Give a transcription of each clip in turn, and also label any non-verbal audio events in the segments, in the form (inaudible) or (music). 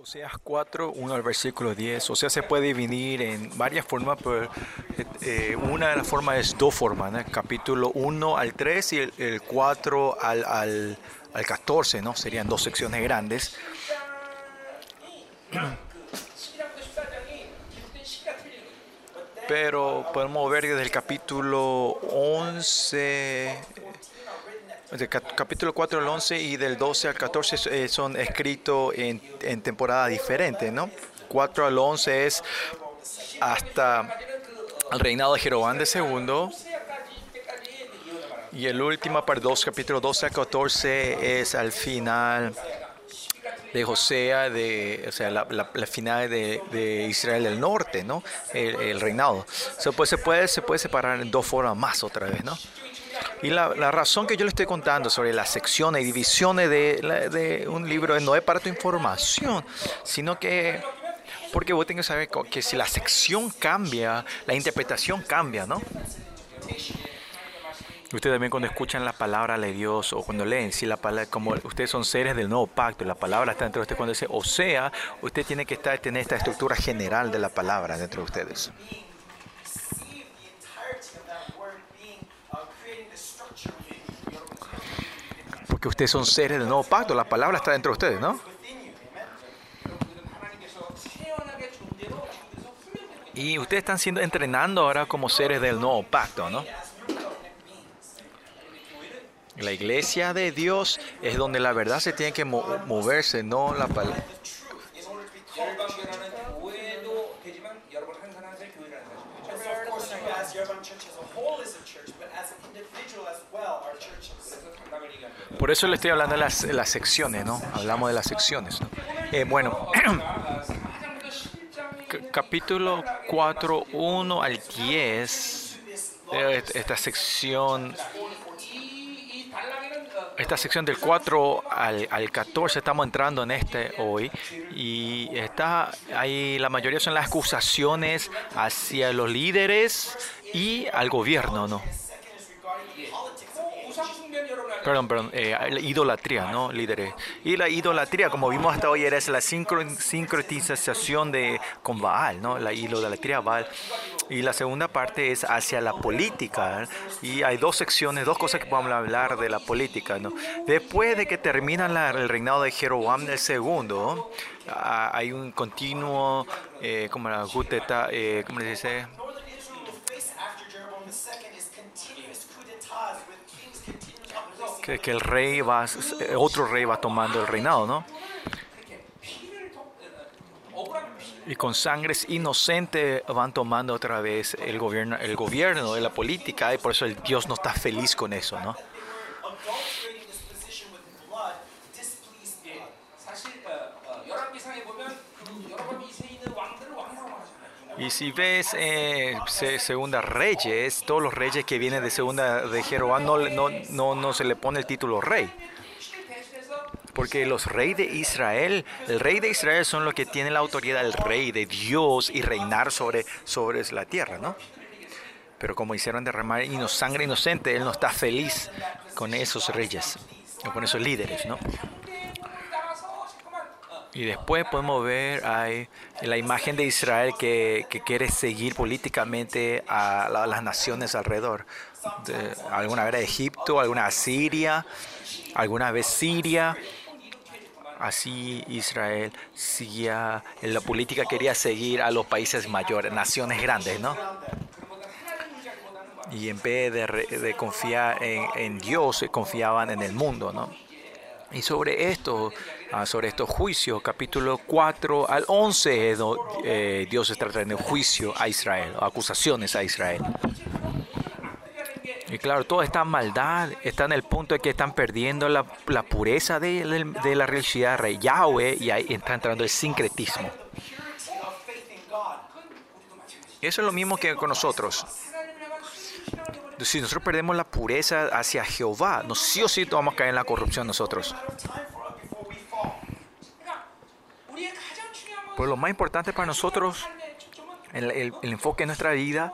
Oseas 4, 1 al versículo 10. O sea, se puede dividir en varias formas, pero eh, una de las formas es dos formas, ¿no? capítulo 1 al 3 y el, el 4 al, al, al 14, ¿no? Serían dos secciones grandes. Pero podemos ver desde el capítulo 11, del cap- capítulo 4 al 11 y del 12 al 14 eh, son escritos en, en temporada diferente, ¿no? 4 al 11 es hasta el reinado de Jeroboam de segundo y el último para dos capítulo 12 al 14 es al final de Josea, de, o sea, la, la- la final de, de Israel del norte, ¿no? El, el reinado. So, pues se puede, se puede separar en dos formas más otra vez, ¿no? Y la, razón que yo le estoy contando sobre las secciones y divisiones de, de un libro no es para tu información, sino que porque vos tenés que saber que si la sección cambia, la interpretación cambia, ¿no? Ustedes también cuando escuchan la palabra de Dios o cuando leen, si la palabra, como ustedes son seres del nuevo pacto, la palabra está entre ustedes cuando dice o sea, usted tiene que estar, tener esta estructura general de la palabra dentro de ustedes. porque ustedes son seres del nuevo pacto, la palabra está dentro de ustedes, ¿no? Y ustedes están siendo entrenando ahora como seres del nuevo pacto, ¿no? La iglesia de Dios es donde la verdad se tiene que moverse, no la palabra. Por eso le estoy hablando de las, las secciones, ¿no? Hablamos de las secciones. ¿no? Eh, bueno, (clears throat) capítulo 4, 1 al 10, eh, esta sección... Esta sección del 4 al, al 14 estamos entrando en este hoy y está ahí la mayoría son las acusaciones hacia los líderes y al gobierno, ¿no? Perdón, perdón, eh, la idolatría, ¿no? Líderes. Y la idolatría, como vimos hasta hoy, era la sincretización de, con Baal, ¿no? La idolatría Baal. Y la segunda parte es hacia la política. ¿eh? Y hay dos secciones, dos cosas que podemos hablar de la política, ¿no? Después de que termina la- el reinado de Jeroboam el segundo, ah, hay un continuo, eh, como la guteta, eh, ¿cómo se dice? que, el rey va, otro rey va tomando el reinado, ¿no? y con sangres inocentes van tomando otra vez el gobierno, el gobierno, la política, y por eso el Dios no está feliz con eso, ¿no? Y si ves eh, Segunda Reyes, todos los reyes que vienen de Segunda de Jeroboam no, no, no, no se le pone el título rey. Porque los reyes de Israel, el rey de Israel son los que tienen la autoridad del rey de Dios y reinar sobre, sobre la tierra, ¿no? Pero como hicieron derramar sangre inocente, él no está feliz con esos reyes, con esos líderes, ¿no? Y después podemos ver ahí la imagen de Israel que, que quiere seguir políticamente a la- las naciones alrededor. De- alguna vez Egipto, alguna Siria, alguna vez Siria. Así Israel seguía, en la política quería seguir a los países mayores, naciones grandes, ¿no? Y en vez de, de confiar en, en Dios, confiaban en el mundo, ¿no? Y sobre esto, ah, sobre estos juicios, capítulo 4 al 11, es do- eh, Dios está trayendo juicio a Israel, acusaciones a Israel. Y claro, toda esta maldad está en el punto de que están perdiendo la, la pureza de, de- la religiosidad de Yahweh y ahí está entrando el sincretismo. Eso es lo mismo que con nosotros. Si nosotros perdemos la pureza hacia Jehová, no, sí o sí vamos a caer en la corrupción nosotros. Pero lo más importante para nosotros, el, enfoque de nuestra vida,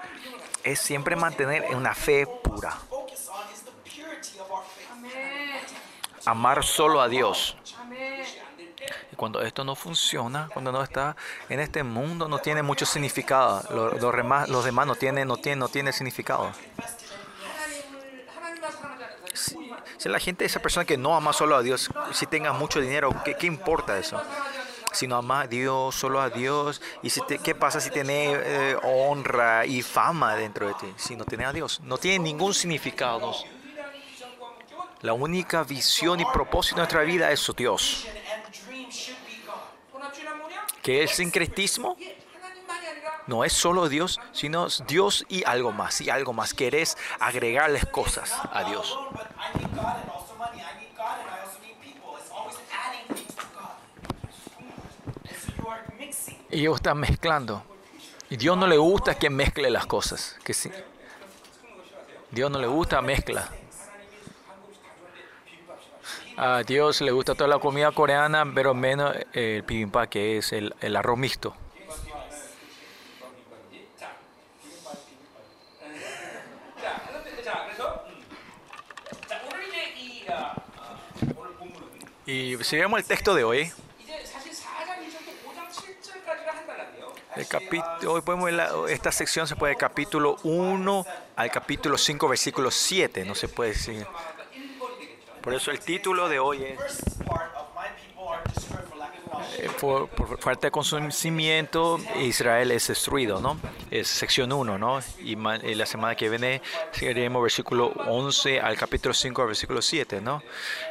es siempre mantener una fe pura. Amar solo a Dios. Y cuando esto no funciona, cuando no está en este mundo, no tiene mucho significado. Los, demás, los demás, no tienen, no tienen, no tiene significado. Si, si, la gente, esa persona que no ama solo a Dios, si tengas mucho dinero, qué importa eso? sino amas a Dios, solo a Dios. ¿Y si te, qué pasa si tienes eh, honra y fama dentro de ti? Si no tienes a Dios, no tiene ningún significado. La única visión y propósito de nuestra vida es su Dios. ¿Qué es sincretismo? No es solo Dios, sino Dios y algo más, y algo más. Querés agregarles cosas a Dios. Y ellos están mezclando. Y Dios no le gusta que mezcle las cosas. Que sí. Dios no le gusta mezcla. A Dios le gusta toda la comida coreana, pero menos eh, el bibimbap, que es el, arroz mixto. Y si el texto de hoy, El hoy podemos la, esta sección se puede del capítulo 1 al capítulo 5, versículo 7, no se puede decir. Por eso el título de hoy es por, por falta de conocimiento, Israel es destruido, ¿no? Es sección 1, ¿no? Y, y la semana que viene seguiremos versículo 11 al capítulo 5 al versículo 7, ¿no?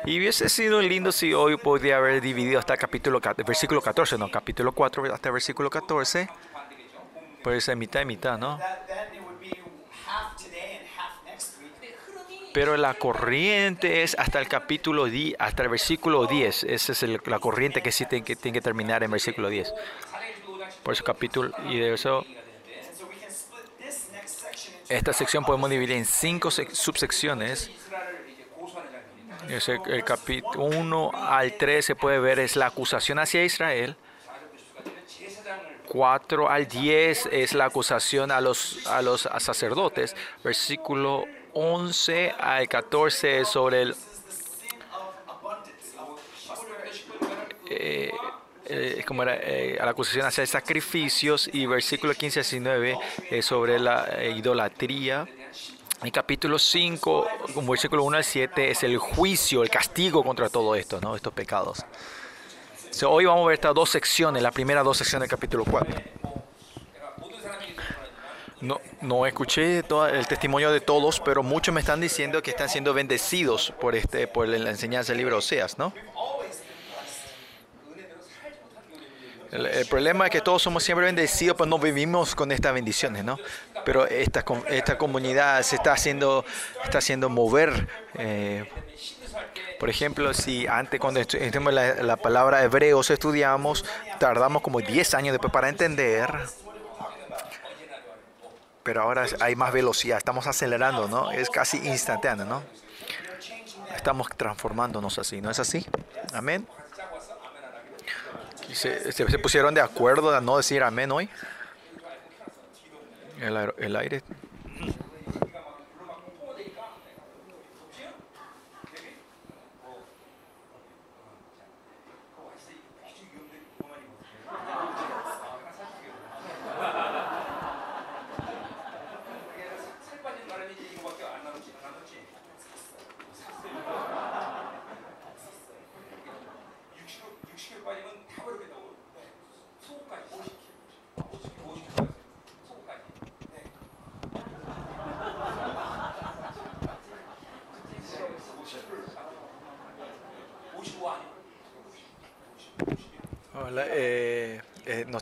Y hubiese sido lindo si hoy podría haber dividido hasta capítulo, ca- versículo 14, ¿no? Capítulo 4 hasta versículo 14, pues es mitad y mitad, ¿no? Pero la corriente es hasta el capítulo 10, hasta el versículo 10. Esa es el, la corriente que sí tiene que, tiene que terminar en versículo 10. Por eso capítulo y de eso esta sección podemos dividir en cinco subsecciones. el, el capítulo 1 al 3 se puede ver es la acusación hacia Israel. 4 al 10 es la acusación a los, a los sacerdotes. Versículo 11 al 14 sobre el, eh, eh, era, eh, a la acusación hacia sacrificios y versículo 15 a 19 sobre la eh, idolatría. El capítulo 5, versículo 1 al 7, es el juicio, el castigo contra todo esto, ¿no? estos pecados. So, hoy vamos a ver estas dos secciones, las primeras dos secciones del capítulo 4. No, no escuché todo el testimonio de todos, pero muchos me están diciendo que están siendo bendecidos por, este, por la enseñanza del libro Oseas. ¿no? El, problema es que todos somos siempre bendecidos, pero no vivimos con estas bendiciones, ¿no? Pero esta, esta comunidad se está haciendo, está haciendo mover. eh, por ejemplo, si antes cuando estu- estudiamos la, la palabra hebreos estudiamos, tardamos como 10 años después para entender. Pero ahora hay más velocidad, estamos acelerando, ¿no? Es casi instantáneo, ¿no? Estamos transformándonos así, ¿no es así? Amén. Se, se- pusieron de acuerdo a no decir amén hoy. El, el aire.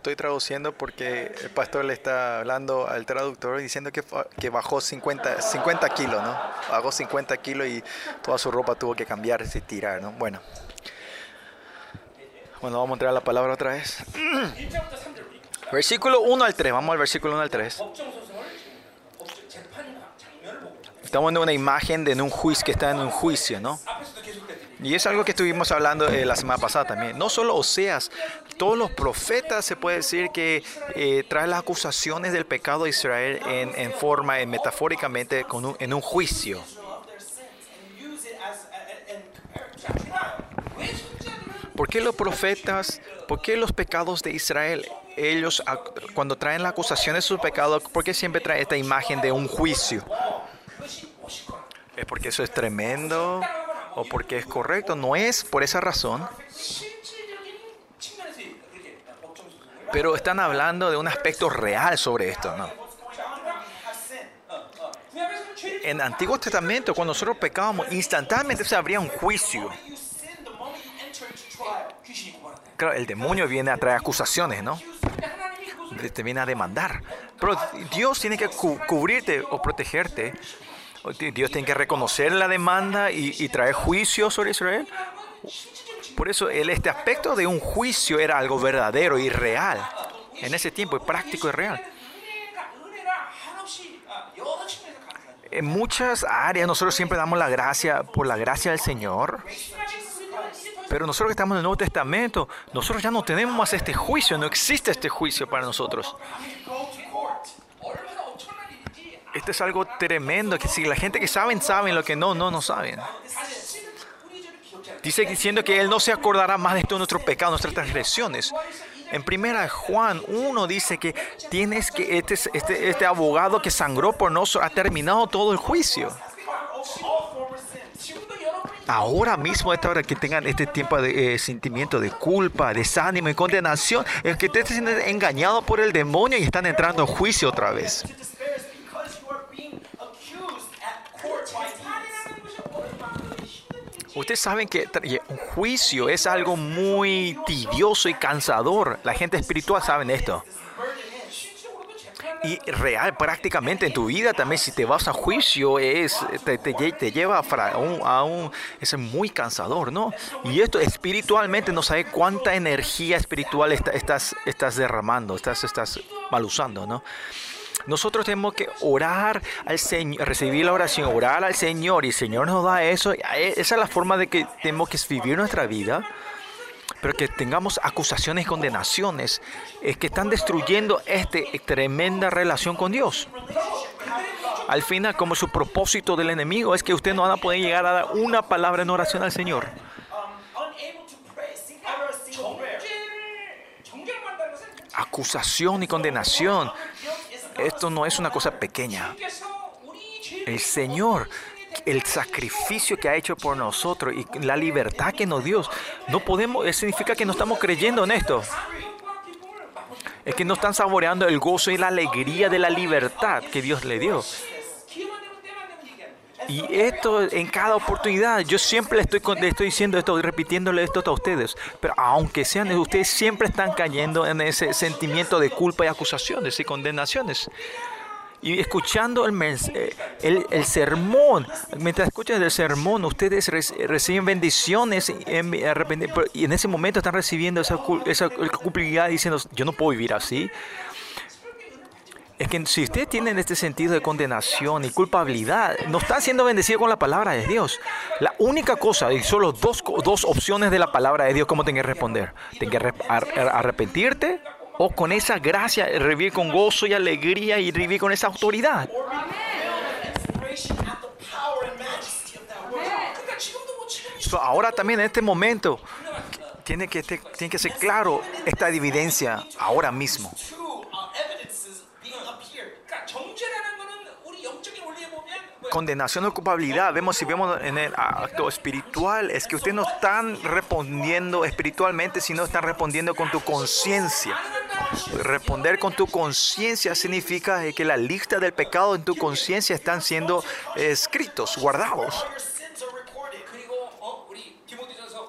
estoy traduciendo porque el pastor le está hablando al traductor diciendo que, que bajó 50, 50 kilos, ¿no? Bajó 50 kilos y toda su ropa tuvo que cambiarse y tirar, ¿no? Bueno. Bueno, vamos a entrar a la palabra otra vez. (clears throat) Versículo 1 al 3, vamos al versículo 1 al 3. Estamos en una imagen de un juicio, que está en un juicio, ¿no? Y es algo que estuvimos hablando eh, la semana pasada también. No solo Oseas, todos los profetas se puede decir que eh, traen las acusaciones del pecado de Israel en, en forma, en metafóricamente, con un, en un juicio. ¿Por qué los profetas, por qué los pecados de Israel, ellos cuando traen la acusación de sus pecados, por qué siempre traen esta imagen de un juicio? Es porque eso es tremendo o porque es correcto, no es por esa razón. Pero están hablando de un aspecto real sobre esto, ¿no? En el Antiguo Testamento, cuando nosotros pecábamos, instantáneamente se abría un juicio. Claro, el demonio viene a traer acusaciones, ¿no? Te viene a demandar. Pero Dios tiene que cu cubrirte o protegerte Dios tiene que reconocer la demanda y, traer juicio sobre Israel. Por eso este aspecto de un juicio era algo verdadero y real. En ese tiempo, y práctico y real. En muchas áreas nosotros siempre damos la gracia por la gracia del Señor. Pero nosotros que estamos en el Nuevo Testamento, nosotros ya no tenemos más este juicio, no existe este juicio para nosotros. Esto es algo tremendo, que si la gente que saben, saben, lo que no, no, no saben. Dice diciendo que Él no se acordará más de todos nuestros pecados, nuestras transgresiones. En primera Juan 1 dice que tienes que este, este, este abogado que sangró por nosotros ha terminado todo el juicio. Ahora mismo, esta hora que tengan este tiempo de eh, sentimiento de culpa, desánimo y condenación, es que te estén engañado por el demonio y están entrando en juicio otra vez. Ustedes saben que un juicio es algo muy tedioso y cansador. La gente espiritual sabe esto. Y real prácticamente en tu vida también si te vas a juicio es te, te, lleva a un, a un, es muy cansador, ¿no? Y esto espiritualmente no sabes cuánta energía espiritual está, estás, estás derramando, estás, estás mal usando, ¿no? Nosotros tenemos que orar al Señor, recibir la oración, orar al Señor y el Señor nos da eso. E, esa es la forma de que tenemos que vivir nuestra vida. Pero que tengamos acusaciones y condenaciones es que están destruyendo esta tremenda relación con Dios. Al final, como su propósito del enemigo es que usted no van a poder llegar a dar una palabra en oración al Señor. Acusación y condenación esto no es una cosa pequeña. El Señor, el sacrificio que ha hecho por nosotros y la libertad que nos dio, no podemos, significa que no estamos creyendo en esto. Es que no están saboreando el gozo y la alegría de la libertad que Dios le dio. Y esto en cada oportunidad, yo siempre le estoy, le estoy diciendo esto, repitiéndole esto a ustedes. Pero aunque sean, ustedes siempre están cayendo en ese sentimiento de culpa y acusaciones y condenaciones. Y escuchando el, eh, el, el sermón, mientras escuchan el sermón, ustedes reci- reciben bendiciones en, y en ese momento están recibiendo esa, esa culpabilidad diciendo, yo no puedo vivir así. Es que si ustedes tienen este sentido de condenación y culpabilidad, no están siendo bendecidos con la palabra de Dios. La única cosa, y solo dos, dos opciones de la palabra de Dios, ¿cómo tengo que responder? ¿Tengo que arrepentirte? ¿O con esa gracia revivir con gozo y alegría y vivir con esa autoridad? Ahora también en este momento tiene que, tiene que ser claro esta evidencia ahora mismo. Condenación o culpabilidad, vemos si vemos en el acto espiritual, es que ustedes no están respondiendo espiritualmente, sino están respondiendo con tu conciencia. Responder con tu conciencia significa que la lista del pecado en tu conciencia están siendo escritos, guardados.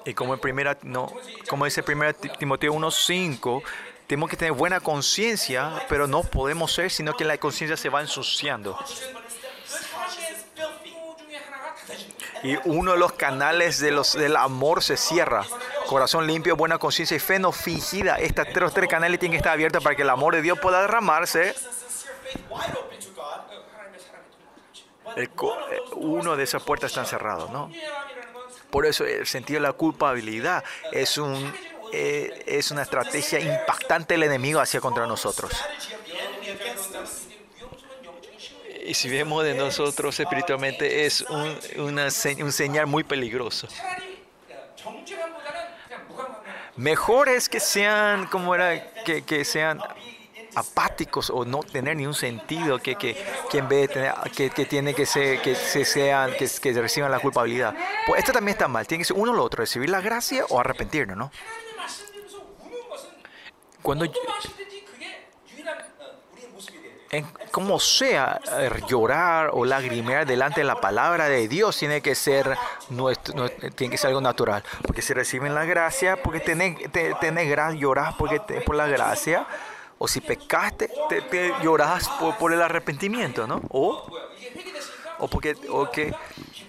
Y como, en primera, no, como dice 1 Timoteo 1.5, tenemos que tener buena conciencia, pero no podemos ser, sino que la conciencia se va ensuciando. Y uno de los canales de los, del amor se cierra. Corazón limpio, buena conciencia y fe no fingida. Estos tres, tres canales tienen que estar abiertos para que el amor de Dios pueda derramarse. El, eh, uno de esas puertas está cerrado, ¿no? Por eso el sentido de la culpabilidad es un eh, es una estrategia impactante el enemigo hacia contra nosotros. Y si vemos de nosotros espiritualmente, es un, una, un señal muy peligroso. Mejor es que sean, como era, que, que sean apáticos o no tener ningún sentido que, que, que en vez de tener, que, que tiene que ser, que se sean, que, que, reciban la culpabilidad. Pues esto también está mal, tiene que ser uno o lo otro, recibir la gracia o arrepentirnos, ¿no? Cuando en, como sea, eh, llorar o lagrimear delante de la palabra de Dios tiene que ser nuestro, tiene que ser algo natural. Porque si reciben la gracia, porque tenés, te, tenés gracia, llorás porque te, por la gracia. O si pecaste, te, te llorás por, por, el arrepentimiento, ¿no? O, o porque o que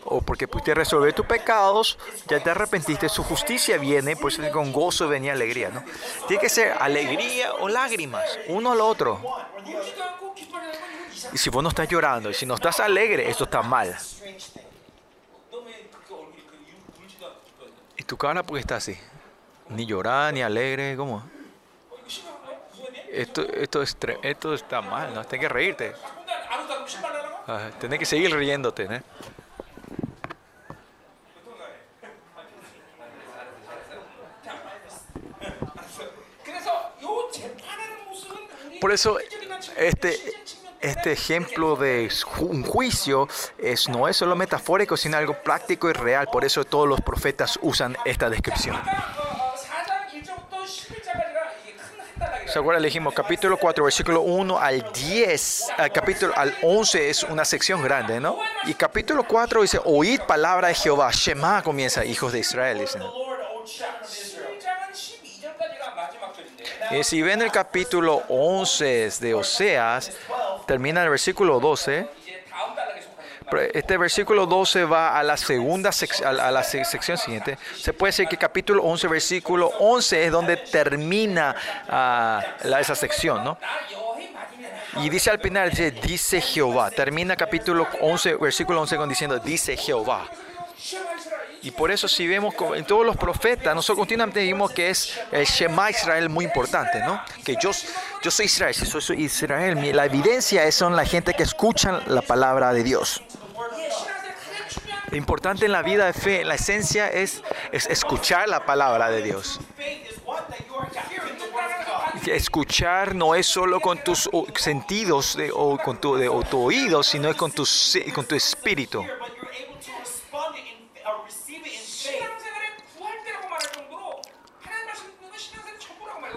o porque pudiste resolver tus pecados, ya te arrepentiste, su justicia viene, por eso con gozo venía alegría, ¿no? Tiene que ser alegría o lágrimas, uno al otro. Y si vos no estás llorando, y si no estás alegre, esto está mal. ¿Y tu cara por qué está así? Ni llorada, ni alegre, ¿cómo? Esto, esto, es, esto está mal, ¿no? Tienes que reírte. Ah, tenés que seguir riéndote, ¿eh? Por eso, este, este ejemplo de un juicio es, no es solo metafórico, sino algo práctico y real. Por eso todos los profetas usan esta descripción. ¿Se acuerdan? Elegimos capítulo 4, versículo 1 al 10, al capítulo al 11 es una sección grande, ¿no? Y capítulo 4 dice, oíd palabra de Jehová, Shema comienza, hijos de Israel, dicen. Y si ven el capítulo 11 de Oseas, termina el versículo 12. Este versículo 12 va a la segunda sec a la sección siguiente. Se puede decir que capítulo 11, versículo 11 es donde termina uh, la, esa sección, ¿no? Y dice al final, dice, dice Jehová. Termina capítulo 11, versículo 11 con diciendo, dice Jehová. Y por eso si vemos en todos los profetas, nosotros continuamente vimos que es el Shema Israel muy importante, ¿no? Que yo, yo soy Israel, si soy, Israel, la evidencia es son la gente que escuchan la palabra de Dios. Lo importante en la vida de fe, la esencia es, es escuchar la palabra de Dios escuchar no es solo con tus sentidos o con tu, de, o tu oído, sino es con tu, con tu espíritu.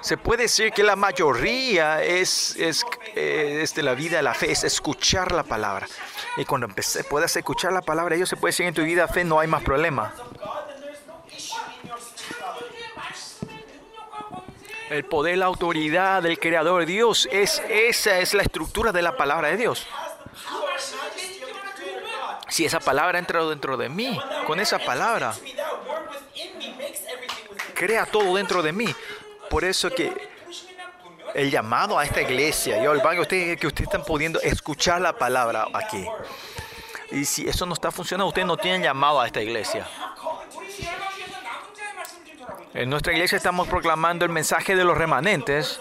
se puede decir que la mayoría es, es, eh, es, de la vida, la fe, es escuchar la palabra. Y cuando puedas escuchar la palabra, ellos se puede decir en tu vida fe, no hay más problema. El poder, la autoridad del Creador Dios, es, esa es la estructura de la palabra de Dios. Si esa palabra entra dentro de mí, con esa palabra, crea todo dentro de mí. Por eso que el llamado a esta iglesia, yo al banco, usted, que ustedes están pudiendo escuchar la palabra aquí. Y si eso no está funcionando, ustedes no tienen llamado a esta iglesia. En nuestra iglesia estamos proclamando el mensaje de los remanentes.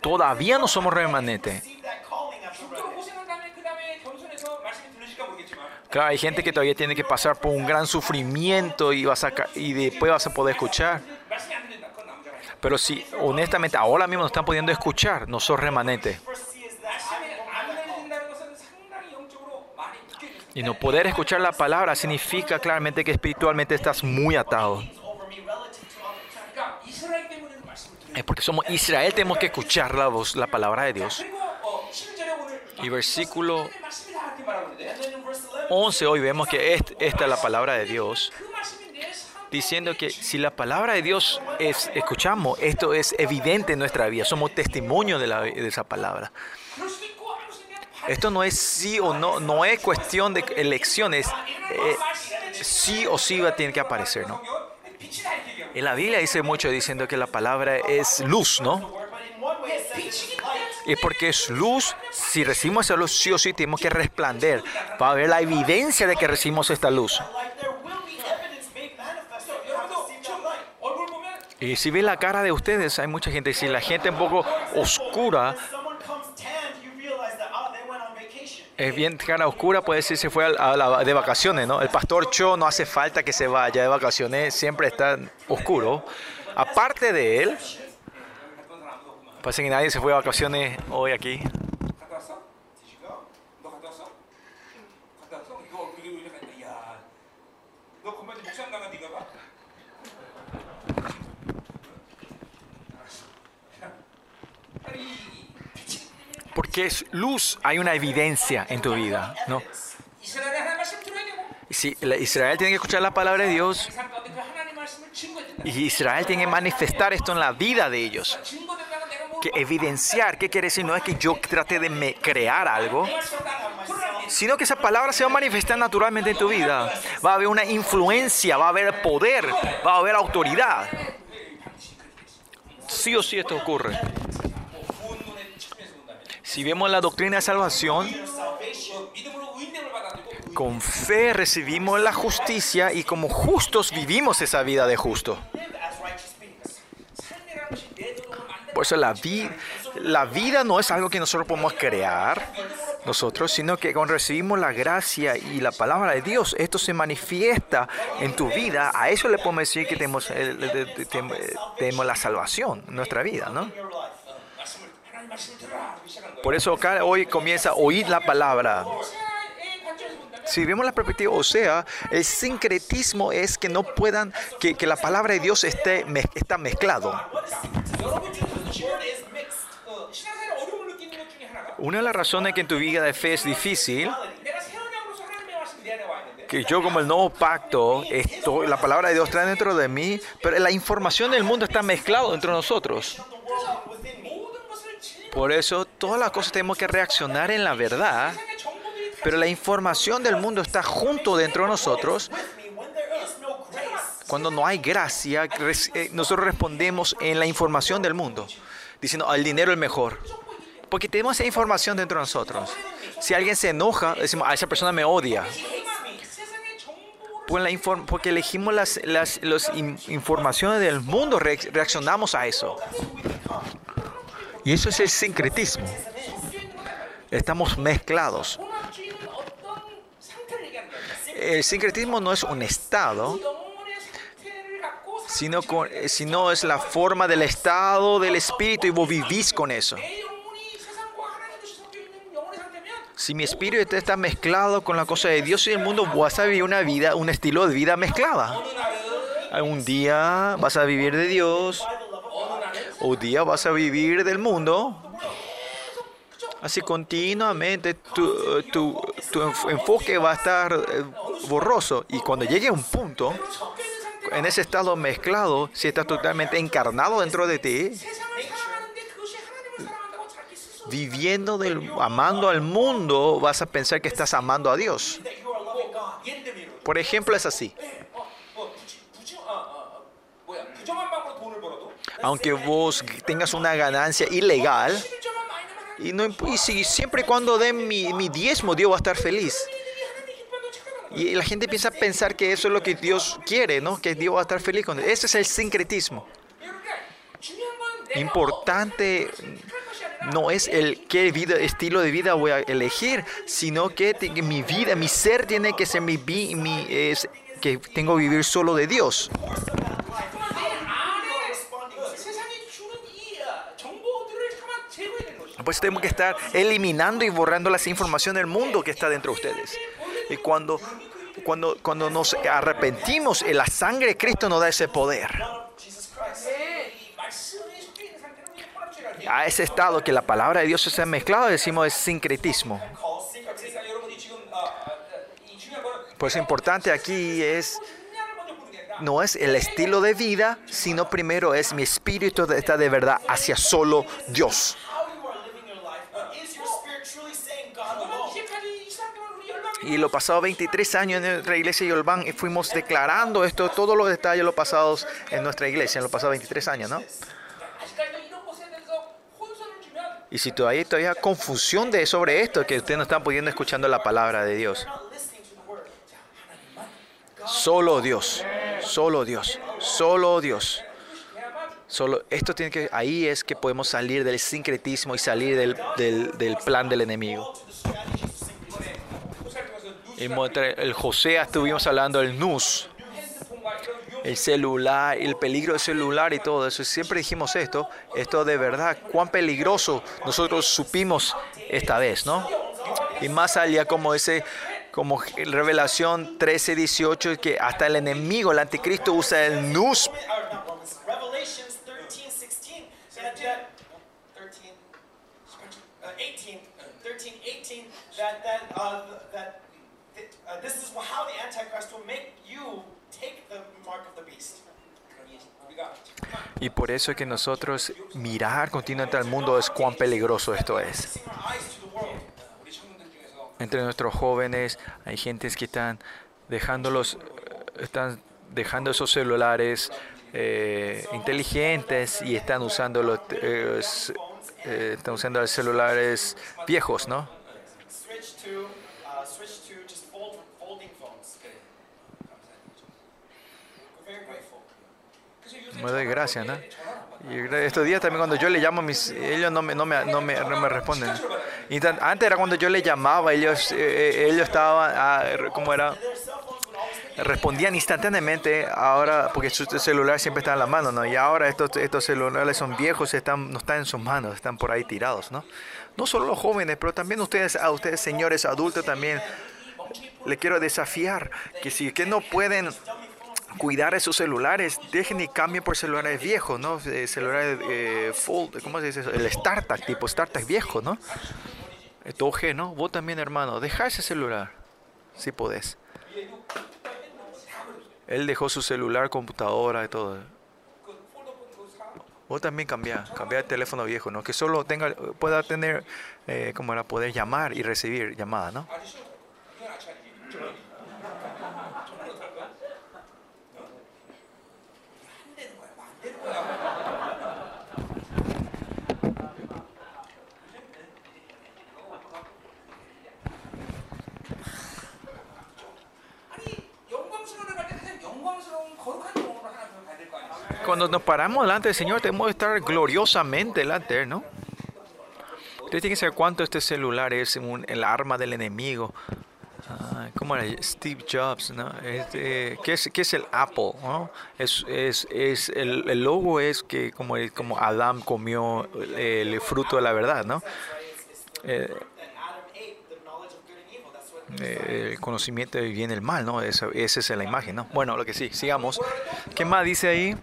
Todavía no somos remanentes. Claro, hay gente que todavía tiene que pasar por un gran sufrimiento y, vas a, y después vas a poder escuchar. Pero si honestamente ahora mismo nos están pudiendo escuchar, no son remanentes. Y no poder escuchar la palabra significa claramente que espiritualmente estás muy atado. Es porque somos Israel, tenemos que escuchar la voz, la palabra de Dios. Y versículo 11, hoy vemos que esta es la palabra de Dios diciendo que si la palabra de Dios es, escuchamos, esto es evidente en nuestra vida, somos testimonio de, esa palabra. Esto no es sí o no, no es cuestión de elecciones, eh, sí o sí va a tener que aparecer, ¿no? En la Biblia dice mucho diciendo que la palabra es luz, ¿no? Y porque es luz, si recibimos esa luz, sí o sí tenemos que resplandecer. Va a haber la evidencia de que recibimos esta luz. Y si ven la cara de ustedes, hay mucha gente, si la gente un poco oscura, es bien cara oscura, puede decir se fue de vacaciones, ¿no? El pastor Cho no hace falta que se vaya de vacaciones, siempre está oscuro. Aparte de él, parece que nadie se fue de vacaciones hoy aquí. porque es luz, hay una evidencia en tu vida, ¿no? Israel tiene que escuchar la palabra de Dios y Israel tiene que manifestar esto en la vida de ellos. Que evidenciar, ¿qué quiere decir? No es que yo trate de crear algo, sino que esa palabra se va a manifestar naturalmente en tu vida. Va a haber una influencia, va a haber poder, va a haber autoridad. Sí o sí esto ocurre. Si vemos la doctrina de salvación, con fe recibimos la justicia y como justos vivimos esa vida de justo. Por eso la, vi la vida no es algo que nosotros podemos crear nosotros, sino que cuando recibimos la gracia y la palabra de Dios, esto se manifiesta en tu vida. A eso le podemos decir que tenemos, eh, eh, tenemos la salvación, nuestra vida, ¿no? Por eso acá hoy comienza a oír la palabra. Si vemos la perspectiva o sea, el sincretismo es que no puedan, que, que la palabra de Dios esté mez, está mezclado. Una de las razones que en tu vida de fe es difícil, que yo como el nuevo pacto, estoy, la palabra de Dios está dentro de mí, pero la información del mundo está mezclada entre nosotros. Por eso todas las cosas tenemos que reaccionar en la verdad, pero la información del mundo está junto dentro de nosotros. Cuando no hay gracia, eh, nosotros respondemos en la información del mundo, diciendo, el dinero es mejor. Porque tenemos esa información dentro de nosotros. Si alguien se enoja, decimos, a esa persona me odia. Pues porque elegimos las, las, las informaciones del mundo, reaccionamos a eso. Y eso es el sincretismo. Estamos mezclados. El sincretismo no es un estado, sino, con, eh, sino es la forma del estado del espíritu y vos vivís con eso. Si mi espíritu está mezclado con la cosa de Dios y el mundo, vas a vivir una vida, un estilo de vida mezclada. Un día vas a vivir de Dios, un día vas a vivir del mundo. Así continuamente tu, tu, tu enfoque va a estar eh, borroso. Y cuando llegue a un punto, en ese estado mezclado, si estás totalmente encarnado dentro de ti, viviendo, del, amando al mundo, vas a pensar que estás amando a Dios. Por ejemplo, es así aunque vos tengas una ganancia ilegal, y, no, siempre y cuando den mi, mi, diezmo, Dios va a estar feliz. Y la gente piensa pensar que eso es lo que Dios quiere, ¿no? Que Dios va a estar feliz con él. Ese es el sincretismo. Importante no es el qué estilo de vida voy a elegir, sino que, mi vida, mi ser tiene que ser mi, mi es, que tengo que vivir solo de Dios. Por eso tenemos que estar eliminando y borrando las información del mundo que está dentro de ustedes. Y cuando, cuando, cuando nos arrepentimos, eh, la sangre de Cristo nos da ese poder. A ese estado que la palabra de Dios se ha mezclado, decimos es sincretismo. Pues importante aquí es no es el estilo de vida, sino primero es mi espíritu está de verdad hacia solo Dios. Y los pasados 23 años en nuestra iglesia Yolván fuimos declarando esto, todos los detalles, los pasados en nuestra iglesia, en los pasados 23 años, ¿no? Y si todavía, todavía hay confusión de, sobre esto, que ustedes no están pudiendo escuchando la palabra de Dios. Solo Dios, solo Dios, solo Dios. Solo, esto tiene que, ahí es que podemos salir del sincretismo y salir del, del plan del enemigo el José estuvimos hablando del NUS, el celular, el peligro del celular y todo eso. Siempre dijimos esto, esto de verdad, cuán peligroso nosotros supimos esta vez, ¿no? Y más allá como ese, como Revelación 13, 18, que hasta el enemigo, el anticristo usa el nus Y por eso es que nosotros mirar continuamente al mundo es cuán peligroso esto es. Entre nuestros jóvenes hay gentes que están dejándolos, están dejando esos celulares eh, inteligentes y están usando los, eh, eh, están usando los celulares viejos, ¿no? me doy gracias, ¿no? Y estos días también cuando yo le llamo, mis, ellos no me, no me, no me, no me responden. Y tan, antes era cuando yo le llamaba, ellos, eh, eh ellos estaban, ah, ¿cómo era? Respondían instantáneamente, ahora, porque su celular siempre está en la mano, ¿no? Y ahora estos, estos celulares son viejos, están, no están en sus manos, están por ahí tirados, ¿no? No solo los jóvenes, pero también ustedes, a ustedes señores adultos también, le quiero desafiar que si que no pueden cuidar esos celulares, dejen y cambien por celulares viejos, ¿no? Eh, celulares eh, fold, ¿cómo se dice? Eso? El startup, tipo startup viejo, ¿no? Eh, tu OG, ¿no? Vos también, hermano, deja ese celular, si podés. Él dejó su celular, computadora y todo. Vos también cambia, cambia el teléfono viejo, ¿no? Que solo tenga, pueda tener, eh, como era, poder llamar y recibir llamadas, ¿no? Cuando nos paramos delante del Señor, tenemos que estar gloriosamente delante ¿no? Usted tiene que saber cuánto este celular es un- el arma del enemigo. Ah, ¿Cómo era? Steve Jobs, ¿no? Este, ¿qué, es, qué es el Apple? ¿no? Es, es, es el, el logo es que como, como Adán comió el fruto de la verdad, ¿no? Eh, eh, el conocimiento del bien y el mal, ¿no? Esa, esa es la imagen, ¿no? Bueno, lo que sí, sigamos. ¿Qué más dice ahí?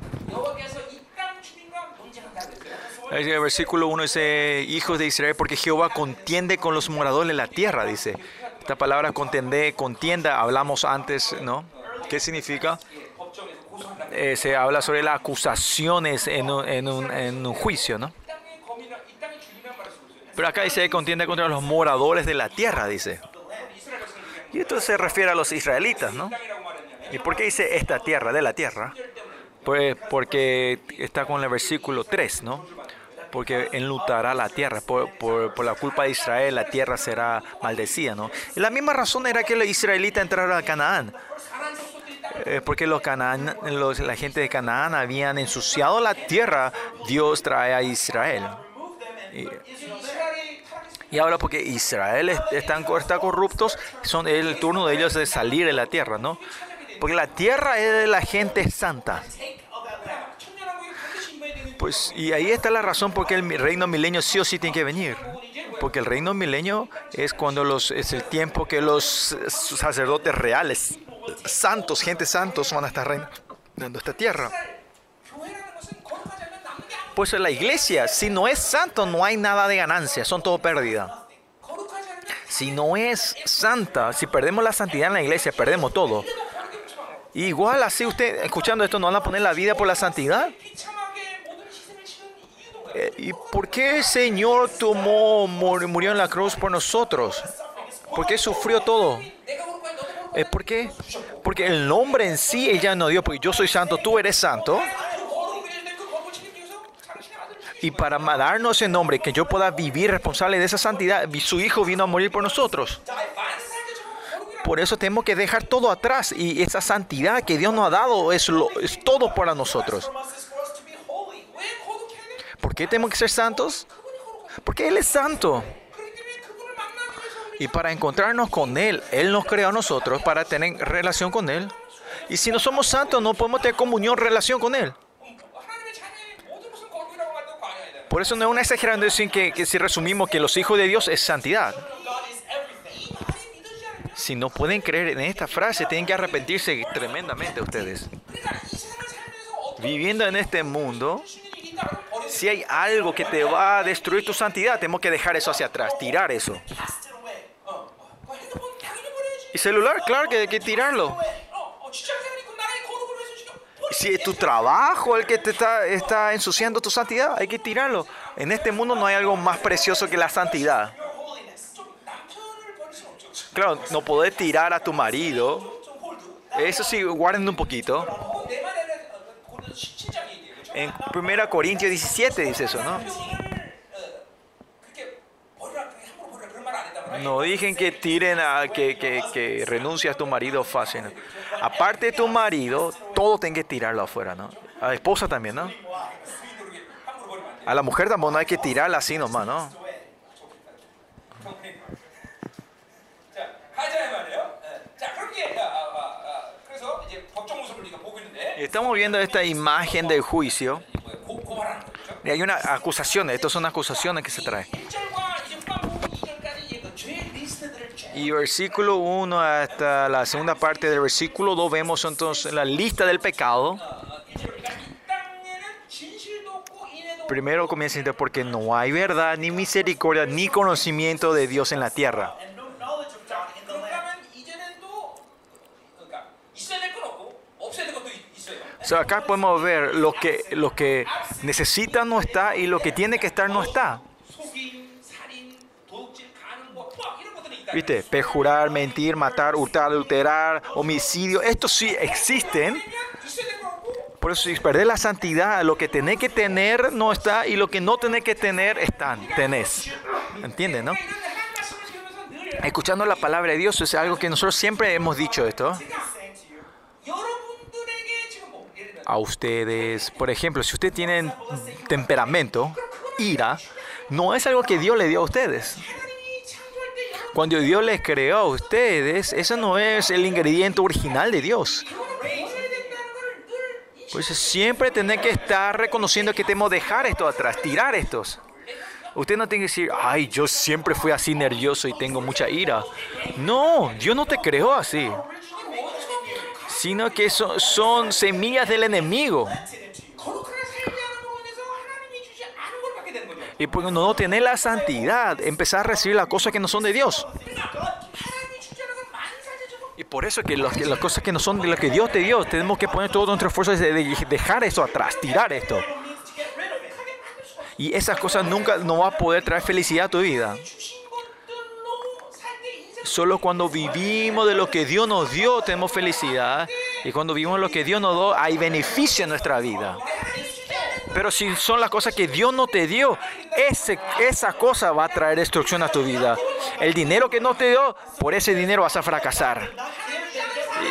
El versículo 1 dice, hijos de Israel, porque Jehová contiende con los moradores de la tierra, dice. Esta palabra contender, contienda, hablamos antes, ¿no? ¿Qué significa? Eh, se habla sobre las acusaciones en un, en un, en un juicio, ¿no? Pero acá dice, contiende contra los moradores de la tierra, dice. Y esto se refiere a los israelitas, ¿no? ¿Y por qué dice esta tierra, de la tierra? Pues porque está con el versículo 3, ¿no? Porque enlutará la tierra, por, la culpa de Israel la tierra será maldecida, ¿no? Y la misma razón era que los israelitas entraron a Canaán. Eh, porque los, Canaán, la gente de Canaán habían ensuciado la tierra, Dios trae a Israel. Y, y habla porque Israel están, está corruptos, son el turno de ellos de salir de la tierra, ¿no? Porque la tierra es de la gente santa. Pues, y ahí está la razón por qué el reino milenio sí o sí tiene que venir. Porque el reino milenio es cuando los, es el tiempo que los sacerdotes reales, santos, gente santos, van a estar reinando esta tierra puesto en la iglesia. Si no es santo, no hay nada de ganancia, son todo pérdida. Si no es santa, si perdemos la santidad en la iglesia, perdemos todo. Igual así usted, escuchando esto, no van a poner la vida por la santidad. Eh, ¿Y por qué el Señor tomó, murió en la cruz por nosotros? ¿Por qué sufrió todo? Eh, ¿Por qué? Porque el nombre en sí ella no dio, porque yo soy santo, tú eres santo y para darnos el nombre, que yo pueda vivir responsable de esa santidad, su Hijo vino a morir por nosotros. Por eso tenemos que dejar todo atrás y esa santidad que Dios nos ha dado es, lo, es todo para nosotros. ¿Por qué tenemos que ser santos? Porque Él es santo. Y para encontrarnos con Él, Él nos creó a nosotros para tener relación con Él. Y si no somos santos, no podemos tener comunión, relación con Él. Por eso no es una exageración que, que si resumimos que los hijos de Dios es santidad. Si no pueden creer en esta frase, tienen que arrepentirse tremendamente ustedes. Viviendo en este mundo, si hay algo que te va a destruir tu santidad, tenemos que dejar eso hacia atrás, tirar eso. Y celular, claro que hay que tirarlo si es tu trabajo el que te está, está ensuciando tu santidad, hay que tirarlo. En este mundo no hay algo más precioso que la santidad. Claro, no podés tirar a tu marido. Eso sí, guarden un poquito. En 1 Corintios 17 dice eso, ¿no? No dije que tiren a que, que, a tu marido fácil. Aparte de tu marido, todo tienen que tirarlo afuera, ¿no? A la esposa también, ¿no? A la mujer tampoco no hay que tirarla así nomás, ¿no? Estamos viendo esta imagen del juicio. Y hay una acusación, estas son acusaciones que se traen. Y versículo 1 hasta la segunda parte del versículo 2 vemos entonces la lista del pecado. Primero comienza diciendo, porque no hay verdad, ni misericordia, ni conocimiento de Dios en la tierra. O sea, acá podemos ver lo que, lo que necesita no está y lo que tiene que estar no está. ¿Viste? Pejurar, mentir, matar, hurtar, adulterar, homicidio. Estos sí existen. Por eso, si perder la santidad, lo que tenés que tener no está y lo que no tenés que tener están, tenés. ¿Entiendes, no? Escuchando la palabra de Dios es algo que nosotros siempre hemos dicho esto. A ustedes, por ejemplo, si ustedes tienen temperamento, ira, no es algo que Dios le dio a ustedes. Cuando Dios les creó a ustedes, eso no es el ingrediente original de Dios. Pues siempre tener que estar reconociendo que tenemos dejar esto atrás, tirar estos. Usted no tiene que decir, ay, yo siempre fui así nervioso y tengo mucha ira. No, Dios no te creó así. Sino que son semillas del enemigo. Y porque no tener la santidad, empezar a recibir las cosas que no son de Dios. Y por eso que las, que las cosas que no son de lo que Dios te dio, tenemos que poner todo nuestro esfuerzo de, dejar esto atrás, tirar esto. Y esas cosas nunca no va a poder traer felicidad a tu vida. Solo cuando vivimos de lo que Dios nos dio tenemos felicidad. Y cuando vivimos de lo que Dios nos dio, hay beneficio en nuestra vida. Pero si son las cosas que Dios no te dio, ese, esa cosa va a traer destrucción a tu vida. El dinero que no te dio, por ese dinero vas a fracasar.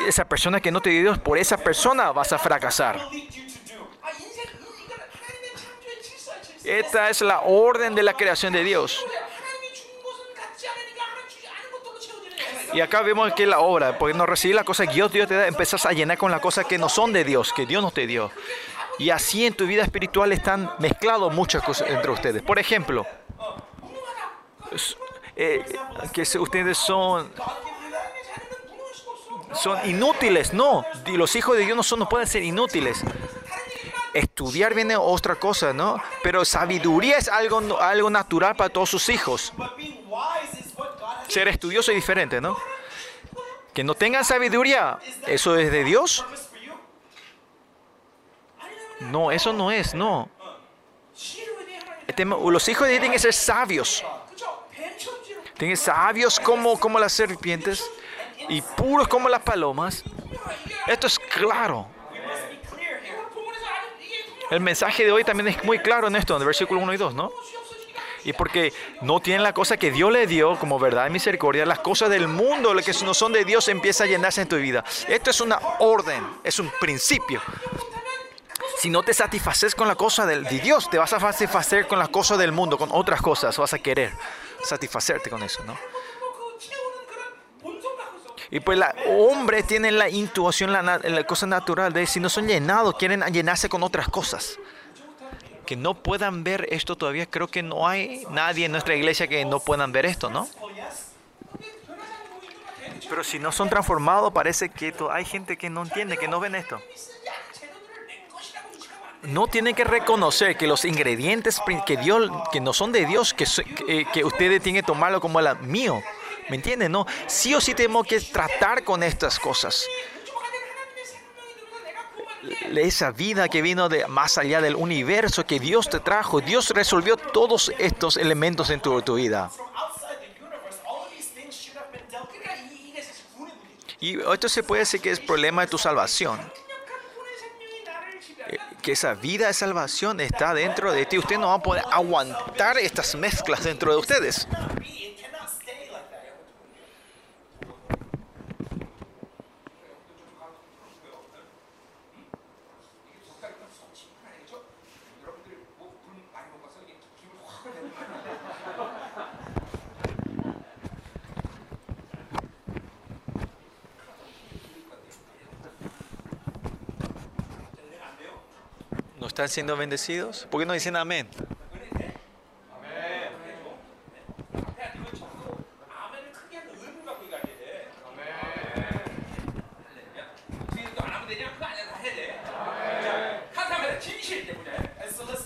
Esa persona que no te dio, por esa persona vas a fracasar. Esta es la orden de la creación de Dios. Y acá vemos que la obra, porque no recibir las cosas que Dios, Dios te da, empezás a llenar con las cosas que no son de Dios, que Dios no te dio. Y así en tu vida espiritual están mezclados muchas cosas entre ustedes. Por ejemplo, eh, que ustedes son son inútiles, no, los hijos de Dios no, son, no pueden ser inútiles. Estudiar viene otra cosa, ¿no? Pero sabiduría es algo, algo natural para todos sus hijos. Ser estudioso es diferente, ¿no? Que no tengan sabiduría, eso es de Dios. No, eso no es, no. Los hijos de Dios tienen que ser sabios. Tienen que ser sabios como, como las serpientes y puros como las palomas. Esto es claro. El mensaje de hoy también es muy claro en esto, en el versículo 1 y 2, ¿no? Y porque no tienen la cosa que Dios le dio como verdad y misericordia, las cosas del mundo, las que no son de Dios, empieza a llenarse en tu vida. Esto es una orden, es un principio. Si no te satisfaces con la cosa del, de Dios, te vas a satisfacer con las cosas del mundo, con otras cosas, vas a querer satisfacerte con eso, ¿no? Y pues la hombre tiene la intuición, la, la cosa natural de si no son llenados, quieren llenarse con otras cosas. Que no puedan ver esto todavía, creo que no hay nadie en nuestra iglesia que no puedan ver esto, ¿no? Pero si no son transformados, parece que hay gente que no entiende, que no ven esto no tienen que reconocer que los ingredientes que Dios, que no son de Dios, que, que, eh, que ustedes tienen que tomarlo como el mío. ¿Me entienden? No, sí o sí tenemos que tratar con estas cosas. Esa vida que vino de más allá del universo que Dios te trajo, Dios resolvió todos estos elementos en tu, tu vida. Y esto se puede decir que es problema de tu salvación. Esa vida de salvación está dentro de ti. Usted no va a poder aguantar estas mezclas dentro de ustedes. están siendo bendecidos? ¿Por qué no dicen amén?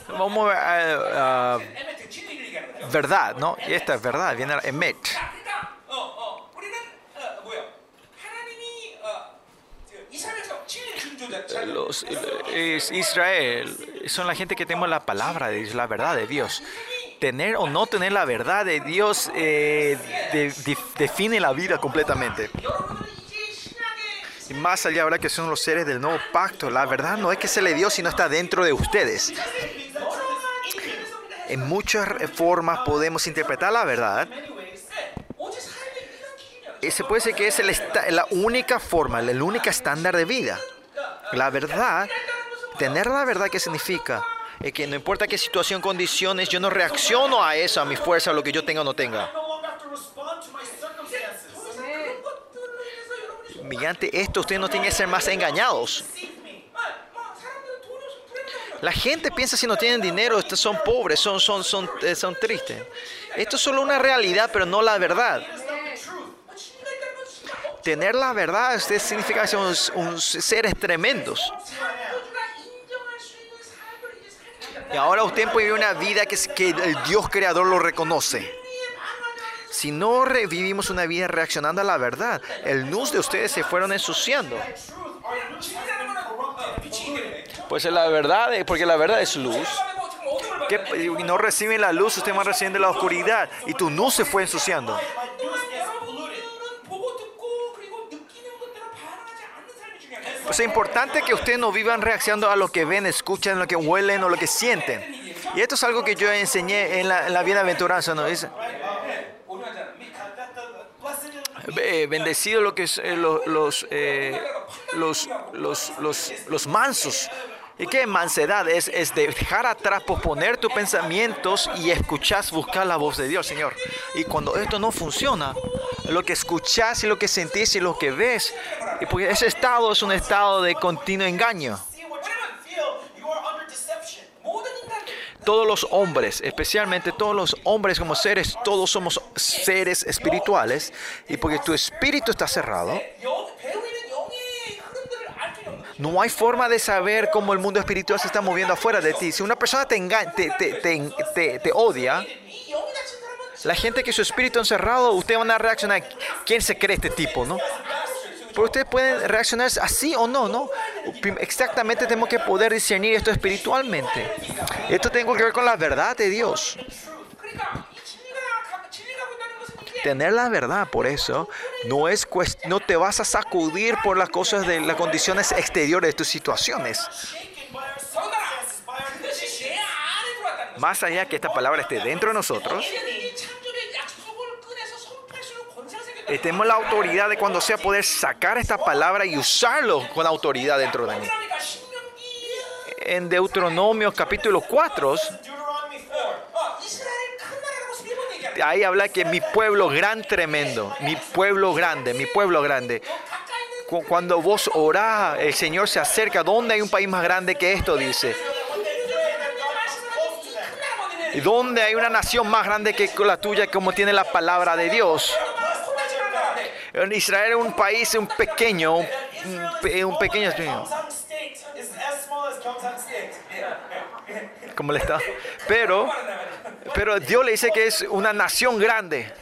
Vamos a, uh, verdad, ¿no? Y esta es verdad, viene la Emet. los, eh, Israel son la gente que tenemos la palabra de la verdad de Dios. Tener o no tener la verdad de Dios eh, define la vida completamente. Y más allá ahora que son los seres del nuevo pacto, la verdad no es que se le dio, sino está dentro de ustedes. En muchas formas podemos interpretar la verdad. Y se puede decir que es el, la única forma, el único estándar de vida. La verdad, tener la verdad que significa es que no importa qué situación, condiciones, yo no reacciono a eso, a mi fuerza, a lo que yo tenga o no tenga. Mediante esto ustedes no tienen que ser más engañados. La gente piensa si no tienen dinero, son pobres, son, son, son, eh, son tristes. Esto es solo una realidad, pero no la verdad tener la verdad usted significa que son unos seres tremendos. Y ahora usted puede vivir una vida que, que el Dios creador lo reconoce. Si no vivimos una vida reaccionando a la verdad, el nus de ustedes se fueron ensuciando. Pues la verdad, eh, porque la verdad es luz. Que no reciben la luz, ustedes van recibiendo la oscuridad. Y tu nus se fue ensuciando. Pues es importante que ustedes no vivan reaccionando a lo que ven, escuchan, lo que huelen o lo que sienten. Y esto es algo que yo enseñé en la, bienaventuranza, ¿no? Es, eh, bendecido lo que es, eh, los, eh, los, los, los, los mansos, ¿Y qué mansedad es? Es dejar atrás, posponer tus pensamientos y escuchar, buscar la voz de Dios, Señor. Y cuando esto no funciona, lo que escuchas y lo que sentís y lo que ves, y porque ese estado es un estado de continuo engaño. todos los hombres, especialmente todos los hombres como seres, todos somos seres espirituales. Y porque tu espíritu está cerrado, no hay forma de saber cómo el mundo espiritual se está moviendo afuera de ti. Si una persona te, te, te, te, te odia, la gente que su espíritu encerrado, ustedes van a reaccionar. ¿Quién se cree este tipo, no? Pero ustedes pueden reaccionar así o no, ¿no? Exactamente tenemos que poder discernir esto espiritualmente. Esto tiene que ver con la verdad de Dios tener la verdad. Por eso no, es no te vas a sacudir por las cosas de las condiciones exteriores de tus situaciones. Más allá que esta palabra esté dentro de nosotros, tenemos la autoridad de cuando sea poder sacar esta palabra y usarlo con autoridad dentro de mí. En Deuteronomio capítulo 4 ahí habla que mi pueblo gran tremendo, mi pueblo grande, mi pueblo grande. Cu- Cuando vos orás, el Señor se acerca. ¿Dónde hay un país más grande que esto? Dice. ¿Y dónde hay una nación más grande que la tuya como tiene la palabra de Dios? Israel es un país un pequeño, un, un pequeño. ¿cómo le está? Pero, pero Dios le dice que es una nación grande.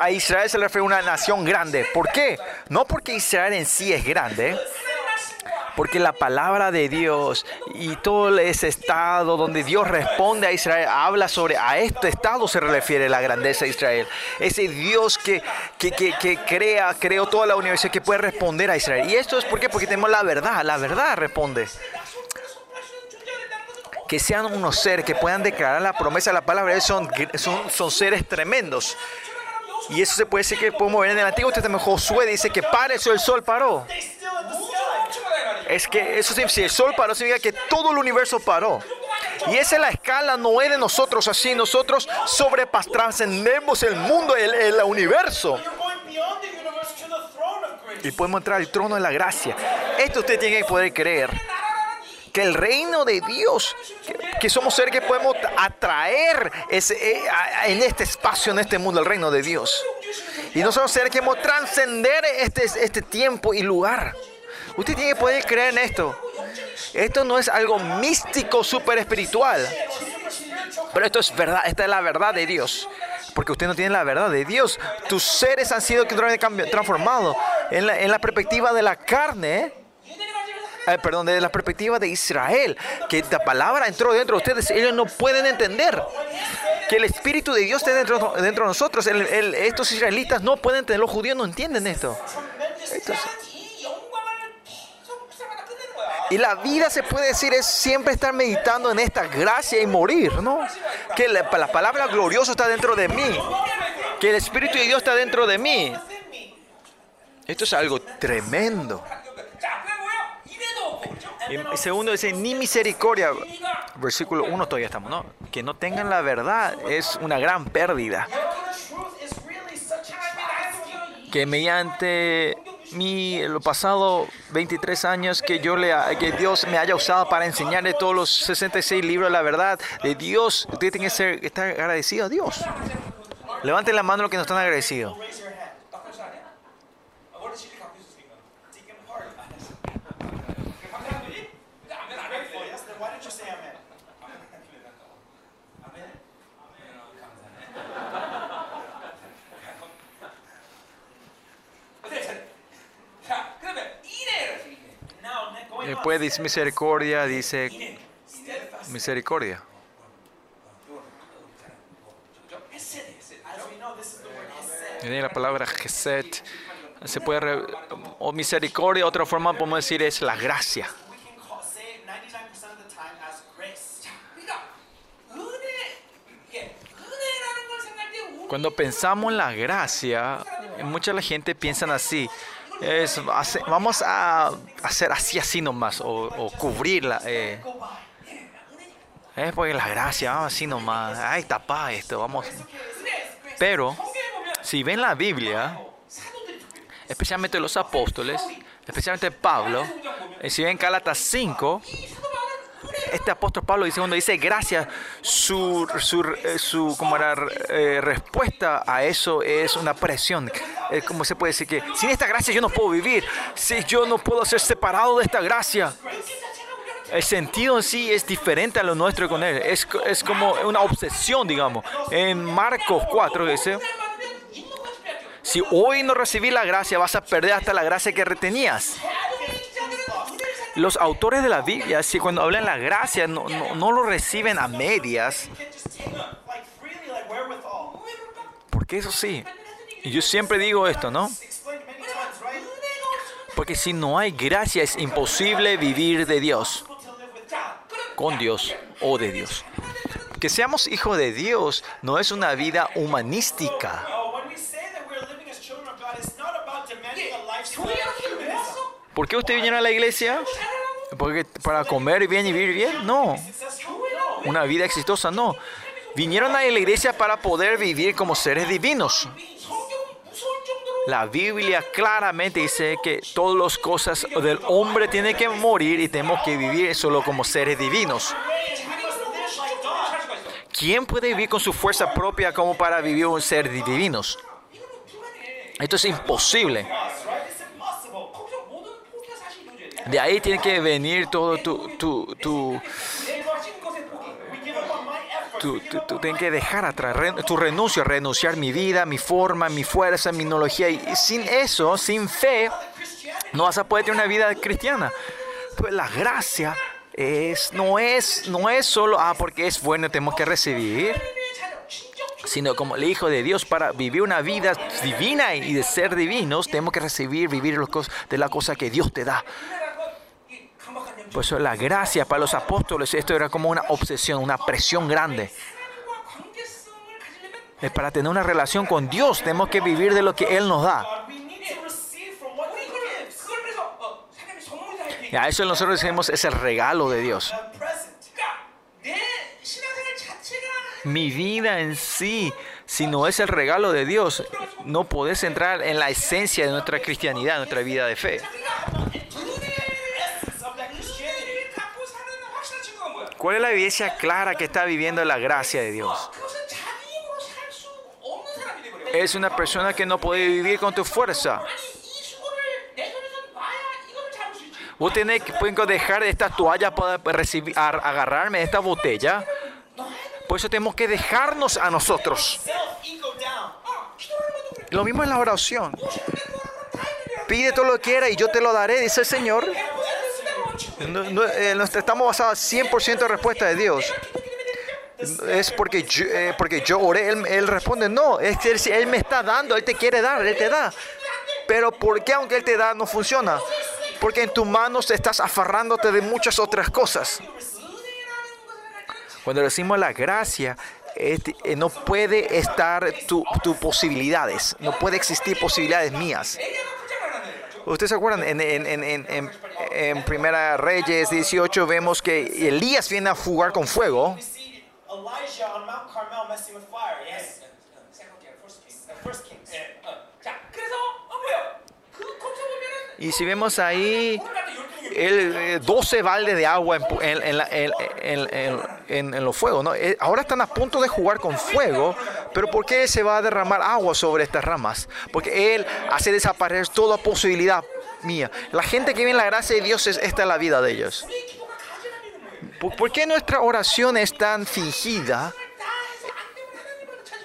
A Israel, se le refiere una nación grande. ¿Por qué? No porque Israel en sí es grande, porque la palabra de Dios y todo ese estado donde Dios responde a Israel, habla sobre, a este estado se refiere la grandeza de Israel. Ese Dios que, que, que, crea, creó toda la universidad, que puede responder a Israel. Y esto es ¿por qué? porque tenemos la verdad, la verdad responde. Que sean unos seres que puedan declarar la promesa de la palabra, son, son, son seres tremendos. Y eso se puede decir que podemos ver en el Antiguo Testamento. Josué dice que para eso el sol paró. Es que eso si el sol paró significa que todo el universo paró. Y esa es la escala, no es de nosotros así. Nosotros trascendemos el mundo, el, el universo. Y podemos entrar al trono de la gracia. Esto usted tiene que poder creer. Que el reino de Dios, que, somos seres que podemos atraer ese, eh, en este espacio, en este mundo, el reino de Dios. Y no somos seres que podemos trascender este, este tiempo y lugar. Usted tiene que poder creer en esto. Esto no es algo místico, súper espiritual. Pero esto es verdad, esta es la verdad de Dios. Porque usted no tiene la verdad de Dios. Tus seres han sido transformados. En la, en la perspectiva de la carne, eh, perdón, desde la perspectiva de Israel, que esta palabra entró dentro de ustedes, ellos no pueden entender que el Espíritu de Dios esté dentro, dentro de nosotros. Estos israelitas no pueden entender, los judíos no entienden esto. Y la vida se puede decir es siempre estar meditando en esta gracia y morir, ¿no? Que la, la, palabra glorioso está dentro de mí. Que el Espíritu de Dios está dentro de mí. Esto es algo tremendo. Y segundo dice, ni misericordia. Versículo 1 todavía estamos, ¿no? Que no tengan la verdad es una gran pérdida. Your truth is really such a tragedy. Que mediante mi lo pasado 23 años que yo le que Dios me haya usado para enseñarle todos los 66 libros de la verdad de Dios, usted tiene que ser, estar agradecido a Dios. Levanten la mano los que no están agradecidos. Eh, Después dice misericordia, dice misericordia. La palabra Geset. Se puede re, o misericordia, otra forma podemos decir es la gracia. Cuando pensamos en la gracia, mucha la gente piensa así. Es, hace, vamos a hacer así, así nomás, o, o cubrirla. Eh. Es porque la gracia, vamos así nomás. Ay, tapa esto, vamos. Pero, si ven la Biblia, especialmente los apóstoles, especialmente Pablo, eh, si ven Gálatas 5, este apóstol Pablo dice cuando dice gracias, su, su, eh, su como era, eh, respuesta a eso es una presión. Eh, como se puede decir que sin esta gracia yo no puedo vivir, si yo no puedo ser separado de esta gracia. El sentido en sí es diferente a lo nuestro con él. Es, es como una obsesión, digamos. En Marcos 4 dice, si hoy no recibís la gracia, vas a perder hasta la gracia que retenías. Los autores de la Biblia, si cuando hablan la gracia, no, no, no lo reciben a medias. Porque eso sí, yo siempre digo esto, ¿no? Porque si no hay gracia es imposible vivir de Dios, con Dios o de Dios. Que seamos hijos de Dios no es una vida humanística. ¿Por qué usted vinieron a la iglesia? Porque para comer bien y vivir bien, no. Una vida exitosa, no. Vinieron a la iglesia para poder vivir como seres divinos. La Biblia claramente dice que todas las cosas del hombre tienen que morir y tenemos que vivir solo como seres divinos. ¿Quién puede vivir con su fuerza propia como para vivir un ser divinos? Esto es imposible. De ahí tiene que venir todo tu... tu, tu Tú, tú, tú, tienes que dejar atrás tu renuncia, renunciar mi vida, mi forma, mi fuerza, mi ideología. Y sin eso, sin fe, no vas a poder tener una vida cristiana. Pues la gracia es, no, es, no es solo, ah, porque es bueno, tenemos que recibir, sino como el Hijo de Dios, para vivir una vida divina y de ser divinos, tenemos que recibir, vivir los de la cosa que Dios te da. Por eso la gracia para los apóstoles, esto era como una obsesión, una presión grande. Para tener una relación con Dios tenemos que vivir de lo que Él nos da. Y a eso nosotros decimos es el regalo de Dios. Mi vida en sí, si no es el regalo de Dios, no podés entrar en la esencia de nuestra cristianidad, nuestra vida de fe. ¿Cuál es la evidencia clara que está viviendo la gracia de Dios? Es una persona que no puede vivir con tu fuerza. Vos tenés que dejar estas toallas para recibir, agarrarme esta botella. Por eso tenemos que dejarnos a nosotros. Lo mismo es la oración. Pide todo lo que quieras y yo te lo daré, dice el Señor. No- no, eh, estamos basados 100% en respuesta de Dios. Es porque yo, eh, porque yo oré, él, él responde, no, es que él me está dando, Él te quiere dar, Él te da. Pero ¿por qué aunque Él te da no funciona? Porque en tus manos estás aferrándote de muchas otras cosas. Cuando decimos la gracia, este, eh, no puede estar tus tu posibilidades, no puede existir posibilidades mías. Ustedes se acuerdan, en, en, en, en, Primera Reyes 18 vemos que Elías viene a jugar con fuego. Y si vemos ahí el 12 eh, balde de agua en, en, en, en los fuegos, ¿no? Eh, ahora están a punto de jugar con fuego pero ¿por qué se va a derramar agua sobre estas ramas? Porque Él hace desaparecer toda posibilidad mía. La gente que viene en la gracia de Dios, es, esta es la vida de ellos. ¿Por, qué nuestra oración es tan fingida?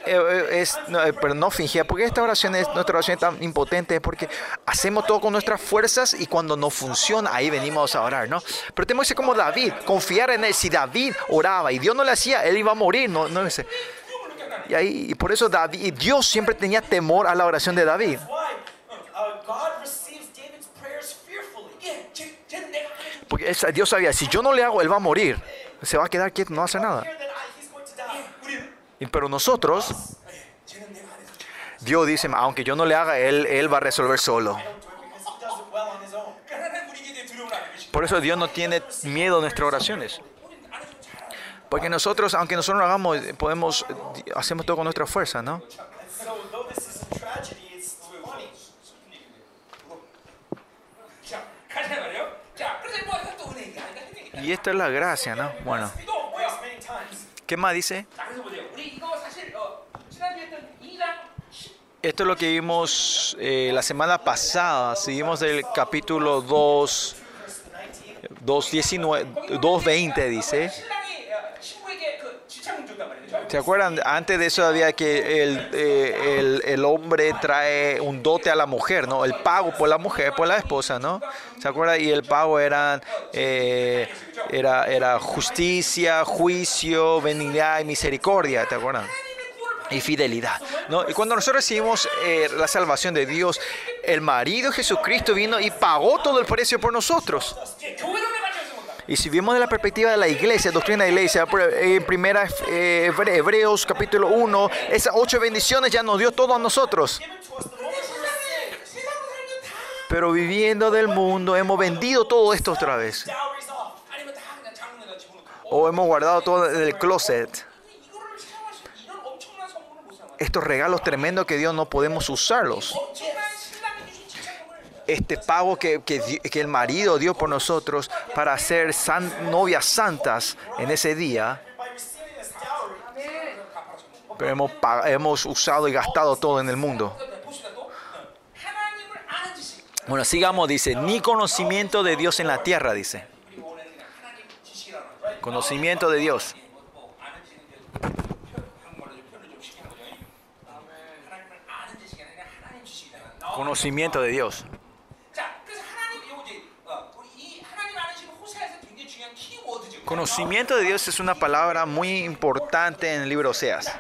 Eh, eh, es, no, eh, pero no fingida, porque esta oración es, nuestra oración es tan impotente, porque hacemos todo con nuestras fuerzas y cuando no funciona, ahí venimos a orar, ¿no? Pero tenemos que ser como David, confiar en él. Si David oraba y Dios no le hacía, él iba a morir, no, no sé. Y, ahí, y por eso David, y Dios siempre tenía temor a la oración de David. Porque Dios sabía, si yo no le hago, él va a morir. Se va a quedar quieto, no va a hacer nada. Pero nosotros, Dios dice, aunque yo no le haga, él, él va a resolver solo. Por eso Dios no tiene miedo a nuestras oraciones. Porque nosotros, aunque nosotros lo hagamos, podemos, hacemos todo con nuestra fuerza, ¿no? Y esta es la gracia, ¿no? Bueno. ¿Qué más dice? Esto es lo que vimos eh, la semana pasada. Seguimos del capítulo 2, 2.19, 2.20 dice. ¿Se acuerdan? Antes de eso había que el, eh, el, el hombre trae un dote a la mujer, ¿no? El pago por la mujer, por la esposa, ¿no? ¿Se acuerdan? Y el pago eran, eh, era, era justicia, juicio, benignidad y misericordia, ¿te acuerdan? Y fidelidad, ¿no? Y cuando nosotros recibimos eh, la salvación de Dios, el marido Jesucristo vino y pagó todo el precio por nosotros. Y si vemos de la perspectiva de la iglesia, doctrina de la iglesia, en eh, primera eh, Hebreos capítulo 1, esas ocho bendiciones ya nos dio todo a nosotros. Pero viviendo del mundo hemos vendido todo esto otra vez. O hemos guardado todo en el closet. Estos regalos tremendos que Dios no podemos usarlos este pago que, que, el marido dio por nosotros para ser novias santas en ese día. Pero hemos, hemos usado y gastado todo en el mundo. Bueno, sigamos, dice, ni conocimiento de Dios en la tierra, dice. Conocimiento de Dios. Conocimiento de Dios. Conocimiento de Dios es una palabra muy importante en el libro Oseas.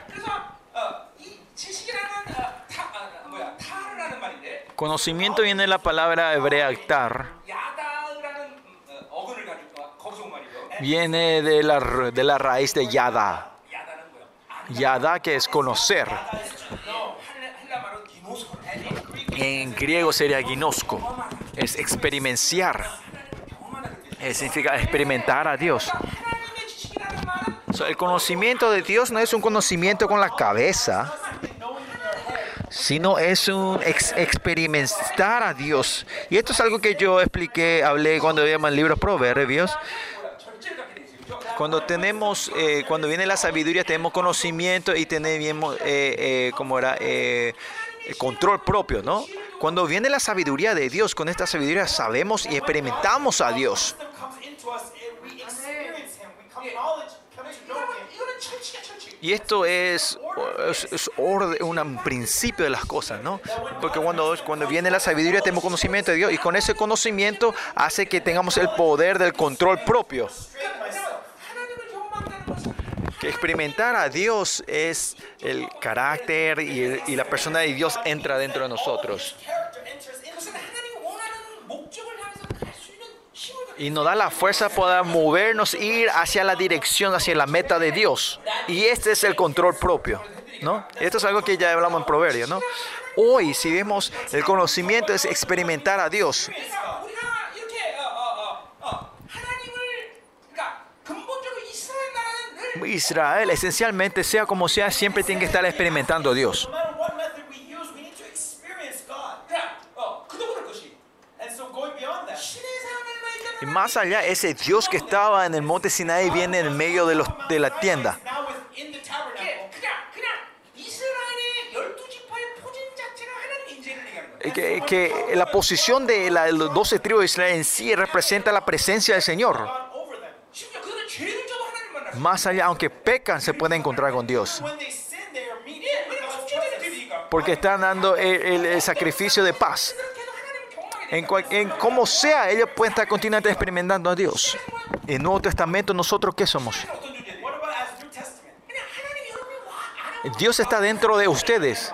Conocimiento viene de la palabra hebrea actar. Viene de la, de la raíz de yada. Yada que es conocer. En griego sería ginosco, es experienciar. Eh, significa experimentar a Dios. El conocimiento de Dios no es un conocimiento con la cabeza, sino es un experimentar a Dios. Y esto es algo que yo expliqué, hablé cuando veíamos el libro Proverbios. Cuando tenemos, eh, cuando viene la sabiduría, tenemos conocimiento y tenemos, eh, eh como era, eh, control propio, ¿no? Cuando viene la sabiduría de Dios, con esta sabiduría sabemos y experimentamos a Dios. Y esto es, es, un principio de las cosas, ¿no? Porque cuando, cuando viene la sabiduría tenemos conocimiento de Dios y con ese conocimiento hace que tengamos el poder del control propio que experimentar a Dios es el carácter y, la persona de Dios entra dentro de nosotros. y nos da la fuerza para movernos, ir hacia la dirección, hacia la meta de Dios. Y este es el control propio, ¿no? Esto es algo que ya hablamos en Proverbio, ¿no? Hoy, si vemos el conocimiento, es experimentar a Dios. Israel, esencialmente, sea como sea, siempre tiene que estar experimentando a Dios. Y más allá, ese Dios que estaba en el monte Sinaí viene en el medio de, los, de la tienda. Que, que, la posición de las 12 tribus de Israel en sí representa la presencia del Señor. Más allá, aunque pecan, se pueden encontrar con Dios. Porque están dando el, sacrificio de paz. En, cual, como sea, ellos pueden estar continuamente experimentando a Dios. En Nuevo Testamento, ¿nosotros qué somos? Dios está dentro de ustedes.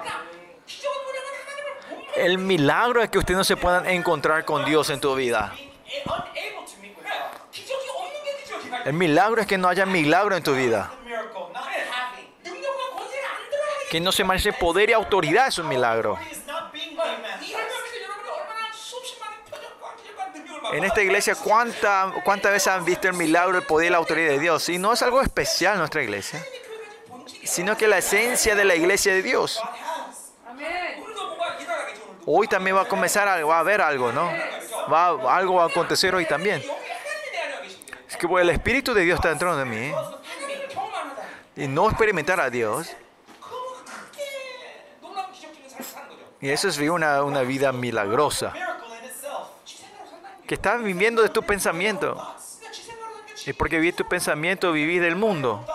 El milagro es que ustedes no se puedan encontrar con Dios en tu vida. El milagro es que no haya milagro en tu vida. Que no se manifieste poder y autoridad es un milagro. En esta iglesia, ¿cuántas veces han visto el milagro, el poder y la autoridad de Dios? Y no es algo especial nuestra iglesia, sino que la esencia de la iglesia de Dios. Hoy también va a comenzar, va a haber algo, ¿no? Va, algo va a acontecer hoy también que el Espíritu de Dios está dentro de mí y no experimentar a Dios. Y eso es una, una vida milagrosa que estás viviendo de tu pensamiento. Es porque vivís tu pensamiento, vivís del mundo.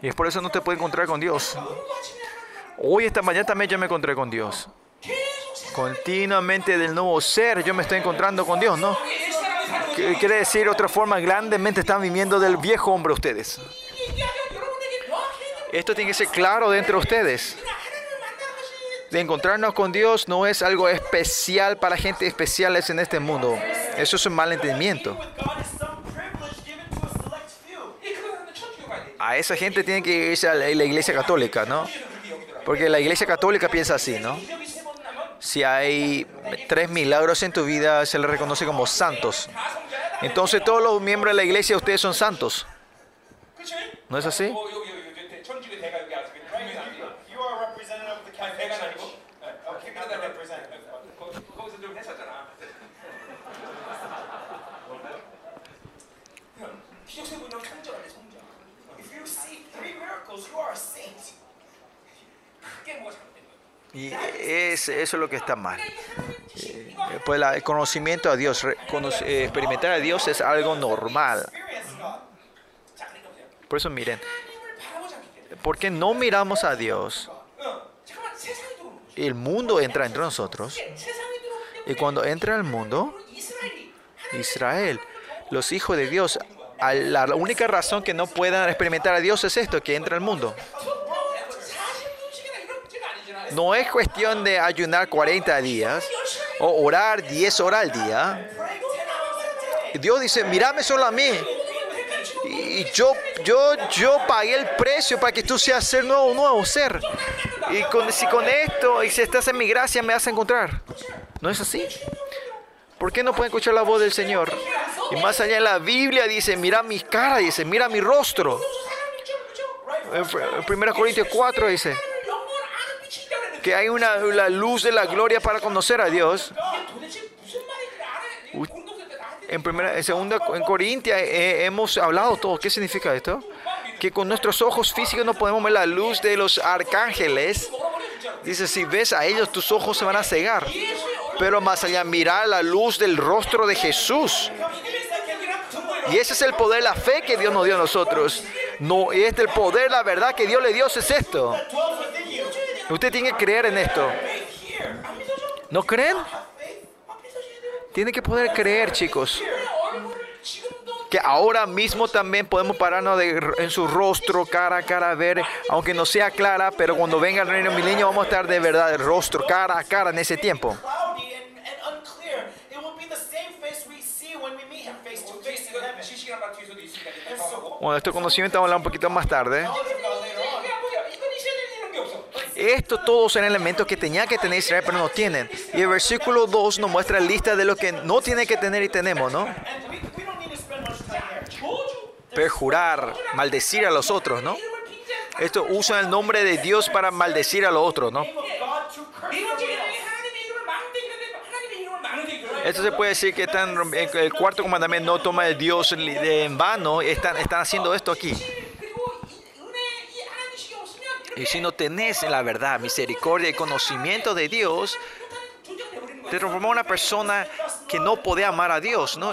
Y es por eso no te puedes encontrar con Dios. Hoy, esta mañana también yo me encontré con Dios. Continuamente del nuevo ser yo me estoy encontrando con Dios, ¿no? quiere decir otra forma, grandemente están viviendo del viejo hombre ustedes. Esto tiene que ser claro dentro de ustedes. De encontrarnos con Dios no es algo especial para gente especiales en este mundo. Eso es un mal entendimiento. A esa gente tiene que irse a la iglesia católica, ¿no? Porque la iglesia católica piensa así, ¿no? Si hay tres milagros en tu vida, se le reconoce como santos. Entonces todos los miembros de la iglesia, ustedes son santos. ¿No es así? Y es, eso es lo que está mal. Eh, pues el conocimiento a Dios, eh, experimentar a Dios es algo normal. Por eso miren, porque no miramos a Dios, el mundo entra entre nosotros. Y cuando entra el mundo, Israel, los hijos de Dios, la única razón que no puedan experimentar a Dios es esto, que entra el mundo. No es cuestión de ayunar 40 días o orar 10 horas al día. Pray 10 hours a day. Dios dice, mírame solo a mí. Y yo, yo, yo pagué el precio para que tú seas ser nuevo, nuevo ser. Y con, si con esto, y si estás en mi gracia, me vas a encontrar. ¿No es así? ¿Por qué no pueden escuchar la voz del Señor? Y más allá en la Biblia dice, mira mi cara, dice, mira mi rostro. En fr- en 1 Corintios 4 dice que hay una, la luz de la gloria para conocer a Dios. En, primera, en segunda, en Corintia eh, eh, hemos hablado todo. ¿Qué significa esto? Que con nuestros ojos físicos no podemos ver la luz de los arcángeles. Dice, si ves a ellos, tus ojos se van a cegar. Pero más allá, mirar la luz del rostro de Jesús. Y ese es el poder, la fe que Dios nos dio a nosotros. No, y este el poder, la verdad que Dios le dio es esto. Usted tiene que creer en esto. ¿No creen? Tiene que poder creer, chicos. Que ahora mismo también podemos pararnos de, en su rostro, cara a cara, ver, aunque no sea clara, pero cuando venga el reino milenio vamos a estar de verdad, el rostro, cara a cara en ese tiempo. Bueno, de este conocimiento vamos a hablar un poquito más tarde. Esto todos eran elementos que tenía que tener Israel, pero no tienen. Y el versículo 2 nos muestra la lista de lo que no tiene que tener y tenemos, ¿no? Perjurar, maldecir a los otros, ¿no? Esto usa el nombre de Dios para maldecir a los otros, ¿no? Esto se puede decir que están, el cuarto comandamiento no toma de Dios en vano, están, están haciendo esto aquí. Y si no tenés la verdad, misericordia y conocimiento de Dios, te transformó en una persona que no puede amar a Dios, ¿no?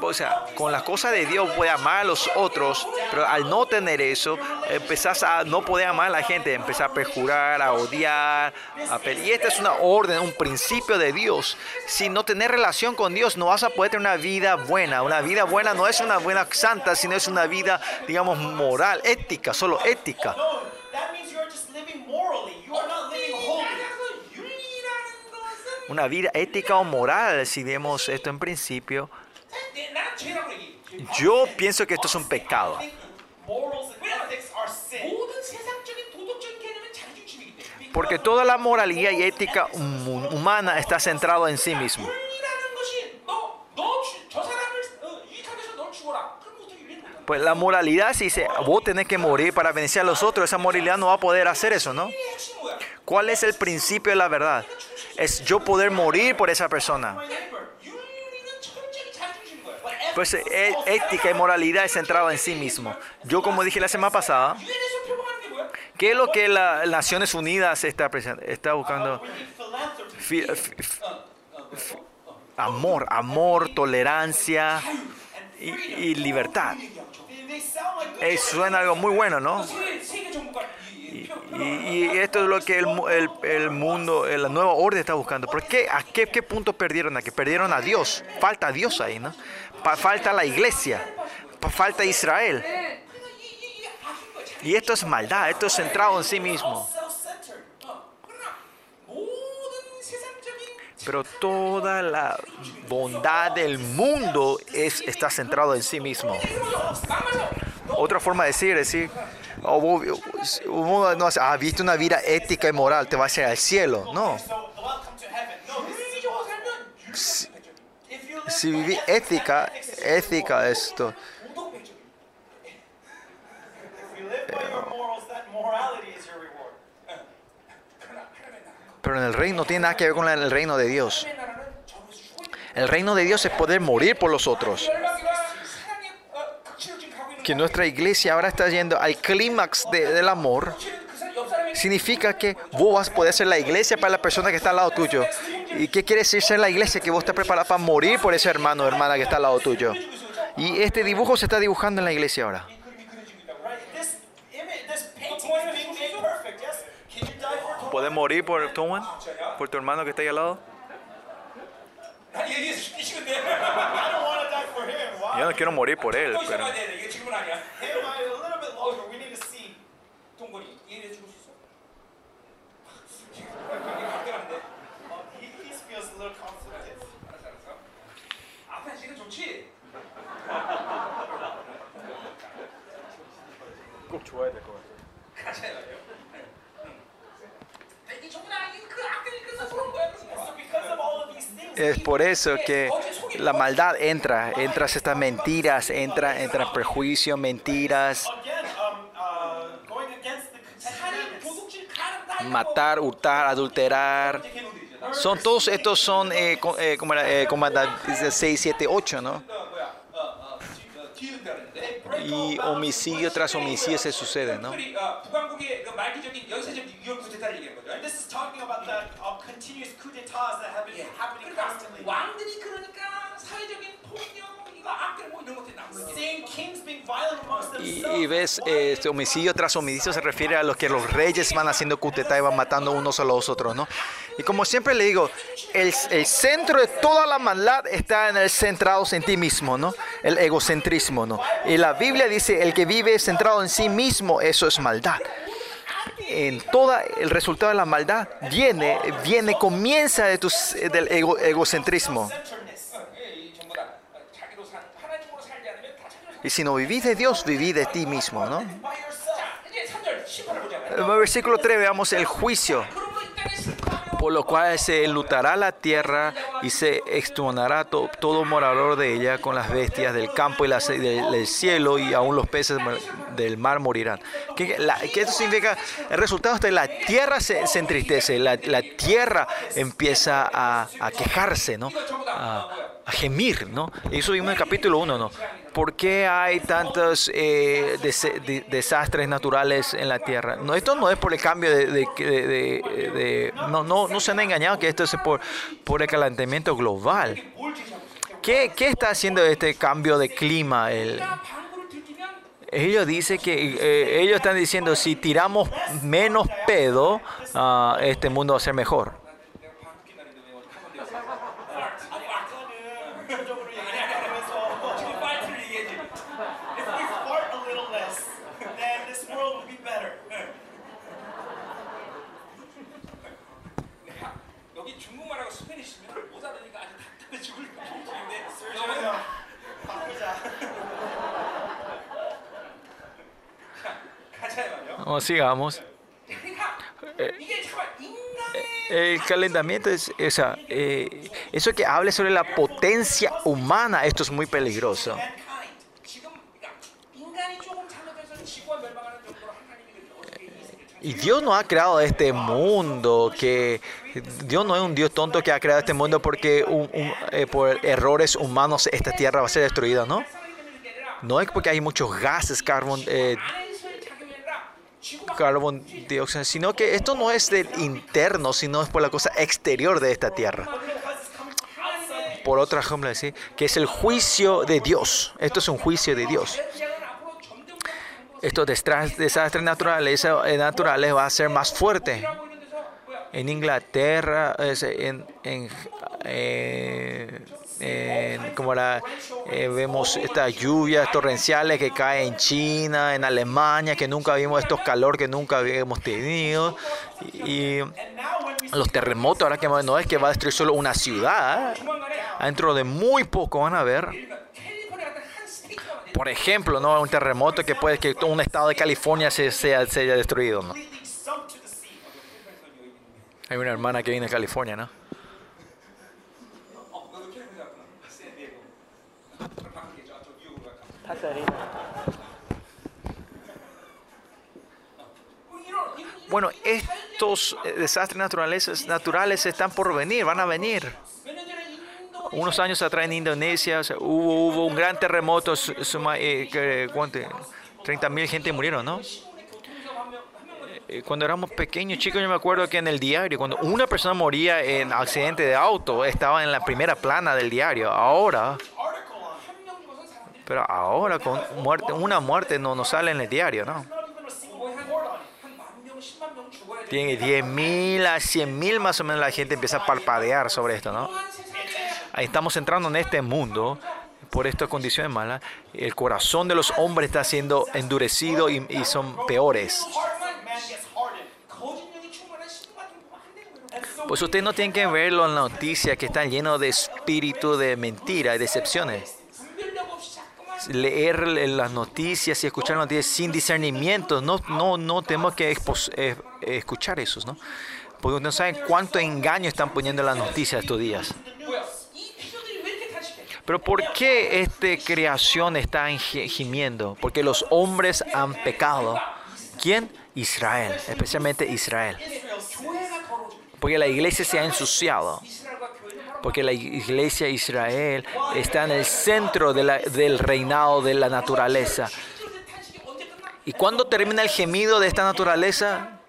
o sea, con las cosas de Dios puedes amar a los otros, pero al no tener eso, empezás a no poder amar a la gente, empezás a perjurar, a odiar, a pelear. Y esta es una orden, un principio de Dios. Si no tener relación con Dios, no vas a poder tener una vida buena. Una vida buena no es una buena santa, sino es una vida, digamos, moral, ética, solo ética. Una vida ética o moral, si vemos esto en principio. Yo pienso que esto es un pecado. Porque toda la moralidad y ética humana está centrada en sí mismo. Pues la moralidad, si dice, vos tenés que morir para vencer a los otros, esa moralidad no va a poder hacer eso, ¿no? ¿Cuál es el principio de la verdad? Es yo poder morir por esa persona. Pues eh, ética y moralidad es centrada en sí mismo. Yo como dije la semana pasada, ¿qué es lo que las Naciones Unidas está, buscando? Amor, amor, tolerancia y, libertad. Eh, suena algo muy bueno, ¿no? Y, esto es lo que el, el, el, mundo, la nueva orden está buscando. ¿Por qué? ¿A qué, punto perdieron? ¿A que perdieron a Dios? Falta Dios ahí, ¿no? falta la iglesia, falta Israel. Y esto es maldad, esto es centrado en sí mismo. Pero toda la bondad del mundo es, está centrado en sí mismo. Otra forma de decir, es decir, oh, uno no ah, viste una vida ética y moral, te vas a ir al cielo. No si viví ética, ética esto. Pero en el reino tiene nada que ver con el reino de Dios. El reino de Dios es poder morir por los otros. Que nuestra iglesia ahora está yendo al clímax del amor. Significa que vos vas ser la iglesia para la persona que está al lado tuyo. ¿Y qué quiere decir ser la iglesia? Que vos te preparás para morir por ese hermano o hermana que está al lado tuyo. Y este dibujo se está dibujando en la iglesia ahora. ¿Puedes morir por tu, por tu hermano que está ahí al lado? Yo no quiero morir por él, pero... 够戳的，各位。Es por eso que la maldad entra, entras estas mentiras, entra, entra prejuicio, mentiras, matar, hurtar, adulterar. Son todos estos son eh, eh, como era, eh, 6, 7, 8, ¿no? Y homicidio tras homicidio se sucede, ¿no? Y, y ves, este homicidio tras homicidio se refiere a los que los reyes van haciendo cuteta y van matando unos a los otros, ¿no? Y como siempre le digo, el, el centro de toda la maldad está en el centrados en ti mismo, ¿no? El egocentrismo, ¿no? Y la Biblia dice, el que vive centrado en sí mismo, eso es maldad en toda el resultado de la maldad viene, viene, comienza de tus, del ego, egocentrismo. Y si no vivís de Dios, viví de ti mismo, ¿no? Versículo 3 veamos el juicio. Por lo cual se enlutará la tierra y se exterminará todo morador de ella con las bestias del campo y las, del, cielo y aún los peces del mar morirán. ¿Qué, la, significa? El resultado es que la tierra se, entristece, la, tierra empieza a, quejarse, ¿no? A, a, gemir, ¿no? Eso vimos en el capítulo 1, ¿no? ¿por qué hay tantos eh, desastres naturales en la Tierra? No, esto no es por el cambio de... no, no, no, se han engañado que esto es por, por el calentamiento global. ¿Qué, ¿Qué, está haciendo este cambio de clima? El, ellos dicen que eh, ellos están diciendo si tiramos menos pedo, uh, este mundo va a ser mejor. O sigamos. Eh, el calentamiento es, o eh, eso que hable sobre la potencia humana, esto es muy peligroso. Y Dios no ha creado este mundo, que Dios no es un Dios tonto que ha creado este mundo porque eh, por errores humanos esta tierra va a ser destruida, ¿no? No es porque hay muchos gases carbon, Carbon dióxido, sino que esto no es del interno, sino es por la cosa exterior de esta tierra. Por otra ejemplo, ¿sí? que es el juicio de Dios. Esto es un juicio de Dios. Estos desastres naturales, eh, naturales va a ser más fuerte. En Inglaterra, en, en eh, eh, como la, eh, vemos estas lluvias torrenciales que caen en China, en Alemania, que nunca vimos estos calor que nunca habíamos tenido. Y, los terremotos, ahora que no es que va a destruir solo una ciudad, dentro de muy poco van a ver. Por ejemplo, ¿no? un terremoto que puede que todo un estado de California se, sea, se haya destruido. ¿no? Hay una hermana que viene de California, ¿no? Bueno, estos eh, desastres naturales, naturales están por venir, van a venir. Unos años atrás en Indonesia hubo, un gran terremoto, suma, eh, 30.000 gente murieron, ¿no? Eh, cuando éramos pequeños, chicos, yo me acuerdo que en el diario, cuando una persona moría en accidente de auto, estaba en la primera plana del diario. Ahora, pero ahora con muerte, una muerte no nos sale en el diario, ¿no? Tiene 10.000 a 100.000 más o menos la gente empieza a parpadear sobre esto, ¿no? Estamos entrando en este mundo por estas condiciones malas. El corazón de los hombres está siendo endurecido y, y son peores. Pues ustedes no tienen que ver las noticias que están llenas de espíritu de mentira y decepciones leer las noticias y escuchar noticias sin discernimiento. No, no, no tenemos que eh, escuchar eso, ¿no? Porque no saben cuánto engaño están poniendo en las noticias estos días. Pero ¿por qué esta creación está gimiendo? Porque los hombres han pecado. ¿Quién? Israel, especialmente Israel. Porque la iglesia se ha ensuciado porque la iglesia de Israel está en el centro del reinado de la naturaleza. ¿Y cuándo termina el gemido de esta naturaleza?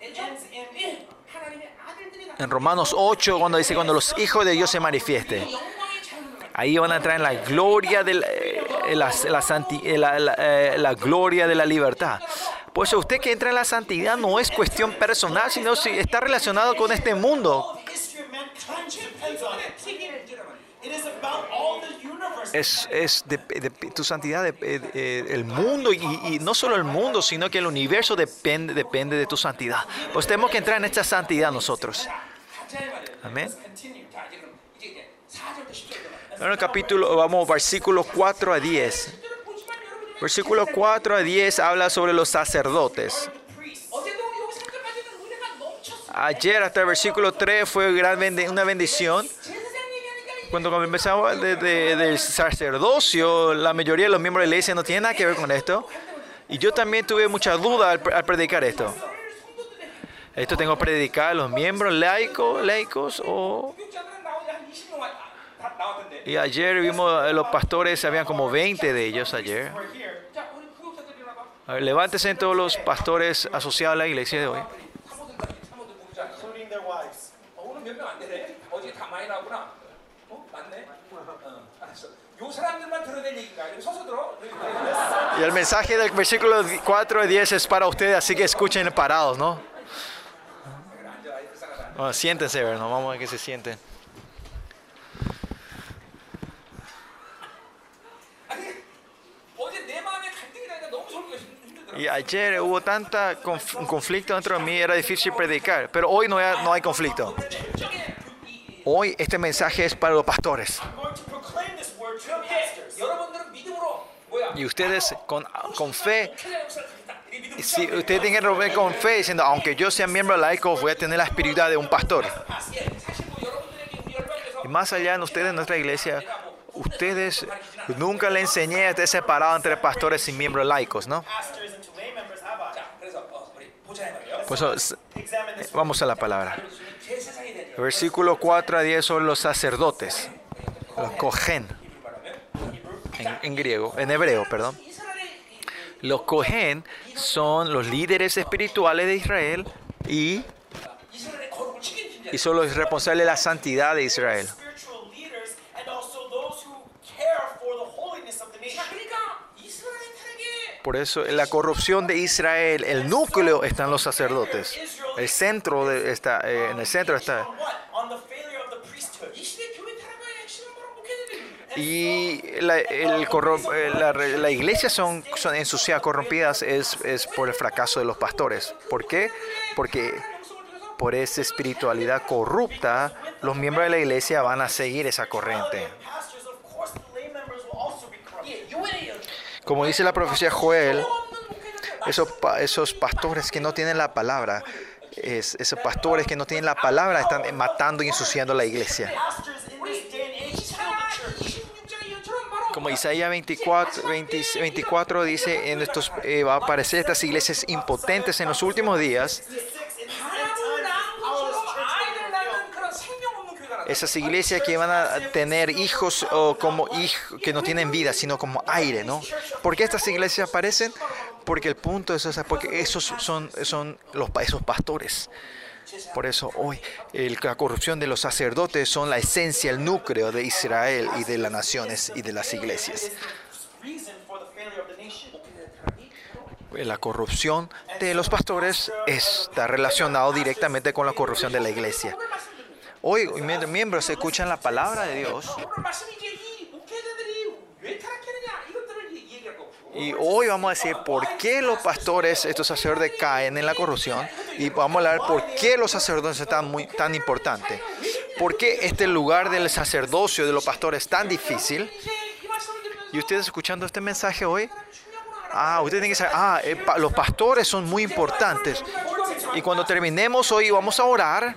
En Romanos 8, cuando dice, cuando los hijos de Dios se manifiesten. Ahí van a entrar en la gloria de eh, eh, eh, la, gloria de la libertad. Por eso usted que entra en la santidad no es cuestión personal, sino si está relacionado con este mundo, es, es de, de, tu santidad, de, eh, eh, el mundo y, y, no solo el mundo, sino que el universo depende, depende de tu santidad. Pues tenemos que entrar en esta santidad nosotros. Amén. En el capítulo, vamos, versículos 4 a 10. Versículo 4 a 10 habla sobre los sacerdotes. Ayer hasta el versículo 3 fue una bendición. Cuando comenzamos desde el sacerdocio, la mayoría de los miembros de la iglesia no tienen nada que ver con esto. Y yo también tuve muchas dudas al, predicar esto. Esto tengo que predicar a los miembros laicos, laicos o... Y ayer vimos eh, los pastores, habían como 20 de ellos ayer. A ver, todos los pastores asociados a la iglesia de hoy. Y el mensaje del versículo 4 y 10 es para ustedes, así que escuchen parados, ¿no? Bueno, siéntense, vamos a ver que se sienten. Y ayer hubo tanta conf conflicto dentro de mí, era difícil predicar, pero hoy no hay, no hay conflicto. Hoy este mensaje es para los pastores. Y ustedes con, con fe, si ustedes tienen que romper con fe diciendo, aunque yo sea miembro laico, voy a tener la espiritualidad de un pastor. Y más allá de ustedes, en nuestra iglesia, ustedes nunca le enseñé a estar separado entre pastores y miembros laicos, ¿no? Pues oh, vamos a la palabra. Versículo 4 a 10 son los sacerdotes, los cogen en, en griego, en hebreo, perdón. Los Cohen son los líderes espirituales de Israel y, y son los responsables de la santidad de Israel. Por eso en la corrupción de Israel, el núcleo están los sacerdotes. El centro de está eh, en el centro está y eh, la, iglesia son, ensuciadas, corrompidas, es, por el fracaso de los pastores. ¿Por qué? Porque por esa espiritualidad corrupta, los miembros de la iglesia van a seguir esa corriente. Como dice la profecía Joel, esos, pastores que no tienen la palabra, esos pastores que no tienen la palabra están matando y ensuciando la iglesia. Como Isaías 24, 20, 24 dice, en estos, eh, va a aparecer estas iglesias impotentes en los últimos días. Esas iglesias que van a tener hijos o como hijos que no tienen vida, sino como aire, ¿no? ¿Por qué estas iglesias aparecen? Porque el punto es, o sea, porque esos son, son los, esos pastores. Por eso hoy la corrupción de los sacerdotes son la esencia, el núcleo de Israel y de las naciones y de las iglesias. La corrupción de los pastores está relacionado directamente con la corrupción de la iglesia. Hoy mie- miembros escuchan la palabra de Dios y hoy vamos a decir por qué los pastores, estos sacerdotes, caen en la corrupción. Y vamos a hablar por qué los sacerdotes son tan, muy, tan importantes. ¿Por qué este lugar del sacerdocio de los pastores es tan difícil? Y ustedes escuchando este mensaje hoy, ah, ustedes tienen que saber, ah, eh, pa los pastores son muy importantes. Y cuando terminemos hoy, vamos a orar.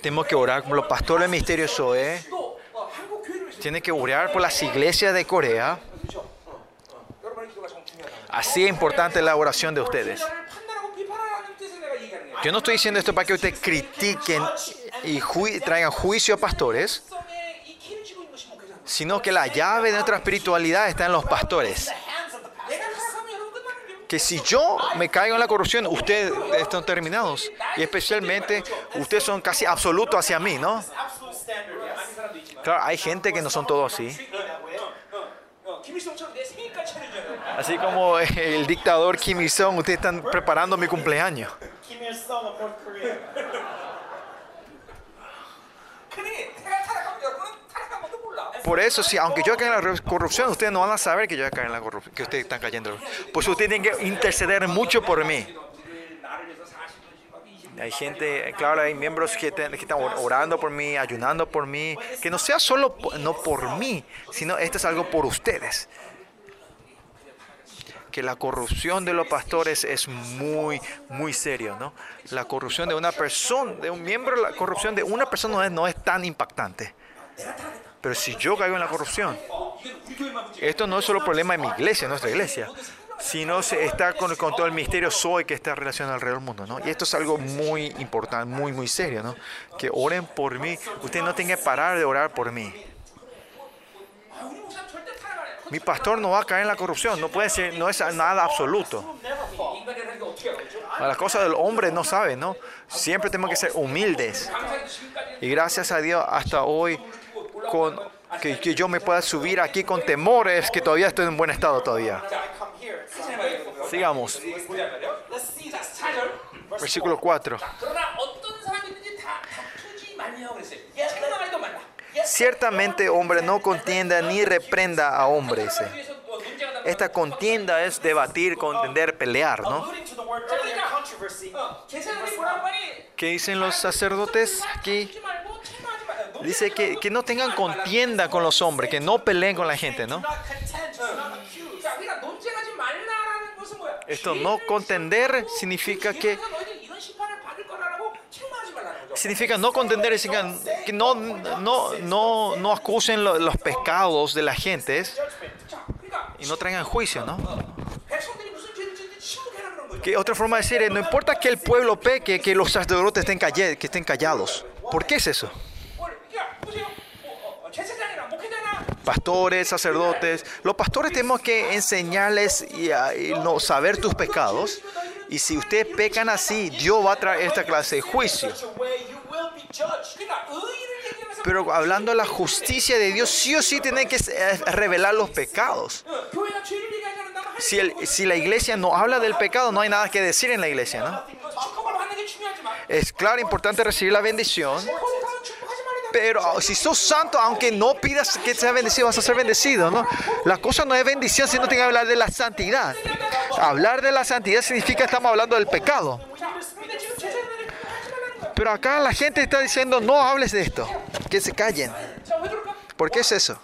Tenemos que orar como los pastores del misterio Zoe. Eh. Tienen que orar por las iglesias de Corea. Así es importante la oración de ustedes. Yo no estoy diciendo esto para que ustedes critiquen y ju traigan juicio a pastores, sino que la llave de nuestra espiritualidad está en los pastores. Que si yo me caigo en la corrupción, ustedes están terminados. Y especialmente, ustedes son casi absolutos hacia mí, ¿no? Claro, hay gente que no son todos así. Así como el dictador Kim Il-sung, ustedes están preparando mi cumpleaños. Por eso, si aunque yo caiga en la corrupción, ustedes no van a saber que yo voy a caer en la corrupción, que ustedes están cayendo. Por eso ustedes tienen que interceder mucho por mí. Hay gente, claro, hay miembros que, te, que, están orando por mí, ayunando por mí. Que no sea solo no por mí, sino esto es algo por ustedes. Que la corrupción de los pastores es muy, muy serio, ¿no? La corrupción de una persona, de un miembro, la corrupción de una persona no es, no es tan impactante. Pero si yo caigo en la corrupción, esto no es solo problema de mi iglesia, nuestra iglesia sino se está con, con, todo el misterio soy que está relacionado alrededor del mundo. ¿no? Y esto es algo muy importante, muy, muy serio. ¿no? Que oren por mí. Usted no tenga que parar de orar por mí. Mi pastor no va a caer en la corrupción. No puede ser, no es nada absoluto. Las cosas del hombre no saben, ¿no? Siempre tenemos que ser humildes. Y gracias a Dios hasta hoy con que, que yo me pueda subir aquí con temores, que todavía estoy en buen estado todavía. Sigamos. Versículo 4. Ciertamente hombre no contienda ni reprenda a hombre. Esta contienda es debatir, contender, pelear, ¿no? ¿Qué dicen los sacerdotes aquí? Dice que, que no tengan contienda con los hombres, que no peleen con la gente, ¿no? Esto no contender significa que significa no contender, significa que no, no, no, no acusen los, los pecados de las gentes y no traigan juicio, ¿no? Que otra forma de decir es, no importa que el pueblo peque, que los sacerdotes estén, calle, que estén callados. ¿Por qué es eso? pastores, sacerdotes. Los pastores tenemos que enseñarles ah, y, no saber tus pecados. Y si ustedes pecan así, Dios va a traer esta clase de juicio. Pero hablando de la justicia de Dios, sí o sí tiene que eh, revelar los pecados. Si, si la iglesia no habla del pecado, no hay nada que decir en la iglesia, ¿no? Es claro, importante recibir la bendición pero oh, si sos santo, aunque no pidas que seas bendecido, vas a ser bendecido, ¿no? La cosa no es bendición, si no sino que hablar de la santidad. Hablar de la santidad significa que estamos hablando del pecado. Pero acá la gente está diciendo, no hables de esto, que se callen. ¿Por qué es eso?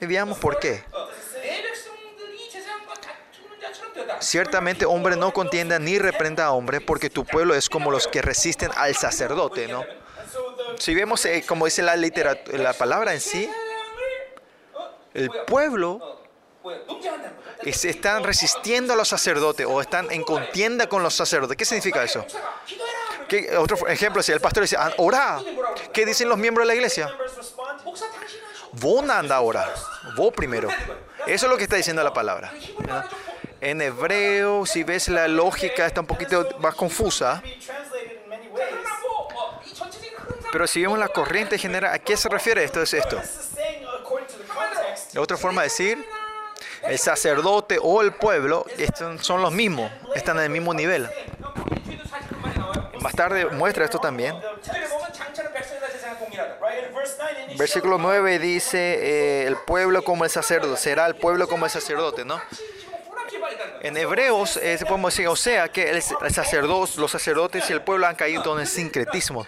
Y veamos por qué. Ciertamente hombre no contienda ni reprenda a hombre, porque tu pueblo es como los que resisten al sacerdote, ¿no? Si vemos, eh, como dice la, la palabra en sí, el pueblo se están resistiendo a los sacerdotes o están en contienda con los sacerdotes. ¿Qué significa eso? Otro ejemplo, si el pastor dice, ah, orá, ¿qué dicen los miembros de la iglesia? Vos anda ahora, vos primero. Eso es lo que está diciendo la palabra. En hebreo, si ves la lógica, está un poquito más confusa. Pero si vemos la corriente general, ¿a qué se refiere esto? Es esto. De otra forma de decir, el sacerdote o el pueblo son los mismos, están en el mismo nivel. Más tarde muestra esto también. Versículo 9 dice, eh, el pueblo como el sacerdote, será el pueblo como el sacerdote, ¿no? En hebreos eh, podemos decir, o sea, que los sacerdotes y el pueblo han caído en el sincretismo.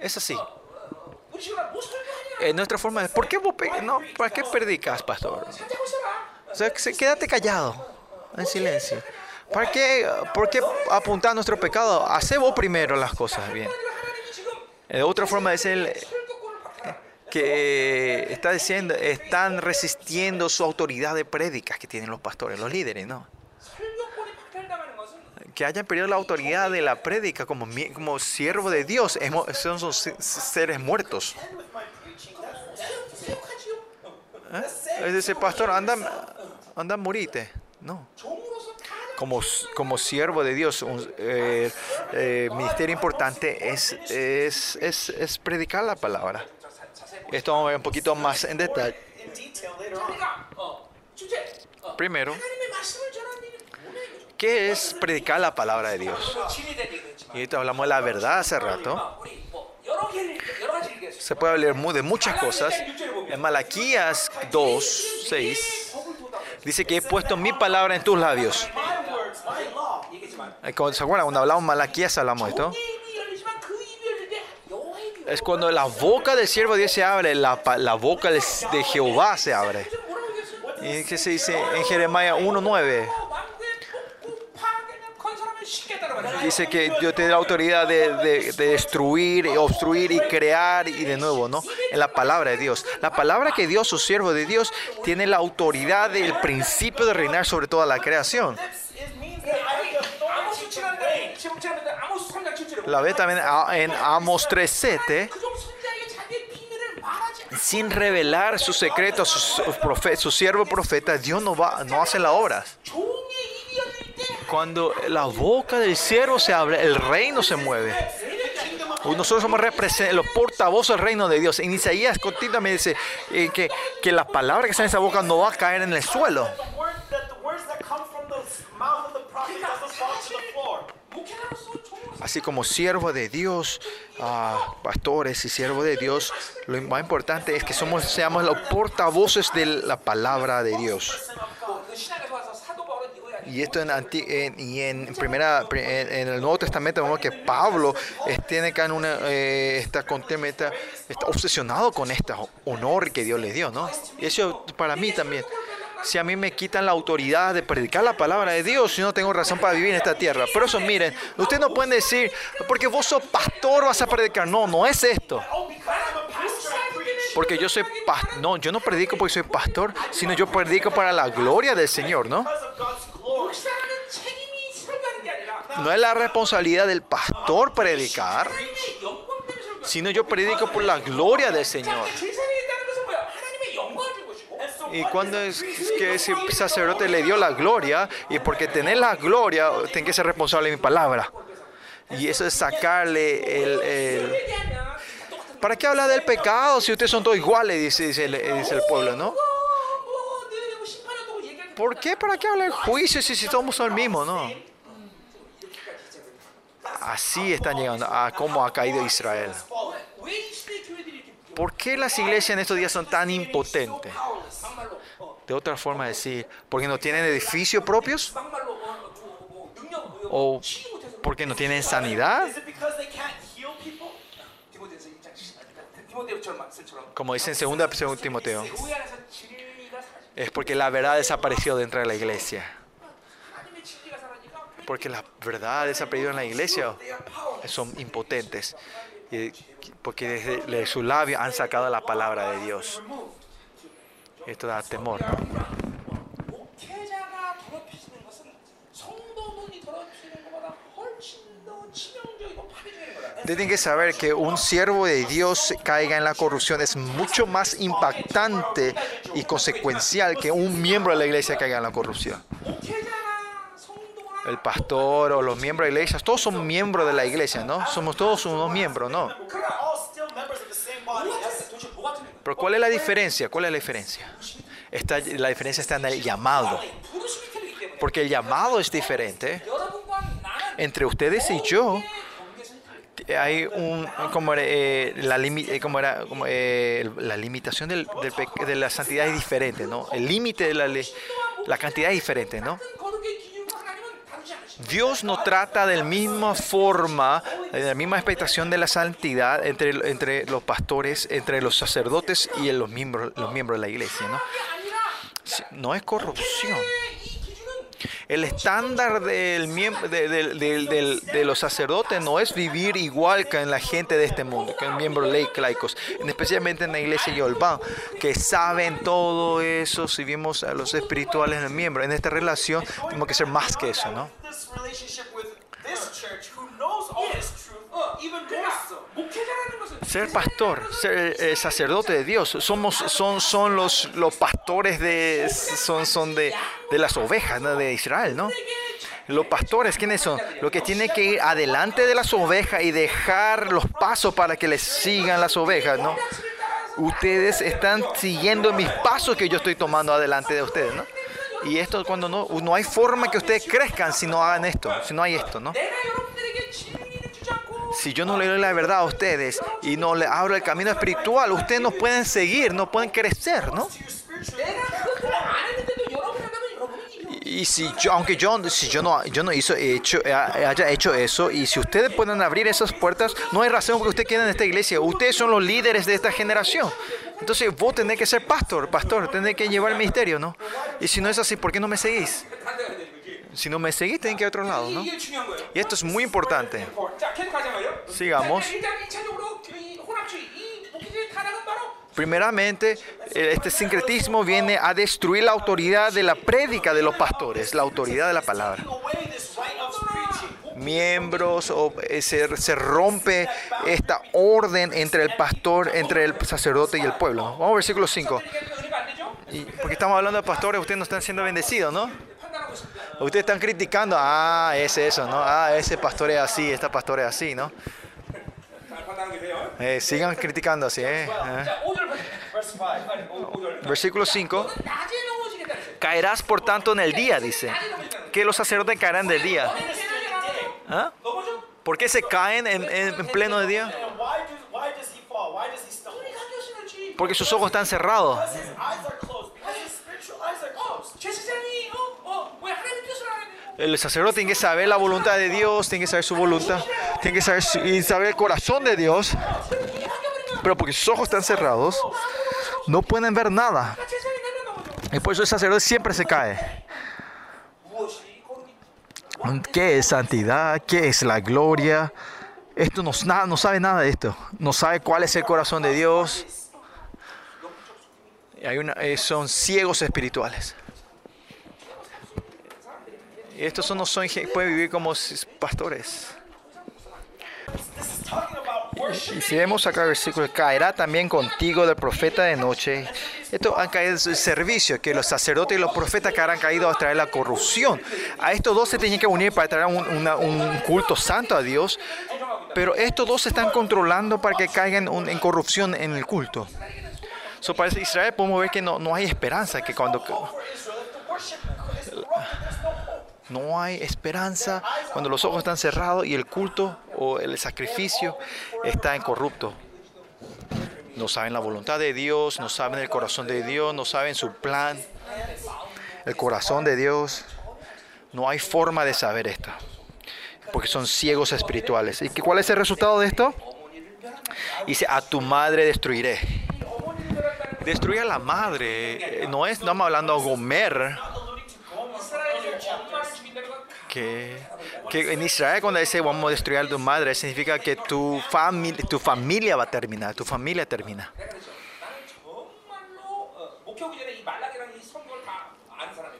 Es así. En eh, nuestra forma de, ¿por qué vos no, ¿para qué predicas, pastor? O sea, quédate callado, en silencio. ¿Para qué, ¿Por qué apuntar a nuestro pecado? Hace vos primero las cosas bien. Eh, otra forma es el eh, que está diciendo, están resistiendo su autoridad de prédicas que tienen los pastores, los líderes, ¿no? que hayan perdido la autoridad de la prédica como, como siervo de Dios, son, son seres muertos. ¿Eh? Es pastor, anda, anda, morite. No. Como, como siervo de Dios, un eh, eh ministerio importante es, es, es, predicar la palabra. Esto vamos a ver un poquito más en detalle. Primero, ¿Qué es predicar la palabra de Dios? Y ahorita hablamos de la verdad hace rato. Se puede hablar de muchas cosas. En Malaquías 2, 6, dice que he puesto mi palabra en tus labios. Se acuerdan, cuando hablamos Malaquías hablamos de esto. Es cuando la boca del siervo de Dios se abre, la, boca de Jehová se abre. Y que se dice en Jeremías Jeremiah 1.9. Dice que Dios tiene la autoridad de, de, de, destruir, obstruir y crear y de nuevo, ¿no? En la palabra de Dios. La palabra que Dios, su siervo de Dios, tiene la autoridad del principio de reinar sobre toda la creación. La ve también ah, en Amos 3.7 sin revelar sus secretos a sus, sus, profetas, Dios no, va, no hace la obra. Cuando la boca del siervo se abre, el reino se mueve. Uh, nosotros somos los portavoces del reino de Dios. En Isaías continuamente dice eh, que, que la palabra que está en esa boca no va a caer en el suelo. Así como siervo de Dios, ah, pastores y siervo de Dios, lo más importante es que somos, seamos los portavoces de la palabra de Dios. Y esto en, anti- en- y en primera en, en el Nuevo Testamento vemos que Pablo eh, tiene acá en una eh, está, está, está obsesionado con este honor que Dios le dio, ¿no? Y eso para mí también. Si a mí me quitan la autoridad de predicar la palabra de Dios, yo no tengo razón para vivir en esta tierra. Por eso miren, ustedes no pueden decir, porque vos sos pastor vas a predicar. No, no es esto. Porque yo soy pastor. No, yo no predico porque soy pastor, sino yo predico para la gloria del Señor, ¿no? No es la responsabilidad del pastor predicar, sino yo predico por la gloria del Señor. Y cuando es que ese sacerdote le dio la gloria, y porque tener la gloria, tengo que ser responsable de mi palabra. Y eso es sacarle el, ¿Para qué habla del pecado si ustedes son todos iguales? Dice, dice, el, pueblo, ¿no? ¿Por qué? ¿Para qué habla del juicio si, todos somos el mismo, no? Así están llegando a cómo ha caído Israel. ¿Por qué las iglesias en estos días son tan impotentes? De otra forma decir, porque no tienen edificios propios o porque no tienen sanidad. Como dice en 2 Timoteo, es porque la verdad desapareció dentro de la iglesia porque las verdades han perdido en la iglesia son impotentes, porque desde su labio han sacado la palabra de Dios. Esto da temor. ¿no? Tienen que saber que un siervo de Dios caiga en la corrupción es mucho más impactante y consecuencial que un miembro de la iglesia caiga en la corrupción el pastor o los miembros de la iglesia, todos son miembros de la iglesia, ¿no? Somos todos unos miembros, ¿no? Pero ¿cuál es la diferencia? ¿Cuál es la diferencia? La diferencia está en el llamado. Porque el llamado es diferente. Entre ustedes y yo hay un como, eh, la, eh, como era como, eh, la limitación del, de la santidad es diferente, ¿no? El límite de la la cantidad es diferente, ¿no? Dios no trata de la misma forma, de la misma expectación de la santidad entre, entre los pastores, entre los sacerdotes y los miembros, los miembros de la iglesia. No, no es corrupción. El estándar del, del, del, de los sacerdotes no es vivir igual que en la gente de este mundo, que el miembro ley laicos, especialmente en la iglesia Yolván, que saben todo eso. Si vimos a los espirituales en el miembro, en esta relación tenemos que ser más que eso, ¿no? Ser pastor, ser eh, sacerdote de Dios, somos, son, son los, los pastores de, son, son de, de las ovejas ¿no? de Israel, ¿no? Los pastores, ¿quiénes son? Los que tienen que ir adelante de las ovejas y dejar los pasos para que les sigan las ovejas, ¿no? Ustedes están siguiendo mis pasos que yo estoy tomando adelante de ustedes, ¿no? Y esto cuando no, no hay forma que ustedes crezcan si no hagan esto, si no hay esto, ¿no? si yo no le doy la verdad a ustedes y no le abro el camino espiritual, ustedes no pueden seguir, no pueden crecer, ¿no? Y si yo, aunque yo, si yo no, yo no hizo, hecho, eh, haya hecho eso, y si ustedes pueden abrir esas puertas, no hay razón que ustedes queden en esta iglesia. Ustedes son los líderes de esta generación. Entonces vos tenés que ser pastor, pastor, tenés que llevar el ministerio, ¿no? Y si no es así, ¿por qué no me seguís? Si no me seguís, tienen que ir a otro lado, ¿no? Y esto es muy importante sigamos. Primeramente, eh, este sincretismo viene a destruir la autoridad de la prédica de los pastores, la autoridad de la palabra. Miembros, o, eh, se, se, rompe esta orden entre el pastor, entre el sacerdote y el pueblo. Vamos al versículo 5. Porque estamos hablando de pastores, ustedes no están siendo bendecidos, ¿no? Ustedes están criticando, ah, ese eso, ¿no? Ah, ese pastor es así, esta pastora es así, ¿no? Eh, sigan criticando así, eh, ¿eh? Versículo 5. Caerás por tanto en el día, dice. Que los sacerdotes caerán del día. ¿Ah? ¿Por qué se caen en, pleno de día? Porque sus ojos están cerrados. El sacerdote tiene que saber la voluntad de Dios, tiene que saber su voluntad, tiene que saber, su, y saber el corazón de Dios. Pero porque sus ojos están cerrados, no pueden ver nada. Y por eso el sacerdote siempre se cae. ¿Qué es santidad? ¿Qué es la gloria? Esto no, nada, no sabe nada de esto. No sabe cuál es el corazón de Dios. Y hay una, eh, son ciegos espirituales. Estos no son, pueden vivir como pastores. Y si vemos acá el versículo, caerá también contigo del profeta de noche. Esto han caído el servicio, que los sacerdotes y los profetas que han caído a traer la corrupción. A estos dos se tienen que unir para traer un, culto santo a Dios. Pero estos dos se están controlando para que caigan en corrupción en el culto. So, para Israel podemos ver que no, no hay esperanza, que cuando... no hay esperanza cuando los ojos están cerrados y el culto o el sacrificio está en corrupto. No saben la voluntad de Dios, no saben el corazón de Dios, no saben su plan. El corazón de Dios. No hay forma de saber esto. Porque son ciegos espirituales. ¿Y cuál es el resultado de esto? Dice, a tu madre destruiré. Destruir a la madre. eh, No es, no estamos hablando de Gomer. Que, que en Israel cuando dice vamos a destruir a tu madre, significa que tu, fami tu familia va a terminar, tu familia termina.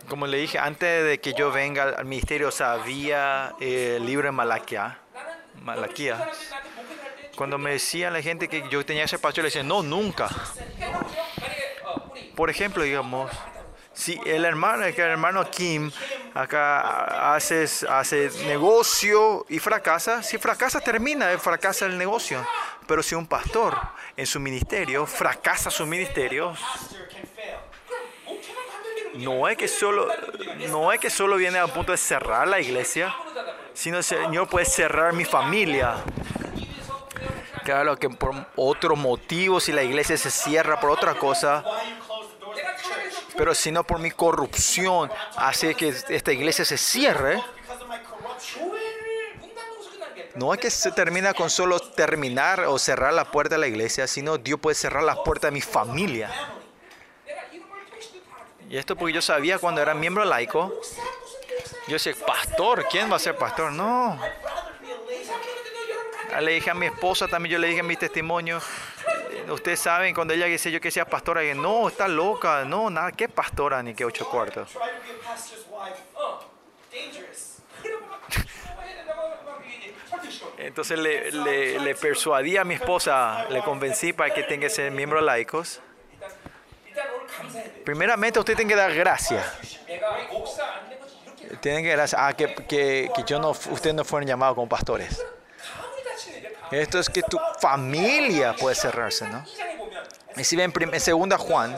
Como le dije, antes de que yo venga al ministerio sabía eh, el libro de Malaquía. Malaquía. Cuando me decían la gente que yo tenía ese pastor, le decía, no, nunca. Por ejemplo, digamos, si el hermano, el hermano Kim acá hace, hace negocio y fracasa, si fracasa termina, eh, fracasa el negocio. Pero si un pastor en su ministerio fracasa su ministerio, no es que solo, no es que solo viene a punto de cerrar la iglesia, sino el Señor puede cerrar mi familia. Claro que por otro motivo, si la iglesia se cierra por otra cosa, pero sino por mi corrupción hace que esta iglesia se cierre. ¿eh? No es que se termina con solo terminar o cerrar la puerta de la iglesia, sino Dios puede cerrar la puerta de mi familia. Y esto porque yo sabía cuando era miembro laico, yo decía, pastor, ¿quién va a ser pastor? No. Ah, le dije a mi esposa también, yo le dije en mi testimonio, ustedes saben, cuando ella dice yo que sea pastora, dije, no, está loca, no, nada, ¿qué pastora ni qué ocho cuartos? Entonces le, le, le, persuadí a mi esposa, le convencí para que tenga ese miembro laicos. Primeramente usted tiene que dar gracias. Tienen que dar gracias. Ah, que, que, que yo no, ustedes no fueron llamados como pastores. Esto es que tu familia puede cerrarse, ¿no? Y si ven en segunda Juan,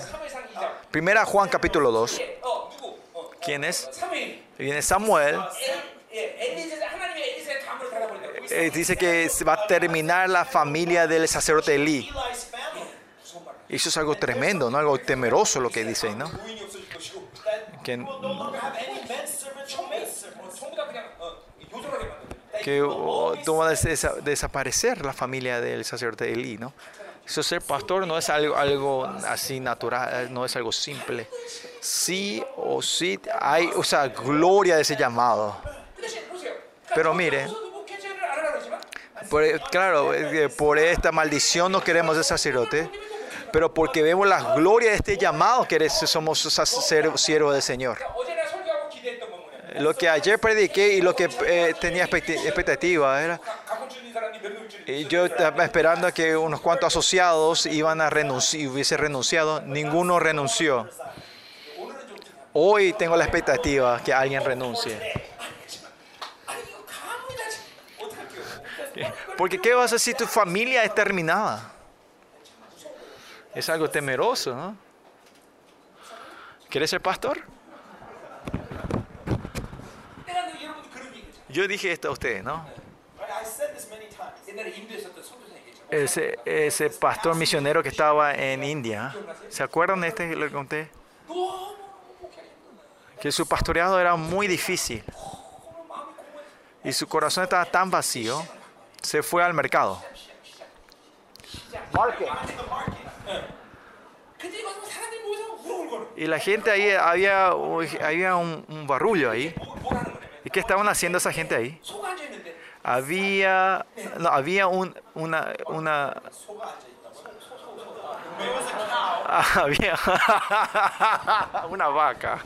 primera Juan capítulo 2, ¿quién es? Viene Samuel. Eh, dice que va a terminar la familia del sacerdote Elí. Eso es algo tremendo, ¿no? Algo temeroso lo que dice, ¿no? Que, no que oh, toma desaparecer la familia del sacerdote Elí, ¿no? Eso ser pastor no es algo, así natural, eh, no es algo simple. Sí o sí hay, o sea, gloria de ese llamado. Pero mire, e, claro, eh, por esta maldición no queremos ser sacerdote, pero porque vemos la gloria de este llamado que somos siervos del Señor. Lo que ayer prediqué y lo que eh, tenía expectativa era... Yo estaba esperando que unos cuantos asociados iban a renunciar, hubiese renunciado. Ninguno renunció. Hoy tengo la expectativa que alguien renuncie. Porque ¿qué vas a hacer si tu familia es terminada? Es algo temeroso, ¿no? ¿Quieres ser pastor? Yo dije esto a ustedes, ¿no? Ese, pastor misionero que estaba en India, ¿se acuerdan de este que le conté? Que su pastoreado era muy difícil y su corazón estaba tan vacío, se fue al mercado. Y la gente ahí, había, había un, un barullo ahí. Qué estaban haciendo esa gente ahí? Había, no, había una, una, (laughs) había (laughs) una vaca.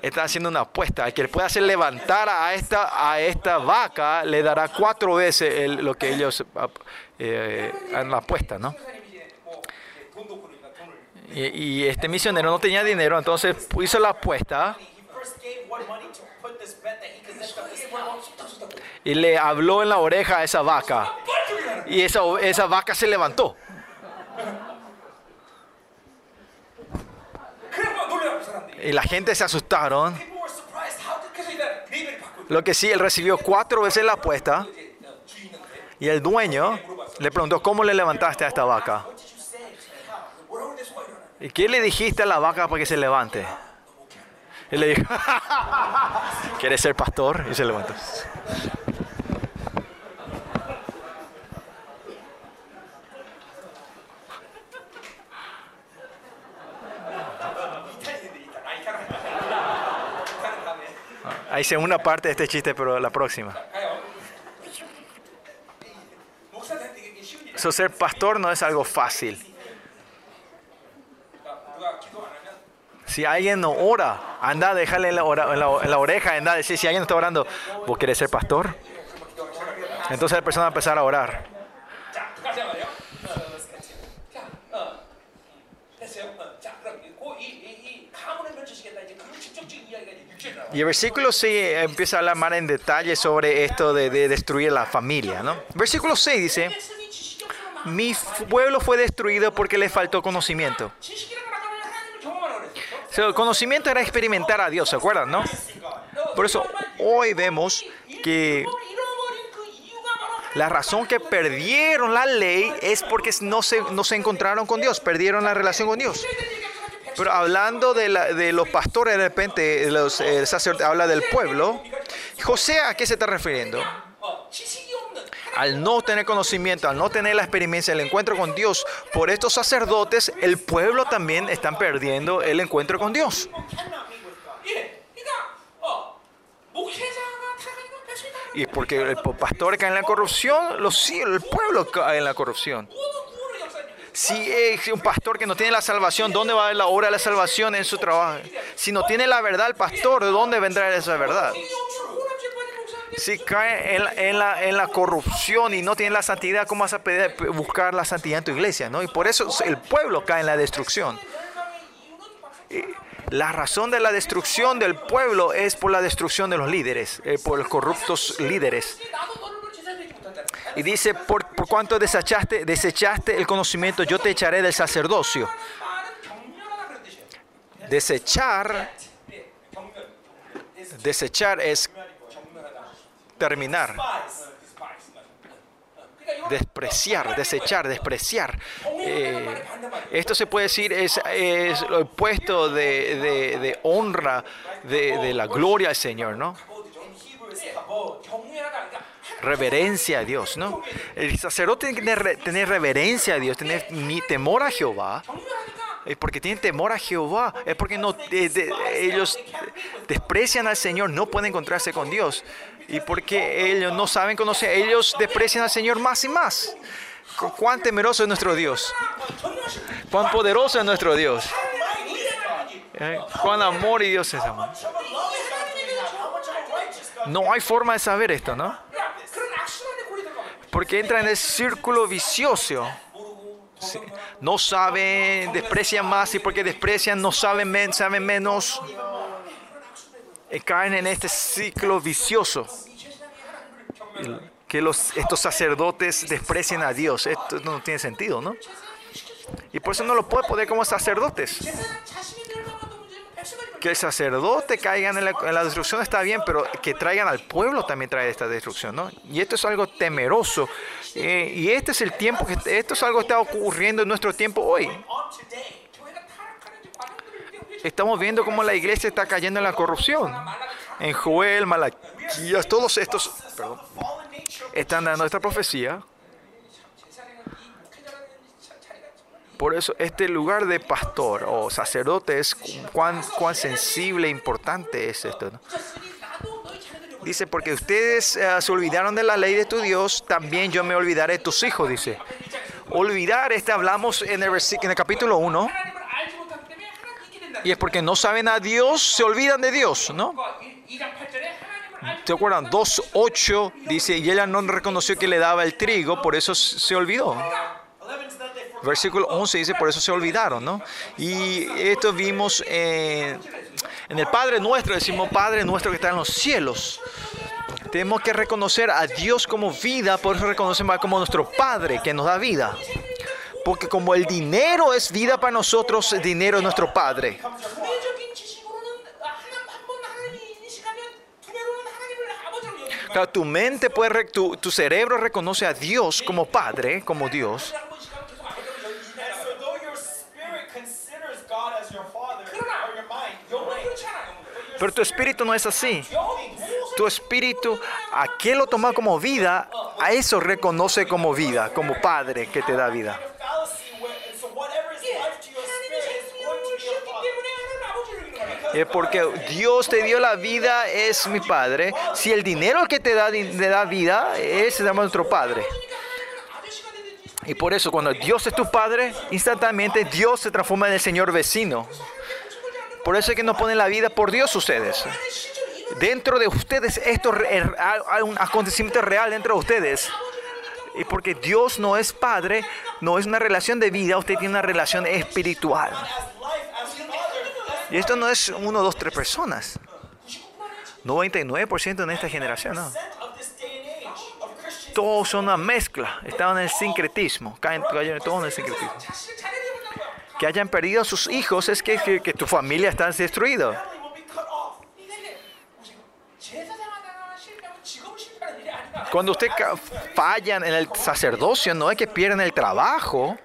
Están haciendo una apuesta. El que pueda hacer levantar a esta, a esta vaca le dará cuatro veces lo que ellos eh, eh han la apuesta, ¿no? Eh, y, este misionero no tenía dinero, entonces hizo la apuesta y le habló en la oreja a esa vaca. Y esa, esa vaca se levantó. Y la gente se asustaron. Lo que sí, él recibió cuatro veces la apuesta. Y el dueño le preguntó, ¿cómo le levantaste a esta vaca? ¿Y qué le dijiste a la vaca para que se levante? Y le dijo, (laughs) ¿quieres ser pastor? Y se levantó. Ahí se una parte de este chiste, pero la próxima. So, ser pastor no es algo fácil. Si alguien no ora, anda a dejarle en la, en la, oreja, anda decir, si alguien no está orando, ¿vos querés ser pastor? Entonces la persona va a empezar a orar. Y el versículo 6 empieza a hablar más en detalle sobre esto de, de destruir la familia. ¿no? Versículo 6 dice, mi pueblo fue destruido porque le faltó conocimiento. El conocimiento era experimentar a Dios, ¿se acuerdan, no? Por eso hoy vemos que la razón que perdieron la ley es porque no se, no se encontraron con Dios, perdieron la relación con Dios. Pero hablando de, la, de los pastores, de repente el sacerdote habla del pueblo. José, ¿a qué se está refiriendo? al no tener conocimiento, al no tener la experiencia, el encuentro con Dios, por estos sacerdotes, el pueblo también están perdiendo el encuentro con Dios. Y porque el pastor cae en la corrupción, los, cielos, el pueblo cae en la corrupción. Si es un pastor que no tiene la salvación, ¿dónde va a haber la obra de la salvación en su trabajo? Si no tiene la verdad el pastor, ¿de dónde vendrá esa verdad? si cae en la, en, la, en la, corrupción y no tiene la santidad, ¿cómo vas a buscar la santidad en tu iglesia? ¿no? Y por eso el pueblo cae en la destrucción. La razón de la destrucción del pueblo es por la destrucción de los líderes, eh, por los corruptos líderes. Y dice, por, por cuanto desechaste, desechaste el conocimiento, yo te echaré del sacerdocio. Desechar desechar es terminar. Despreciar, desechar, despreciar. Eh, esto se puede decir es, es lo opuesto de, de, de honra, de, de la gloria al Señor, ¿no? reverencia a Dios, ¿no? El sacerdote tiene que tener, tener reverencia a Dios, tener mi temor a Jehová. Es porque tienen temor a Jehová, es porque no, de, de, ellos desprecian al Señor, no pueden encontrarse con Dios. Y porque ellos no saben conocer, ellos desprecian al Señor más y más. Cuán temeroso es nuestro Dios. Cuán poderoso es nuestro Dios. Eh, cuán amor y Dios es amor. No hay forma de saber esto, ¿no? Porque entra en el círculo vicioso. No saben, desprecian más y porque desprecian no saben, men, saben menos. Eh, caen en este ciclo vicioso. Que los, estos sacerdotes desprecien a Dios. Esto no tiene sentido, ¿no? Y por eso no lo puede poner como sacerdotes. Que el sacerdote caiga en la, en la, destrucción está bien, pero que traigan al pueblo también trae esta destrucción, ¿no? Y esto es algo temeroso. Eh, y este es el tiempo que esto es algo que está ocurriendo en nuestro tiempo hoy. Estamos viendo cómo la iglesia está cayendo en la corrupción. En Joel, Malaquías, todos estos están dando esta profecía. Por eso este lugar de pastor o sacerdote es cuán, cuán sensible e importante es esto. Dice, porque ustedes eh, se olvidaron de la ley de tu Dios, también yo me olvidaré de tus hijos, dice. Olvidar, este hablamos en el, en el capítulo 1 y es porque no saben a Dios, se olvidan de Dios, ¿no? ¿Te acuerdan? 2.8 dice, y ella no reconoció que le daba el trigo, por eso se olvidó. Versículo 11 dice, por eso se olvidaron, ¿no? Y esto vimos en el Padre nuestro, decimos Padre nuestro que está en los cielos. Tenemos que reconocer a Dios como vida, por eso reconocemos como nuestro Padre que nos da vida. Porque como el dinero es vida para nosotros, el dinero es nuestro Padre. Claro, tu mente puede, tu, tu cerebro reconoce a Dios como Padre, como Dios. Pero tu espíritu no es así tu espíritu, aquel lo toma como vida, a eso reconoce como vida, como Padre que te da vida. porque Dios te dio la vida, es mi Padre. Si el dinero que te da, da vida, es nuestro Padre. Y por eso cuando Dios es tu Padre, instantáneamente Dios se transforma en el Señor vecino. Por eso es que nos ponen la vida por Dios ustedes. Dentro de ustedes, esto hay un acontecimiento real dentro de ustedes. Y porque Dios no es padre, no es una relación de vida, usted tiene una relación espiritual. Y esto no es uno, dos, tres personas. 99% en esta generación, no. Todos son una mezcla, estaban en el sincretismo, caen, caen todos en el sincretismo. Que hayan perdido a sus hijos es que, que, que tu familia está destruida. Cuando usted fallan en el sacerdocio, no es que pierdan el trabajo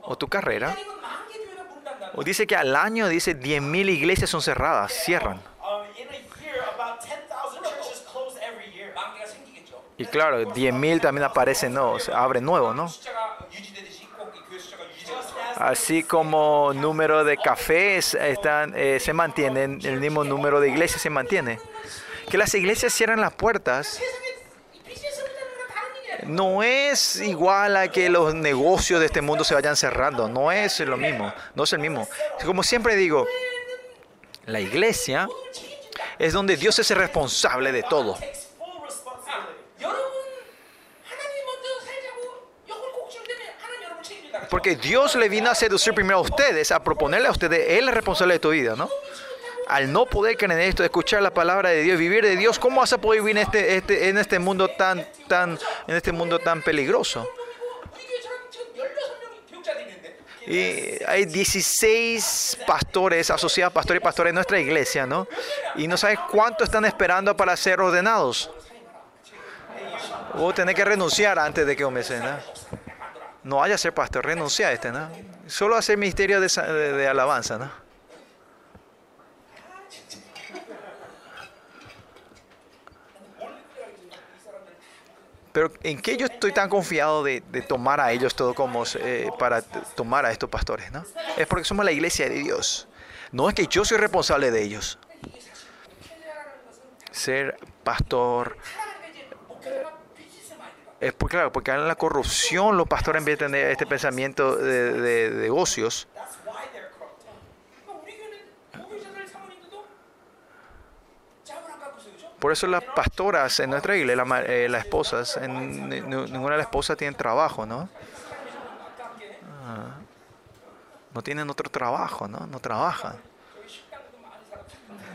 o tu carrera. O dice que al año, dice, 10.000 iglesias son cerradas, cierran. Y claro, 10.000 también aparecen, no, se abren nuevos, ¿no? Así como número de cafés están, eh, se mantienen, el mismo número de iglesias se mantiene. Que las iglesias cierran las puertas no es igual a que los negocios de este mundo se vayan cerrando, no es lo mismo, no es el mismo. Como siempre digo, la iglesia es donde Dios es el responsable de todo. Porque Dios le vino a seducir primero a ustedes, a proponerle a ustedes, Él es responsable de tu vida, ¿no? al no poder creer en esto, escuchar la palabra de Dios, vivir de Dios, ¿cómo vas a poder vivir en este, este en este mundo tan, tan, en este mundo tan peligroso? Y hay 16 pastores, asociados pastores y pastores en nuestra iglesia, ¿no? Y no sabes cuánto están esperando para ser ordenados. Vos tenés que renunciar antes de que comience, ¿no? No vaya a ser pastor, renuncia a este, ¿no? Solo hacer ministerio de, de, de alabanza, ¿no? Pero ¿en qué yo estoy tan confiado de, tomar a ellos todo como eh, para tomar a estos pastores? ¿no? Es porque somos la iglesia de Dios. No es que yo soy responsable de ellos. Ser pastor. Es porque, claro, porque en la corrupción los pastores en vez de tener este pensamiento de, de, de negocios, Por eso las pastoras en nuestra iglesia, las, eh, las esposas, ninguna de las esposas tiene trabajo, ¿no? Ah, no tienen otro trabajo, ¿no? No trabajan.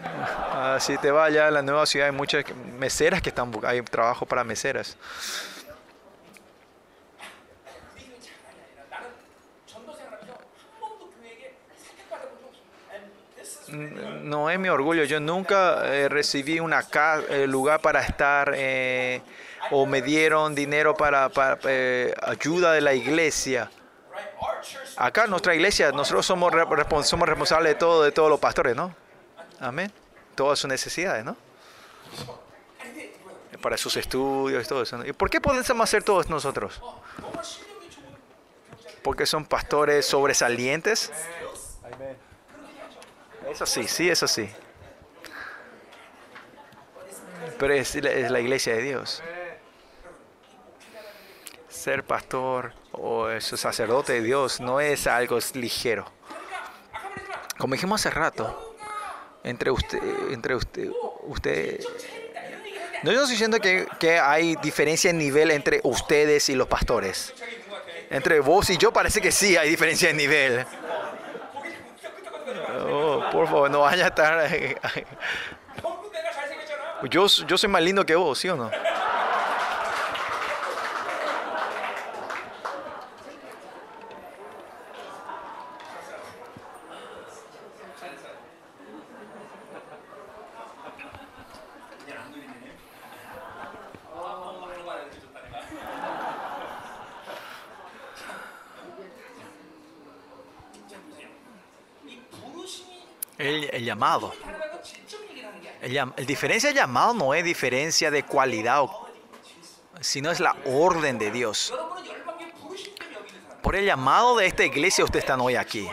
Ah, si te vas allá a la nueva ciudad, hay muchas meseras que están, hay trabajo para meseras. no es mi orgullo. Yo nunca eh, recibí un eh, lugar para estar eh, o me dieron dinero para, eh, ayuda de la iglesia. Acá nuestra iglesia, nosotros somos, somos responsables de todo, de todos los pastores, ¿no? Amén. Todas sus necesidades, ¿no? Para sus estudios y todo eso. ¿Y por qué podemos hacer todos nosotros? Porque son pastores sobresalientes. Eso sí, sí, eso sí. Pero es la, iglesia de Dios. Ser pastor o sacerdote de Dios no es algo ligero. Como dijimos hace rato, entre usted, entre usted, usted no estoy diciendo que, que, hay diferencia en nivel entre ustedes y los pastores. Entre vos y yo parece que sí hay diferencia en nivel. Oh, por favor, no vaya a estar. Eh, yo, yo soy más lindo que vos, ¿sí o no? el llamado. El, diferencia de llamado no es diferencia de cualidad, sino es la orden de Dios. Por el llamado de esta iglesia usted está hoy aquí.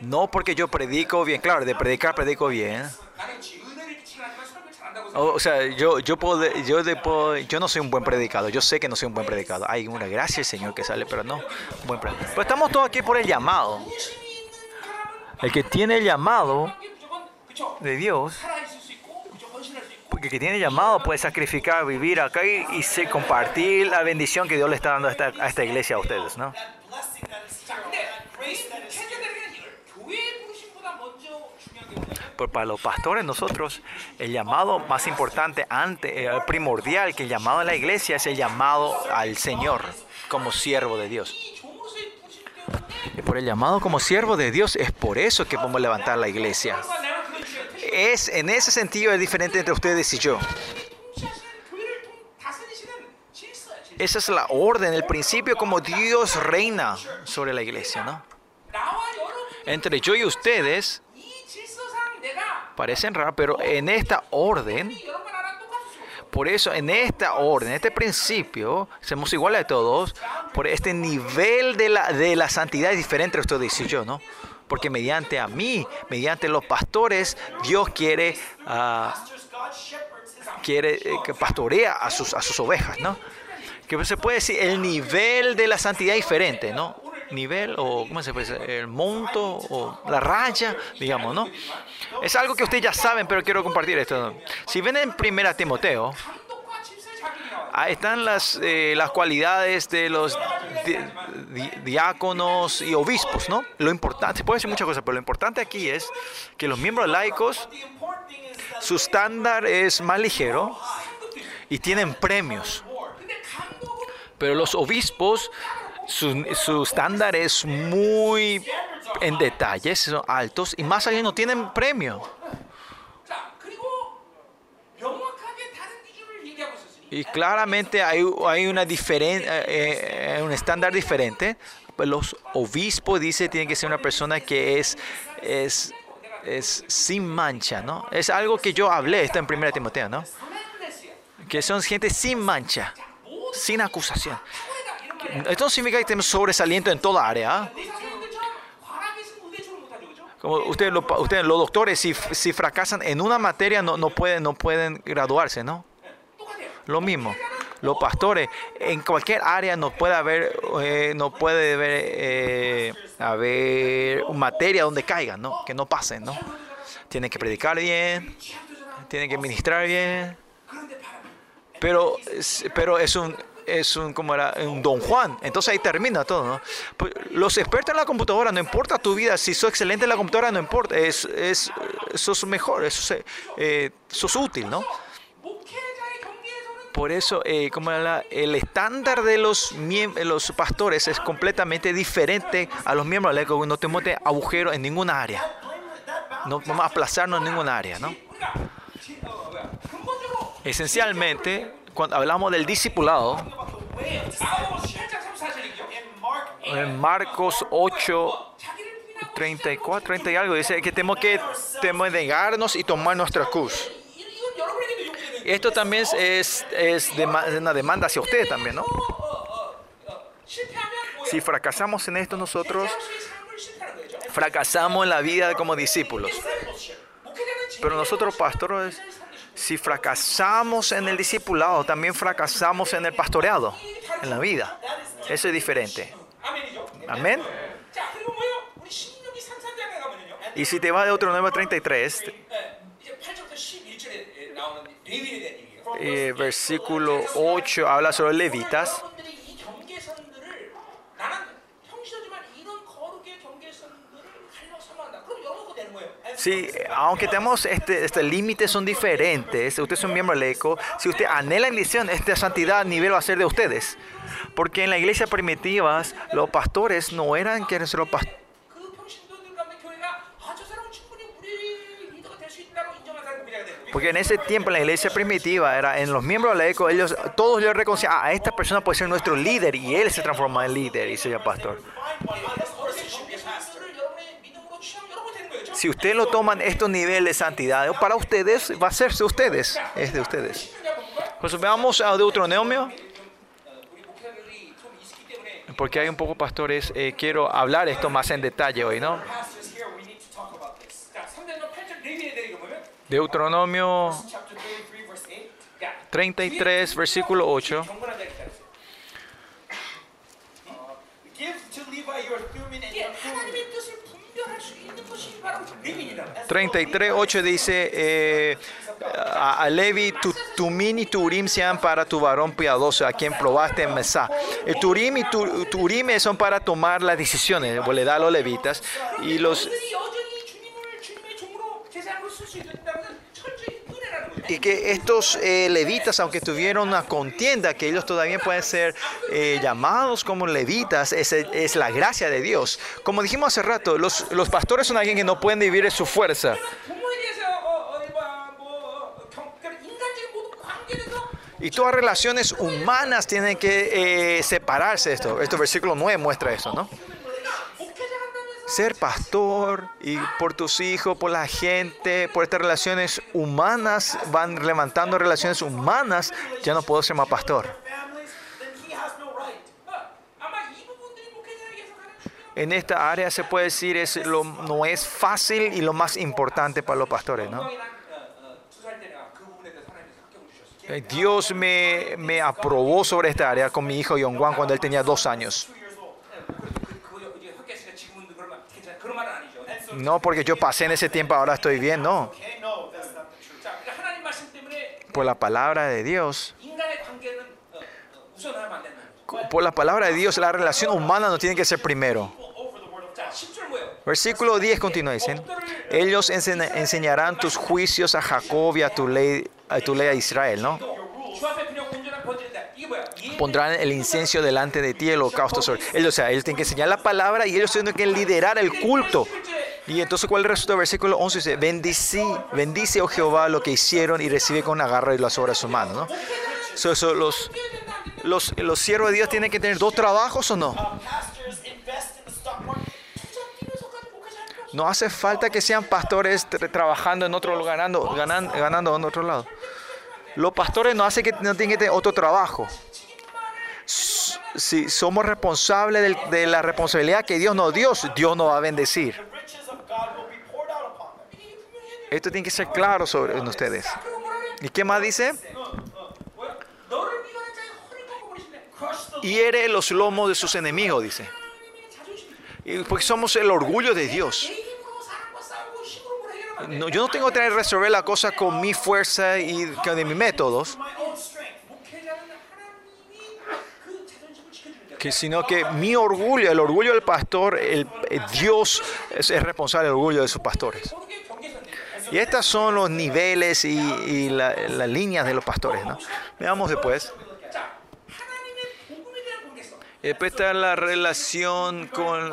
No porque yo predico bien, claro, de predicar predico bien. O, sea, yo, yo, puedo, yo, puedo, yo no soy un buen predicador, yo sé que no soy un buen predicador. Hay una gracia, Señor, que sale, pero no, buen predicador. Pero estamos todos aquí por el llamado. El que tiene el llamado de Dios, el que tiene el llamado puede sacrificar, vivir acá y, se compartir la bendición que Dios le está dando a esta, iglesia a ustedes, ¿no? Pero para los pastores nosotros, el llamado más importante, ante, eh, primordial que el llamado a la iglesia es el llamado al Señor como siervo de Dios. Es por el llamado como siervo de Dios. Es por eso que podemos levantar la iglesia. Es en ese sentido es diferente entre ustedes y yo. Esa es la orden, el principio como Dios reina sobre la iglesia, ¿no? Entre yo y ustedes parecen raros, pero en esta orden por eso en esta orden, este principio, somos iguales a todos, por este nivel de la, de la santidad es diferente ustedes y yo, ¿no? Porque mediante a mí, mediante los pastores, Dios quiere, ah, quiere eh, que pastorea a sus, a sus ovejas, ¿no? Que se puede decir el nivel de la santidad es diferente, ¿no? nivel o ¿cómo se puede el monto o la raya, digamos, ¿no? Es algo que ustedes ya saben, pero quiero compartir esto. ¿no? Si ven en Primera Timoteo, ahí están las, eh, las cualidades de los diáconos y obispos, ¿no? Lo importante, se puede decir muchas cosas, pero lo importante aquí es que los miembros laicos, su estándar es más ligero y tienen premios. Pero los obispos su, su estándar es muy en detalles, son altos, y más allá no tienen premio. Y claramente hay, hay una diferen, eh, eh, un estándar diferente. Los obispos, dice, tienen que ser una persona que es, es, es sin mancha, ¿no? Es algo que yo hablé, está en 1 Timoteo, ¿no? Que son gente sin mancha, sin acusación. Esto significa que tenemos sobresaliente en toda área. ¿ah? Como ustedes, ustedes los doctores, si, si, fracasan en una materia, no, no, pueden, no pueden graduarse, ¿no? Lo mismo. Los pastores, en cualquier área no puede haber, eh, no puede haber, eh, haber materia donde caigan, ¿no? Que no pasen, ¿no? Tienen que predicar bien, tienen que ministrar bien. Pero, pero es un es un, como era, un don Juan. Entonces ahí termina todo. Pues, los expertos en la computadora, no importa tu vida, si sos excelente en la computadora, no importa, es, es, sos mejor, es, eh, sos útil, ¿no? Por eso, eh, como el estándar de los, eh, los pastores es completamente diferente a los miembros de la. No te agujero en ninguna área. No vamos a aplazarnos en ninguna área, ¿no? Esencialmente, cuando hablamos del discipulado, en Marcos 8, 34, 30 y algo, dice que tenemos que tenemos negarnos y tomar nuestra cruz. Esto también es, es una demanda hacia ustedes también, ¿no? Si fracasamos en esto nosotros, fracasamos en la vida como discípulos. Pero nosotros, pastores, si fracasamos en el discipulado, también fracasamos en el pastoreado, en la vida. Eso es diferente. Amén. Y si te vas de otro 933, eh, versículo 8 habla sobre levitas. Sí, aunque tenemos este, este límites son diferentes, usted es un miembro electo, si usted anhela elección, esta santidad nivel va a ser de ustedes. Porque en la iglesia primitiva, los pastores no eran quienes los pastores. Porque en ese tiempo, en la iglesia primitiva, era en los miembros de ECO, ellos, todos ellos reconocían, ah, esta persona puede ser nuestro líder, y él se transforma en líder, y se llama pastor. Si ustedes lo toman estos niveles de santidad, para ustedes va a ser ustedes, es de ustedes. Pues veamos a Deuteronomio. Porque hay un poco, pastores, eh, quiero hablar esto más en detalle hoy, ¿no? Deuteronomio 33, versículo 8. 33.8 dice, eh, a, a, Levi, tu, Tumín y Turim sean para tu varón piadoso, a quien probaste en Mesá. El Turim y tu, son para tomar las decisiones, le da a los levitas. Y los y que estos eh, levitas, aunque tuvieron una contienda, que ellos todavía pueden ser eh, llamados como levitas, es, la gracia de Dios. Como dijimos hace rato, los, pastores son alguien que no pueden vivir de su fuerza. Y todas relaciones humanas tienen que eh, separarse de esto. Este versículo 9 muestra eso, ¿no? ser pastor y por tus hijos, por la gente, por estas relaciones humanas, van levantando relaciones humanas, ya no puedo ser más pastor. En esta área se puede decir es lo, no es fácil y lo más importante para los pastores, ¿no? Dios me, me aprobó sobre esta área con mi hijo Yongwan cuando él tenía dos años. No porque yo pasé en ese tiempo, ahora estoy bien, no. Por la palabra de Dios. Por la palabra de Dios, la relación humana no tiene que ser primero. Versículo 10 continúa diciendo, ellos enseñarán tus juicios a Jacob y a tu ley a, Israel, ¿no? Pondrán el incenso delante de ti, el holocausto sobre ellos. O sea, ellos tienen que enseñar la palabra y ellos tienen que liderar el culto. Y entonces, ¿cuál es el resultado? del Versículo 11 dice, bendice, bendice, oh Jehová, lo que hicieron y recibe con agarra y las obras de su mano. ¿no? So, so, los, los, siervos de Dios tienen que tener dos trabajos o no. No hace falta que sean pastores trabajando en otro lugar, ganando, ganando, ganando en otro lado. Los pastores no hacen que no tienen que tener otro trabajo. Si somos responsables de, la responsabilidad que Dios nos dio, Dios nos va a bendecir. Esto tiene que ser claro sobre ustedes. ¿Y qué más dice? Hiere los lomos de sus enemigos, dice. Porque somos el orgullo de Dios. No, yo no tengo que resolver la cosa con mi fuerza y con mis métodos. que sino que mi orgullo, el orgullo del pastor, el, Dios es, responsable del orgullo de sus pastores. Y estos son los niveles y, las líneas de los pastores. ¿no? Veamos después. Después está la relación con,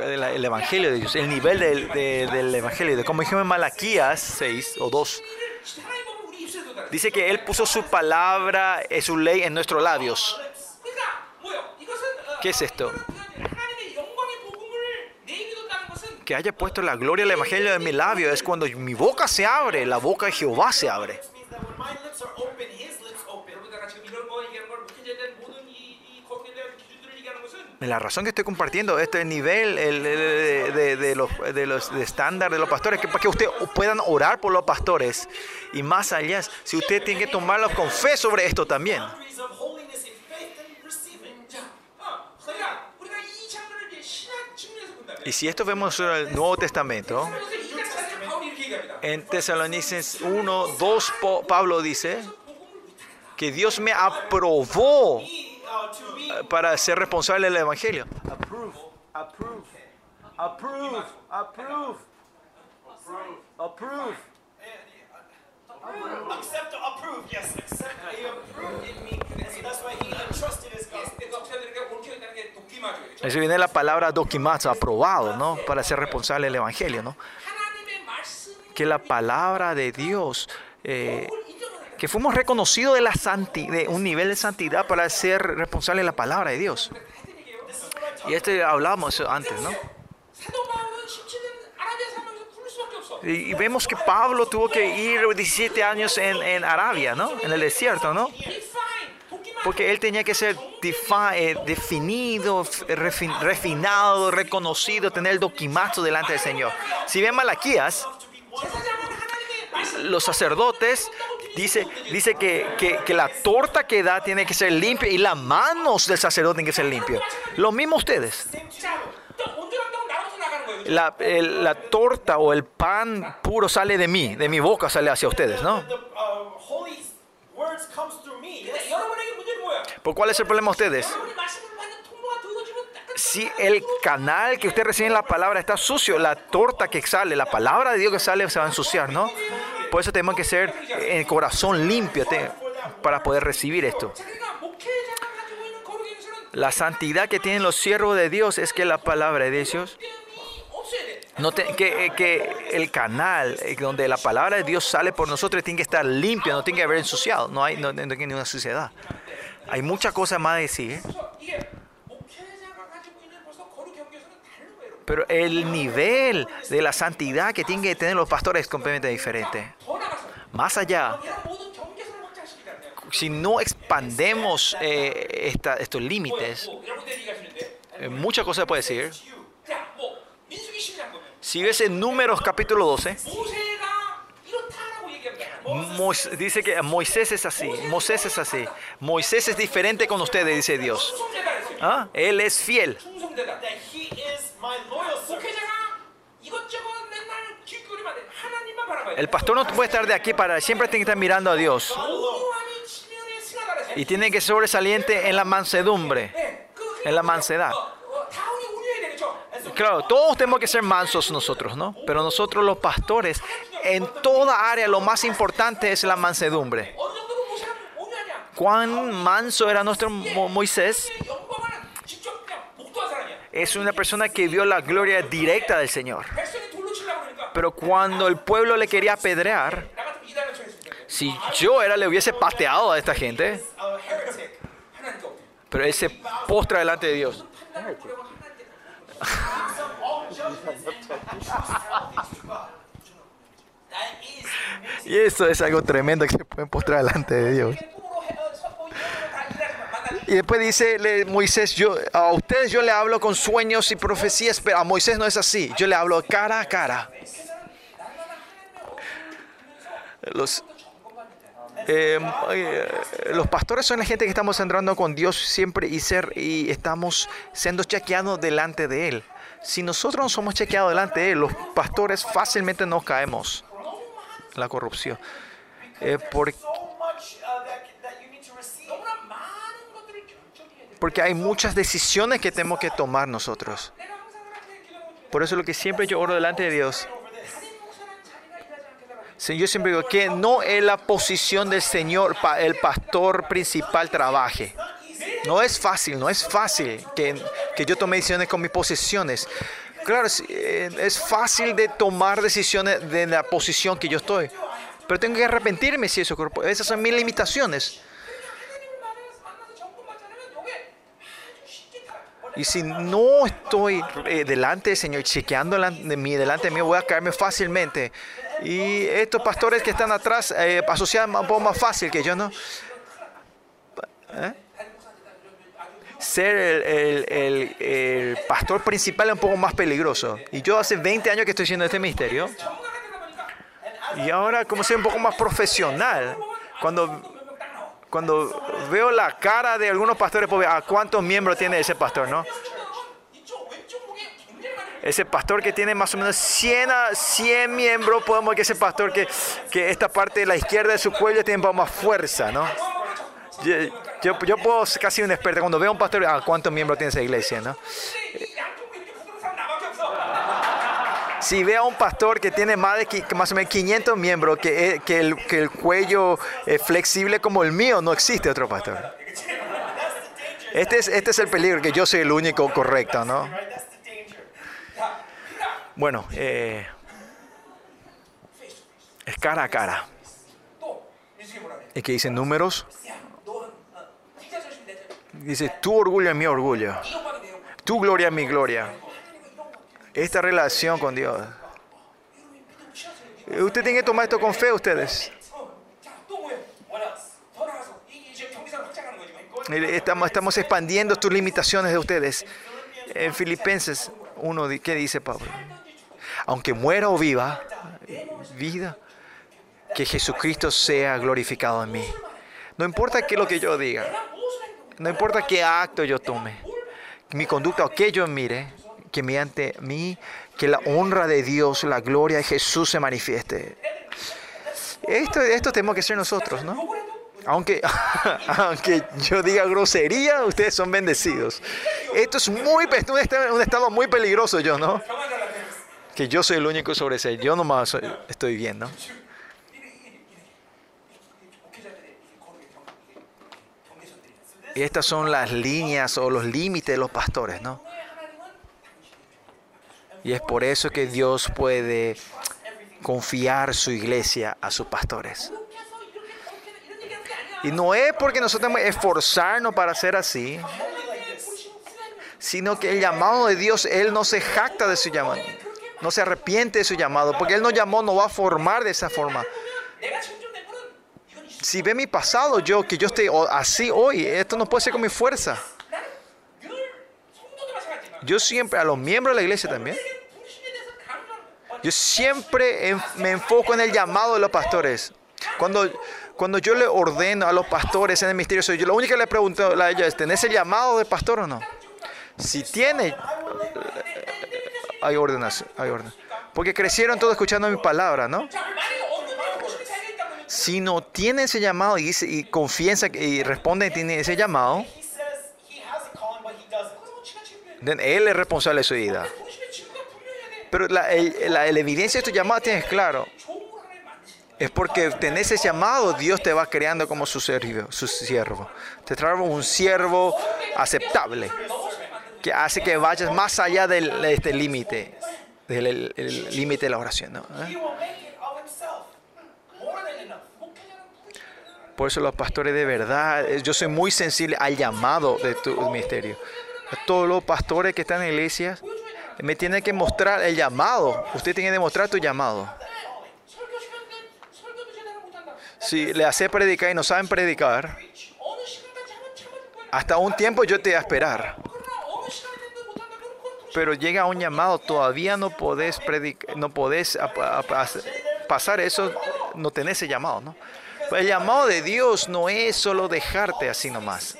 el, Evangelio de Dios, el nivel del, del Evangelio. Como dijimos en Malaquías 6 o 2, dice que Él puso su palabra, eh, su ley en nuestros labios. ¿Qué es esto? Que haya puesto la gloria del Evangelio en mi labio es cuando mi boca se abre, la boca de Jehová se abre. La razón que estoy compartiendo este nivel el, el, de, los de estándar de, los pastores, que para que ustedes puedan orar por los pastores y más allá, si usted tiene que tomarlo, confes sobre esto también. Y si esto vemos en el Nuevo Testamento, en Tesalonicenses 1, 2, Pablo dice que Dios me aprobó eh, para ser responsable del Evangelio. Approve, approve, approve, approve, approve. Approve. Accept or approve. Yes, accept. He approved in me. Así viene la palabra dokimatsu, aprobado, ¿no? Para ser responsable del Evangelio, ¿no? Que la palabra de Dios, eh, que fuimos reconocidos de, la santi, de un nivel de santidad para ser responsable de la palabra de Dios. Y este hablábamos antes, ¿no? Y vemos que Pablo tuvo que ir 17 años en, en Arabia, ¿no? En el desierto, ¿no? Porque él tenía que ser eh, definido, refinado, reconocido, tener el doquimazo delante del Señor. Si ven Malaquías, los sacerdotes dice, dice que, que, que, la torta que da tiene que ser limpia y las manos del sacerdote tienen que ser limpias. Lo mismo ustedes la, la torta o el pan puro sale de mí, de mi boca sale hacia ustedes, ¿no? ¿Por cuál es el problema de ustedes? Si el canal que usted recibe en la palabra está sucio, la torta que sale, la palabra de Dios que sale se va a ensuciar, ¿no? Por eso tenemos que ser el corazón limpio para poder recibir esto. La santidad que tienen los siervos de Dios es que la palabra de Dios no eh, que, el canal eh, donde la palabra de Dios sale por nosotros tiene que estar limpio, no tiene que haber ensuciado, no hay, no, no hay ninguna suciedad. Hay muchas cosas más ¿eh? a decir. Pero el nivel de la santidad que tienen que tener los pastores es completamente diferente. Más allá, si no expandemos estos límites, eh, muchas cosas puede decir si ves en Números capítulo 12, dice que Moisés es así, Moisés es así, Moisés es diferente con ustedes, dice Dios. ¿Ah? Él es fiel. El pastor no puede estar de aquí para siempre tiene que estar mirando a Dios. Y tiene que ser sobresaliente en la mansedumbre, en la mansedad. Claro, todos tenemos que ser mansos nosotros, ¿no? Pero nosotros los pastores, en toda área lo más importante es la mansedumbre. Cuán manso era nuestro Moisés. Es una persona que vio la gloria directa del Señor. Pero cuando el pueblo le quería apedrear, si yo era, le hubiese pateado a esta gente. Pero él se postra delante de Dios y eso es algo tremendo que se pueden postrar delante de Dios. Y después dice le, Moisés, yo, a ustedes yo le hablo con sueños y profecías, pero a Moisés no es así, yo le hablo cara a cara. Los, Em, eh, los pastores son la gente que estamos entrando con Dios siempre y ser y estamos siendo chequeados delante de Él. Si nosotros no somos chequeados delante de Él, los pastores fácilmente nos caemos en la corrupción. Eh, porque, porque hay muchas decisiones que tenemos que tomar nosotros. Por eso es lo que siempre yo oro delante de Dios. Yo siempre digo que no es la posición del Señor el pastor principal trabaje. No es fácil, no es fácil que, que yo tome decisiones con mis posiciones. Claro, es, eh, es fácil de tomar decisiones de la posición que yo estoy. Pero tengo que arrepentirme si eso. Esas son mis limitaciones. Y si no estoy eh, delante del Señor, chequeando de mí, delante de mí, voy a caerme fácilmente. Y estos pastores que están atrás eh, asocian un poco más fácil que yo, ¿no? ¿Eh? Ser el, el, pastor principal es un poco más peligroso. Y yo hace 20 años que estoy haciendo este misterio. Y ahora, como soy un poco más profesional, cuando cuando veo la cara de algunos pastores, pues, ¿a ah, cuántos miembros tiene ese pastor, no? Ese pastor que tiene más o menos 100, a 100 miembros, podemos decir que ese pastor que, que esta parte de la izquierda de su cuello tiene más fuerza, ¿no? Yo, yo, puedo ser casi un experto. Cuando veo a un pastor, ¿a cuántos miembros tiene esa iglesia, no? si ve a un pastor que tiene más de más o menos 500 miembros, que, el, que el cuello es flexible como el mío, no existe otro pastor. Este es, este es el peligro, que yo soy el único correcto, ¿no? Bueno, eh, es cara a cara. ¿Y que dice números? Dice, tu orgullo es mi orgullo. Tu gloria es mi gloria esta relación con Dios. Usted tiene que tomar esto con fe, ustedes. Estamos, expandiendo tus limitaciones de ustedes. En Filipenses 1, ¿qué dice Pablo? Aunque muera o viva, vida, que Jesucristo sea glorificado en mí. No importa qué es lo que yo diga, no importa qué acto yo tome, mi conducta o qué yo mire, que mediante mí, que la honra de Dios, la gloria de Jesús se manifieste. Esto, esto tenemos que ser nosotros, ¿no? Aunque, (laughs) aunque yo diga grosería, ustedes son bendecidos. Esto es muy, un estado muy peligroso, yo, ¿no? Que yo soy el único sobre ese. Yo nomás soy, estoy bien, ¿no? Y estas son las líneas o los límites de los pastores, ¿no? Y es por eso que Dios puede confiar su iglesia a sus pastores. Y no es porque nosotros tenemos esforzarnos para ser así, sino que el llamado de Dios, Él no se jacta de su llamado, no se arrepiente de su llamado, porque Él nos llamó, no va a formar de esa forma. Si ve mi pasado, yo que yo esté así hoy, esto no puede ser con mi fuerza. Yo siempre, a los miembros de la iglesia también, yo siempre me enfoco en el llamado de los pastores. Cuando, cuando yo le ordeno a los pastores en el misterio, soy yo lo único que le pregunto a ella es, ¿tenés el llamado de pastor o no? Si tiene, hay órdenes, hay órdenes. Porque crecieron todos escuchando mi palabra, ¿no? Si no tiene ese llamado y, dice, y confianza y responde tiene ese llamado, él es responsable de su vida. Pero la, el, la, la evidencia de tu llamado tienes claro. Es porque tenés ese llamado, Dios te va creando como su siervo. Su siervo. Te trae un siervo aceptable, que hace que vayas más allá de este límite, del límite de la oración. ¿no? ¿Eh? Por eso los pastores de verdad, eh, yo soy muy sensible al llamado de tu ministerio. Todos los pastores que están en iglesias, me tiene que mostrar el llamado. Usted tiene que demostrar tu llamado. Si le hace predicar y no saben predicar, hasta un tiempo yo te voy a esperar. Pero llega un llamado, todavía no podés, predicar, no podés pasar eso, no tenés ese llamado, ¿no? El llamado de Dios no es solo dejarte así nomás.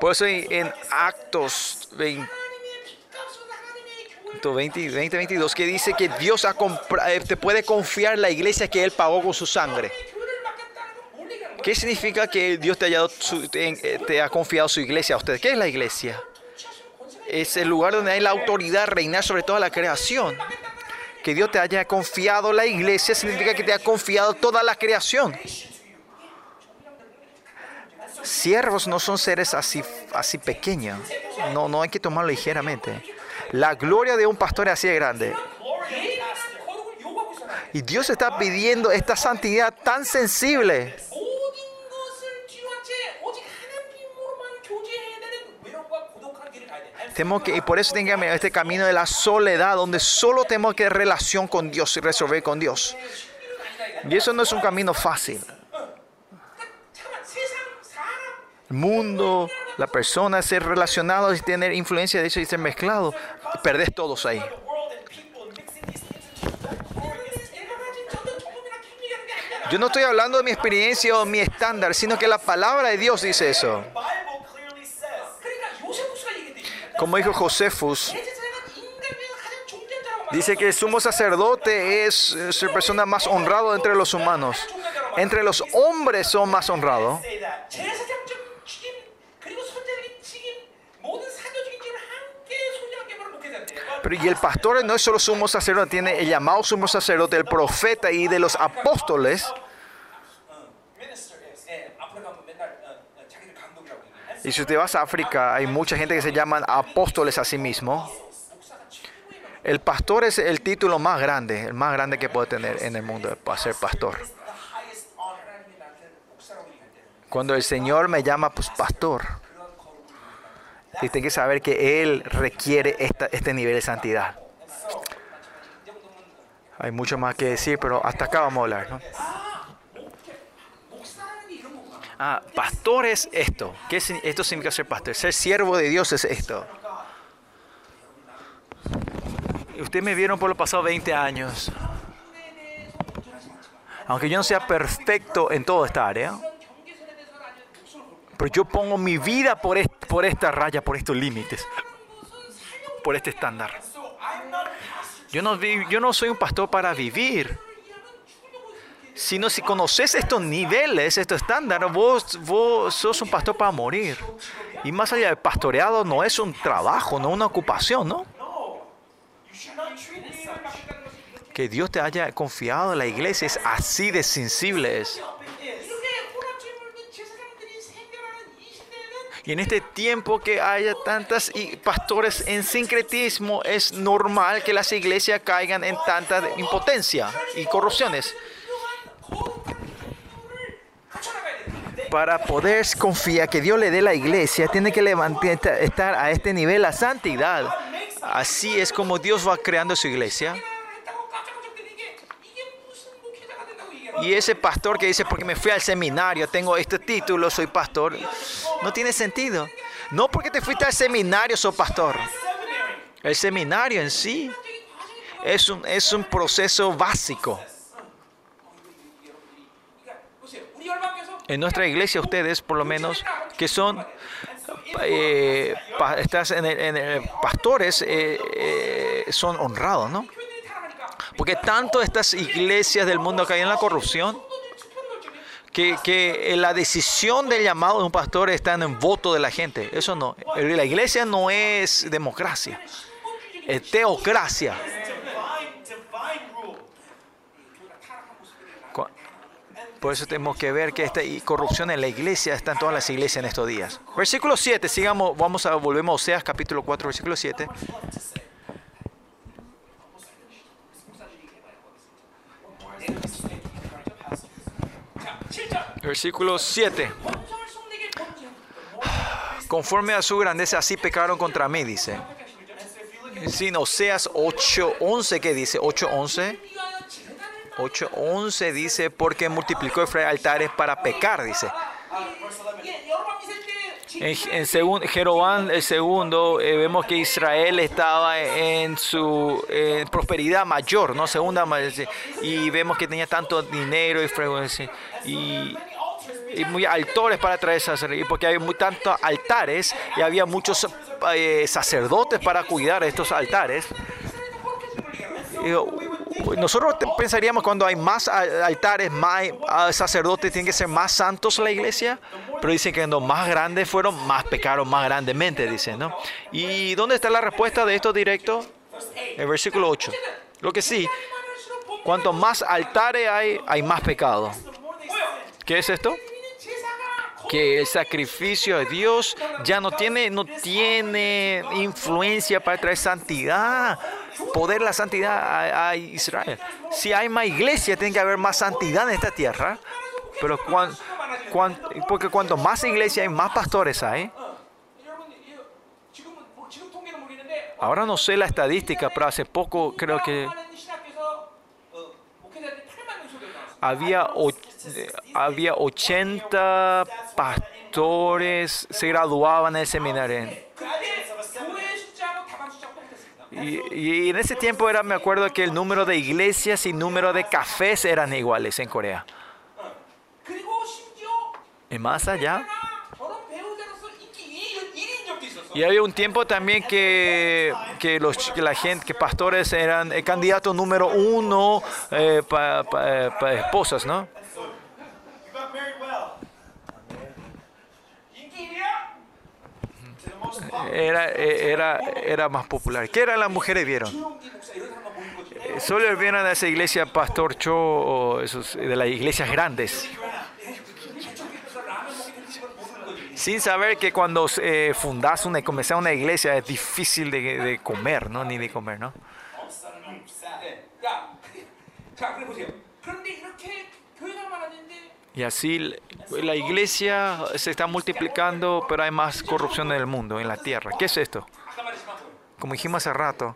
Por eso en, Actos 20, 20, 22, que dice que Dios ha eh, te puede confiar la iglesia que Él pagó con su sangre. ¿Qué significa que Dios te ha, dado su, eh, confiado su iglesia a usted? ¿Qué es la iglesia? Es el lugar donde hay la autoridad reinar sobre toda la creación. Que Dios te haya confiado la iglesia significa que te ha confiado toda la creación. Siervos no son seres así, así pequeños. No, no hay que tomarlo ligeramente. La gloria de un pastor es así de grande. Y Dios está pidiendo esta santidad tan sensible. Tenemos que, y por eso tenemos que este camino de la soledad, donde solo tenemos que relación con Dios y resolver con Dios. Y eso no es un camino fácil. mundo, la persona, ser relacionado y tener influencia de eso y ser mezclado, perdés todos ahí. Yo no estoy hablando de mi experiencia o mi estándar, sino que la palabra de Dios dice eso. Como dijo Josefus, dice que el sumo sacerdote es, es la persona más honrado entre los humanos. Entre los hombres son más honrados. Pero y el pastor no es solo sumo sacerdote, tiene el llamado sumo sacerdote, el profeta y de los apóstoles. Y si usted vas a África, hay mucha gente que se llaman apóstoles a sí mismo. El pastor es el título más grande, el más grande que puede tener en el mundo para ser pastor. Cuando el Señor me llama pues, pastor, y tiene que saber que Él requiere esta, este nivel de santidad. Hay mucho más que decir, pero hasta acá vamos a hablar. ¿no? Ah, pastor es esto. ¿Qué esto significa ser pastor? Ser siervo de Dios es esto. Ustedes me vieron por los pasados 20 años. Aunque yo no sea perfecto en toda esta área, pero yo pongo mi vida por, por esta raya, por estos límites, por este estándar. Yo no, yo no soy un pastor para vivir, sino si conoces estos niveles, estos estándares, vos, vos sos un pastor para morir. Y más allá del pastoreado no es un trabajo, no una ocupación, ¿no? Que Dios te haya confiado en la iglesia es así de sensible. Y en este tiempo que haya tantas pastores en sincretismo, es normal que las iglesias caigan en tanta impotencia y corrupciones. Para poder confiar que Dios le dé la iglesia, tiene que levantar, estar a este nivel la santidad. Así es como Dios va creando su iglesia. Y ese pastor que dice, porque me fui al seminario, tengo este título, soy pastor, no tiene sentido. No porque te fuiste al seminario, soy pastor. El seminario en sí es un, es un proceso básico. En nuestra iglesia ustedes, por lo menos, que son eh, estás en en pastores, eh, eh, son honrados, ¿no? Porque tanto estas iglesias del mundo caen en la corrupción que, que, la decisión del llamado de un pastor está en el voto de la gente. Eso no. La iglesia no es democracia, es teocracia. Por eso tenemos que ver que esta corrupción en la iglesia está en todas las iglesias en estos días. Versículo 7, sigamos, vamos a, volvemos a Oseas capítulo 4, versículo 7. Versículo 7. Conforme a su grandeza, así pecaron contra mí, dice. Sin Oseas 8.11, ¿qué dice? 8.11. 8.11 dice, porque multiplicó Efraín altares para pecar, dice. En, eh, en Jeroboam el segundo, eh, vemos que Israel estaba en su eh, prosperidad mayor, ¿no? Segunda, y vemos que tenía tanto dinero y frecuencia. Y, muy altores para traer sacerdotes, porque había muy tantos altares y había muchos sacerdotes para cuidar estos altares. Pues nosotros pensaríamos cuando hay más altares, más sacerdotes, tienen que ser más santos la iglesia, pero dicen que cuando más grandes fueron, más pecaron más grandemente, dicen, ¿no? ¿Y dónde está la respuesta de esto directo? El versículo 8. Lo que sí, cuanto más altares hay, hay más pecado. ¿Qué es esto? que el sacrificio de Dios ya no tiene, no tiene influencia para traer santidad poder, la santidad a, a Israel. Si hay más iglesia, tiene que haber más santidad en esta tierra. Pero cuan, cuan, porque cuanto más iglesia hay, más pastores hay. Ahora no sé la estadística, pero hace poco creo que había, o, había 80 pastores se graduaban en el seminario. Y, en ese tiempo era, me acuerdo que el número de iglesias y número de cafés eran iguales en Corea. Y más allá. Y había un tiempo también que, que los, que la gente, que pastores eran el candidato número uno eh, para eh, esposas, ¿no? era, era, era más popular. ¿Qué eran las mujeres? Vieron. Solo vieron a esa iglesia Pastor Cho, esos, de las iglesias grandes. Sin saber que cuando eh, fundas una, comenzás una iglesia es difícil de, de comer, ¿no? Ni de comer, ¿no? Y así la iglesia se está multiplicando, pero hay más corrupción en el mundo, en la tierra. ¿Qué es esto? Como dijimos hace rato,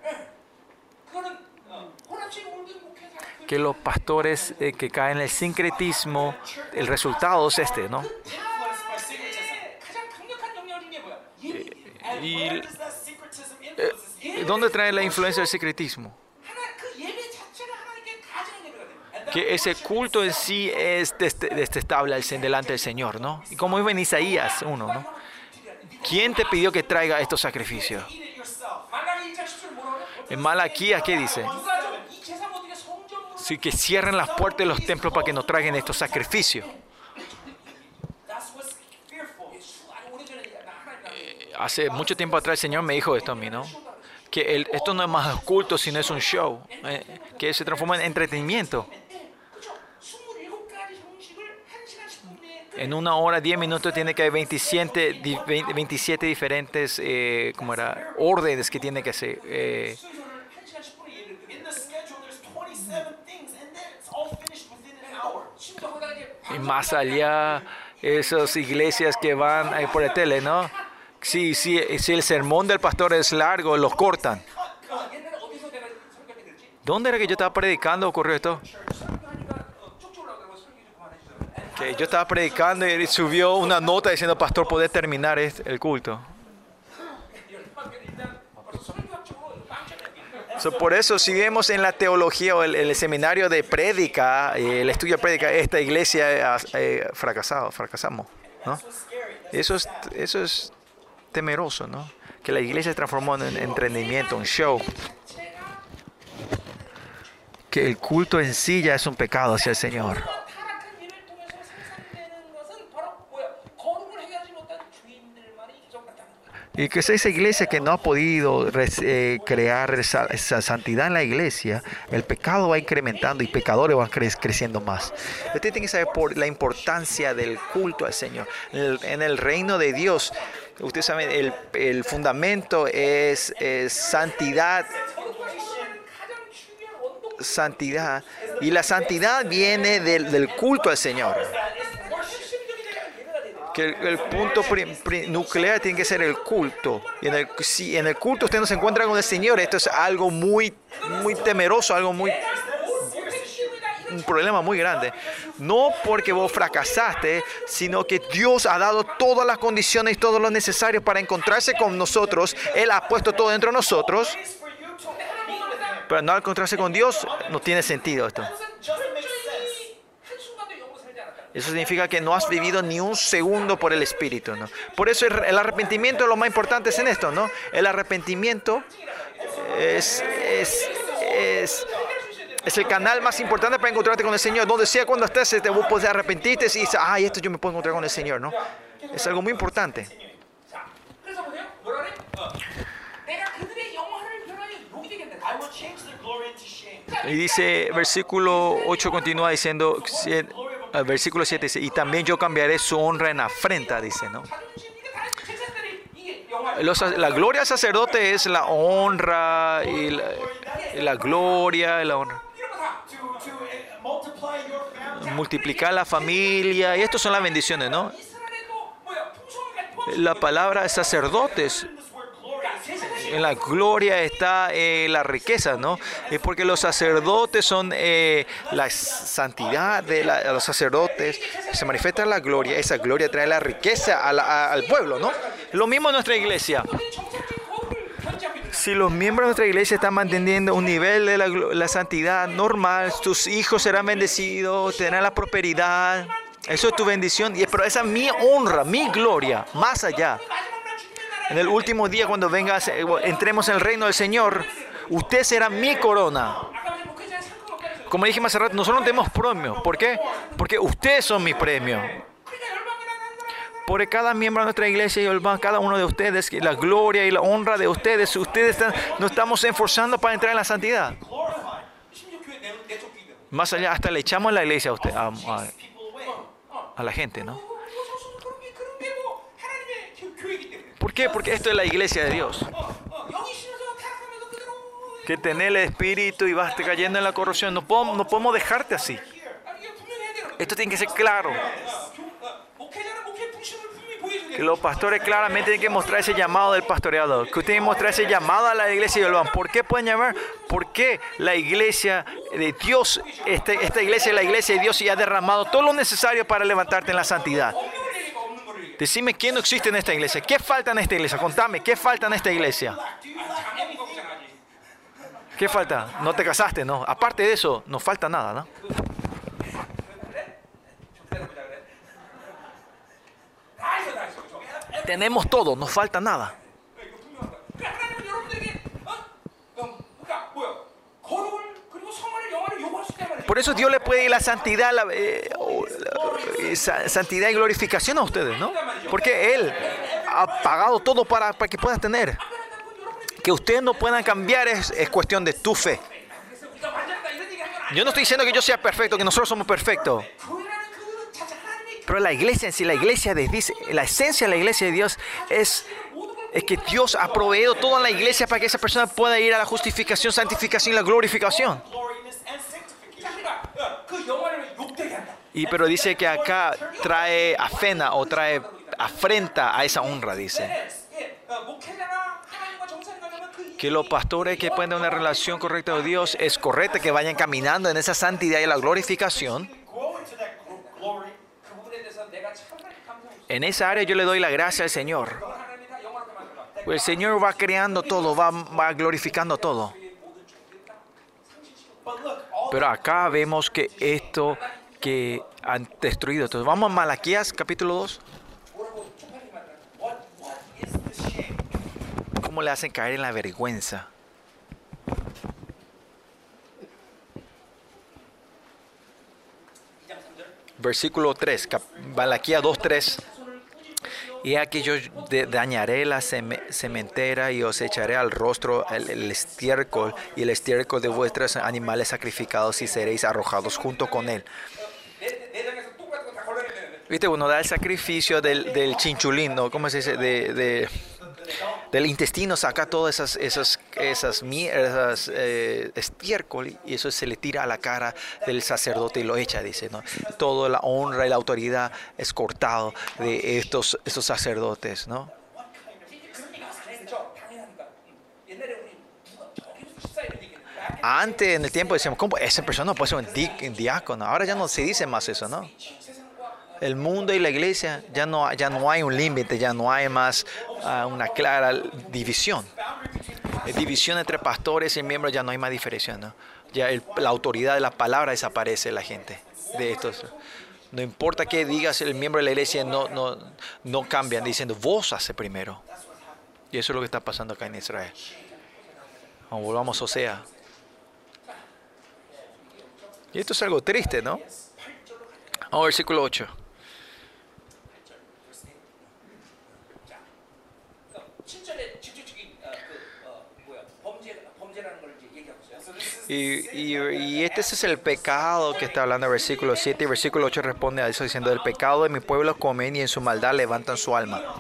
que los pastores eh, que caen en el sincretismo, el resultado es este, ¿no? Eh, y, eh, ¿Dónde trae la influencia del secretismo? que ese culto en sí es detestable este, este delante del Señor, ¿no? Y como dice en Isaías 1, ¿no? ¿Quién te pidió que traiga estos sacrificios? En Malaquías, ¿qué dice? Sí, que cierren las puertas de los templos para que nos traigan estos sacrificios. Eh, hace mucho tiempo atrás el Señor me dijo esto a mí, ¿no? Que el, esto no es más culto, sino es un show, eh, que se transforma en entretenimiento. en una hora, 10 minutos, tiene que haber 27, 27 diferentes eh, ¿cómo era? órdenes que tiene que hacer. Eh, y más allá, esas iglesias que van eh, por la tele, ¿no? Si, si, si el sermón del pastor es largo, los cortan. ¿Dónde era que yo estaba predicando? ¿Ocurrió esto? Yo estaba predicando y subió una nota diciendo, pastor, ¿podés terminar el culto? So, por eso, si vemos en la teología o el, seminario de prédica, eh, el estudio de prédica, esta iglesia ha eh, fracasado, fracasamos. Eso, es, eso es temeroso, ¿no? que la iglesia se transformó en entretenimiento, un show. Que el culto en sí ya es un pecado hacia el Señor. Y que esa iglesia que no ha podido eh, crear esa, santidad en la iglesia, el pecado va incrementando y pecadores van creciendo más. Usted tiene que saber por la importancia del culto al Señor. En el, reino de Dios, usted sabe, el, el fundamento es, es santidad santidad. Y la santidad viene del, del, culto al Señor. Que el, el punto nuclear tiene que ser el culto. Y en el, si en el culto usted no se encuentra con el Señor, esto es algo muy, muy temeroso, algo muy, un problema muy grande. No porque vos fracasaste, sino que Dios ha dado todas las condiciones todo lo necesario para encontrarse con nosotros. Él ha puesto todo dentro de nosotros. Pero no encontrarse con Dios no tiene sentido esto. Eso significa que no has vivido ni un segundo por el Espíritu, ¿no? Por eso el arrepentimiento es lo más importante en esto, ¿no? El arrepentimiento es, es, es, es el canal más importante para encontrarte con el Señor. Donde sea cuando estés, te puedes arrepentirte y dices, ay, esto yo me puedo encontrar con el Señor, ¿no? Es algo muy importante. Y dice, versículo 8 continúa diciendo, el versículo 7 dice, y también yo cambiaré su honra en afrenta, dice, ¿no? La gloria sacerdote es la honra y la, gloria y la honra. Multiplicar la familia, y estas son las bendiciones, ¿no? La palabra sacerdotes en la gloria está eh, la riqueza, ¿no? Es porque los sacerdotes son eh, la santidad de la, los sacerdotes, se manifiesta la gloria, esa gloria trae la riqueza a, al pueblo, ¿no? Lo mismo en nuestra iglesia. Si los miembros de nuestra iglesia están manteniendo un nivel de la, la santidad normal, tus hijos serán bendecidos, tendrán la prosperidad. Eso es tu bendición, pero esa es mi honra, mi gloria, más allá en el último día cuando vengas, entremos en el reino del Señor, usted será mi corona. Como dije más rato, nosotros no tenemos premio. ¿Por qué? Porque ustedes son mi premio. Por cada miembro de nuestra iglesia y cada uno de ustedes, la gloria y la honra de ustedes, ustedes están, nos estamos esforzando para entrar en la santidad. Más allá, hasta le echamos la iglesia a, usted, a la gente, ¿no? ¿Por qué? Porque esto es la iglesia de Dios. Que tener el espíritu y vas cayendo en la corrupción. No podemos, no podemos dejarte así. Esto tiene que ser claro. Que los pastores claramente tienen que mostrar ese llamado del pastoreado. Que ustedes mostrar ese llamado a la iglesia y lo van. ¿Por qué pueden llamar? Porque la iglesia de Dios, este, esta, iglesia es la iglesia de Dios y ha derramado todo lo necesario para levantarte en la santidad. Decime quién no existe en esta iglesia. ¿Qué falta en esta iglesia? Contame, ¿qué falta en esta iglesia? ¿Qué falta? No te casaste, ¿no? Aparte de eso, no falta nada, ¿no? Tenemos todo, no falta nada. Por eso Dios le puede ir la santidad, la, eh, oh, santidad y glorificación a ustedes, ¿no? Porque Él ha pagado todo para, que puedas tener. Que ustedes no puedan cambiar es, cuestión de tu fe. Yo no estoy diciendo que yo sea perfecto, que nosotros somos perfectos. Pero la iglesia en sí, la iglesia de Dios, la esencia de la iglesia de Dios es, es que Dios ha proveído toda la iglesia para que esa persona pueda ir a la justificación, santificación y la glorificación. Y pero dice que acá trae afena o trae afrenta a esa honra, dice. Que los pastores que pueden tener una relación correcta con Dios es correcta, que vayan caminando en esa santidad y la glorificación. En esa área yo le doy la gracia al Señor. Pues el Señor va creando todo, va glorificando todo. Pero acá vemos que esto que han destruido. Entonces vamos a Malaquías capítulo 2. ¿Cómo le hacen caer en la vergüenza? Versículo 3, Malaquías 2, 3. Y aquí yo dañaré la cementera y os echaré al rostro el, estiércol y el estiércol de vuestros animales sacrificados y seréis arrojados junto con él. Viste, uno da el sacrificio del, chinchulín, ¿no? ¿Cómo se dice? De, del intestino saca todas esas, esas, esas, esas eh, estiércol y eso se le tira a la cara del sacerdote y lo echa, dice, ¿no? Toda la honra y la autoridad es cortado de estos, estos sacerdotes, ¿no? Antes, en el tiempo, decíamos, ¿cómo? Esa persona no puede ser un diácono. Ahora ya no se dice más eso, ¿no? El mundo y la iglesia ya no, ya no hay un límite, ya no hay más ah, una clara división. Eh, división entre pastores y miembros ya no hay más diferencia. Ya la autoridad de la palabra desaparece la gente de. No importa qué digas el miembro de la iglesia, no, no, no cambian diciendo vos hace primero. Y eso es lo que está pasando acá en Israel. Vamos, volvamos Osea. Y esto es algo triste, ¿no? Vamos versículo 8. Y, este es el pecado que está hablando el versículo 7 y versículo 8 responde a eso diciendo, el pecado de mi pueblo comen y en su maldad levantan su alma.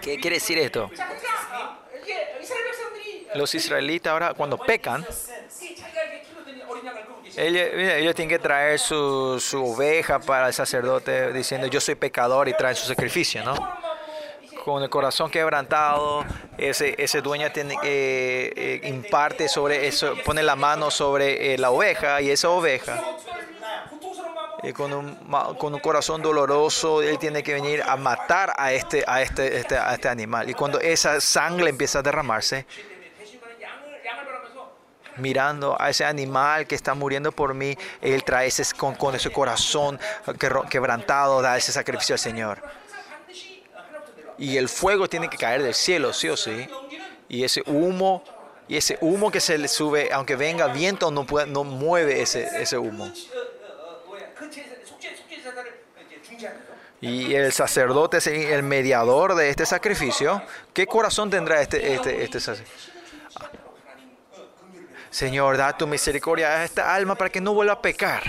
¿Qué quiere decir esto? Los israelitas ahora cuando pecan, ellos, ellos tienen que traer su, su oveja para el sacerdote diciendo, yo soy pecador y traen su sacrificio, ¿no? con el corazón quebrantado, ese, ese dueño ten, eh, eh, imparte sobre eso, pone la mano sobre eh, la oveja y esa oveja, eh, con un, con, un, corazón doloroso, él tiene que venir a matar a este, a este, este, a este animal. Y cuando esa sangre empieza a derramarse, mirando a ese animal que está muriendo por mí, él trae ese, con, con ese corazón quebrantado, da ese sacrificio al Señor y el fuego tiene que caer del cielo, sí o sí. Y ese humo, y ese humo que se le sube, aunque venga viento, no, no mueve ese, ese humo. Y el sacerdote es el mediador de este sacrificio. ¿Qué corazón tendrá este, este, este sacerdote? Señor, da tu misericordia a esta alma para que no vuelva a pecar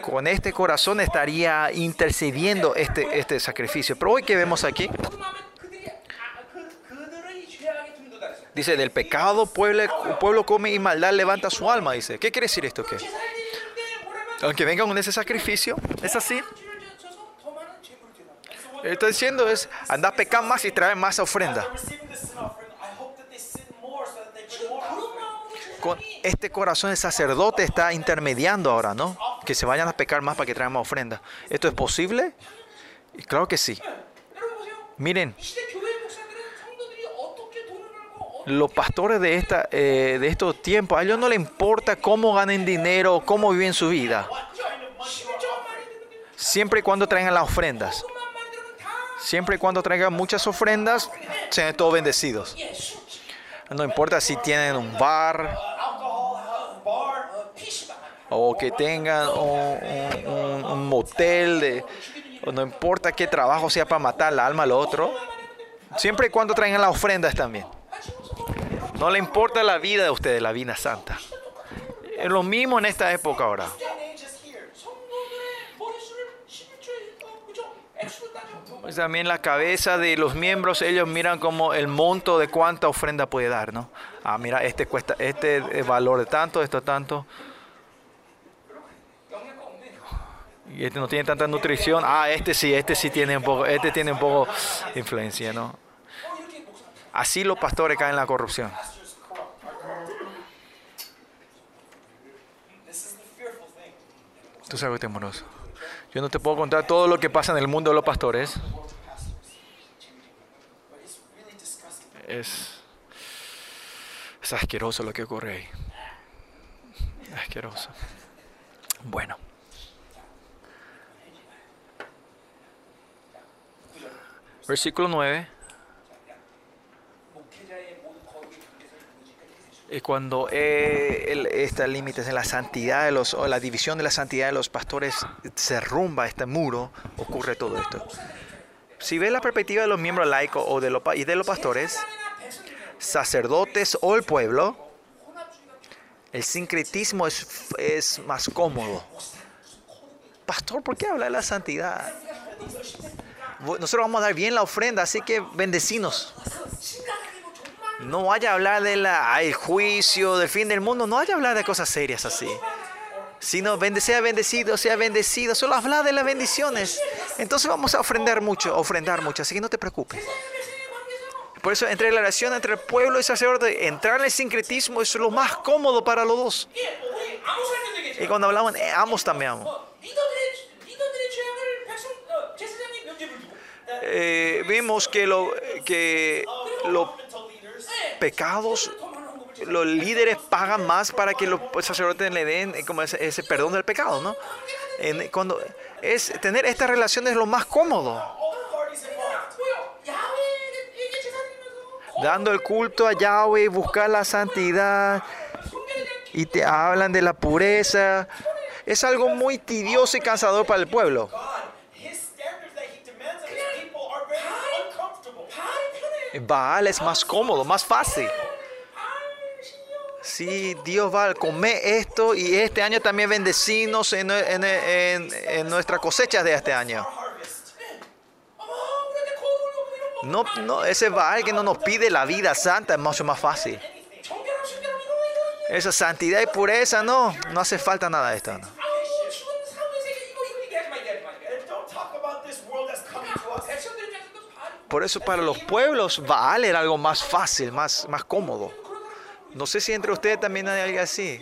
con este corazón estaría intercediendo este, este sacrificio. Pero hoy que vemos aquí, dice, del pecado pueblo, pueblo come y maldad levanta su alma, dice. ¿Qué quiere decir esto? ¿Qué? Aunque vengan con ese sacrificio, es así. Está diciendo es, anda a más y trae más ofrenda. este corazón el sacerdote está intermediando ahora, ¿no? Que se vayan a pecar más para que traigan más ofrenda. ¿Esto es posible? Claro que sí. Miren, los pastores de, esta, eh, de estos tiempos, a ellos no les importa cómo ganen dinero, cómo viven su vida. Siempre y cuando traigan las ofrendas. Siempre y cuando traigan muchas ofrendas, sean todos bendecidos. No importa si tienen un bar o que tengan un, motel, no importa qué trabajo sea para matar la alma al otro, siempre y cuando traigan las ofrendas también. No le importa la vida de ustedes, la vida santa. Es lo mismo en esta época ahora. Pues, también la cabeza de los miembros, ellos miran como el monto de cuánta ofrenda puede dar, ¿no? Ah, mira, este cuesta, este eh, valor de tanto, esto tanto. Y este no tiene tanta nutrición. Ah, este sí, este sí tiene un poco, este tiene un poco influencia, ¿no? Así los pastores caen en la corrupción. Tú sabes que temoroso. Yo no te puedo contar todo lo que pasa en el mundo de los pastores. Es, es asqueroso lo que ocurre ahí. Asqueroso. Bueno. Versículo 9. Cuando eh, el- este límite en la santidad de los, o la división de la santidad de los pastores se derrumba este muro, ocurre todo esto. Si ves la perspectiva de los miembros laicos o de los, y de los pastores, sacerdotes o el pueblo, el sincretismo es, es más cómodo. Pastor, ¿por qué habla de la santidad? Nosotros vamos a dar bien la ofrenda, así que bendecinos. No vaya a hablar del de juicio, del fin del mundo, no vaya a hablar de cosas serias así. Sino sea bendecido, sea bendecido, solo habla de las bendiciones. Entonces vamos a ofrendar mucho, ofrendar mucho, así que no te preocupes. Por eso, entre la relación entre el pueblo y el sacerdote, entrar en el sincretismo es lo más cómodo para los dos. Y cuando hablamos, eh, amos también amo. Eh, que lo, que lo pecados, los líderes pagan más para que los sacerdotes le den eh, como ese, perdón del pecado, ¿no? Cuando es tener esta relación es lo más cómodo. Dando el culto a Yahweh, buscar la santidad y te hablan de la pureza. Es algo muy tedioso y cansador para el pueblo. Baal es más cómodo, más fácil. Sí, Dios va a comer esto y este año también bendecirnos en, en, en, en nuestras cosechas de este año. No, no, ese Baal que no nos pide la vida santa es mucho más fácil. Esa santidad y pureza, no, no hace falta nada de esto. Por eso para los pueblos Baal era algo más fácil, más, más cómodo. No sé si entre ustedes también hay algo así.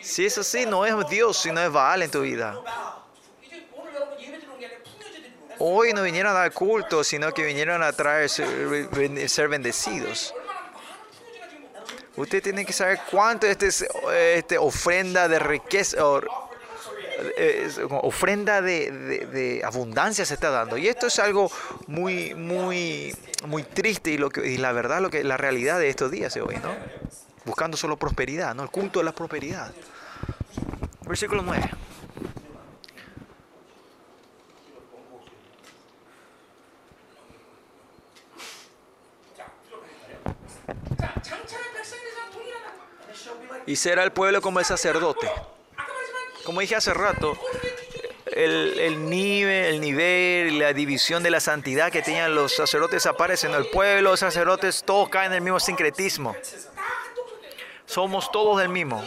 Si es así, no es Dios, sino es Baal en tu vida. Hoy no vinieron al culto, sino que vinieron a traer, ser bendecidos. Usted tiene que saber cuánto es este, este ofrenda de riqueza, ofrenda de, abundancia se está dando. Y esto es algo muy, muy, muy triste y, lo que, y la verdad, lo que, la realidad de estos días de hoy, ¿no? Buscando solo prosperidad, ¿no? El culto de la prosperidad. Versículo 9. Y será el pueblo como el sacerdote como dije hace rato, el, el, nivel, el nivel, la división de la santidad que tenían los sacerdotes aparece en el pueblo, los sacerdotes todos caen en el mismo sincretismo. Somos todos del mismo.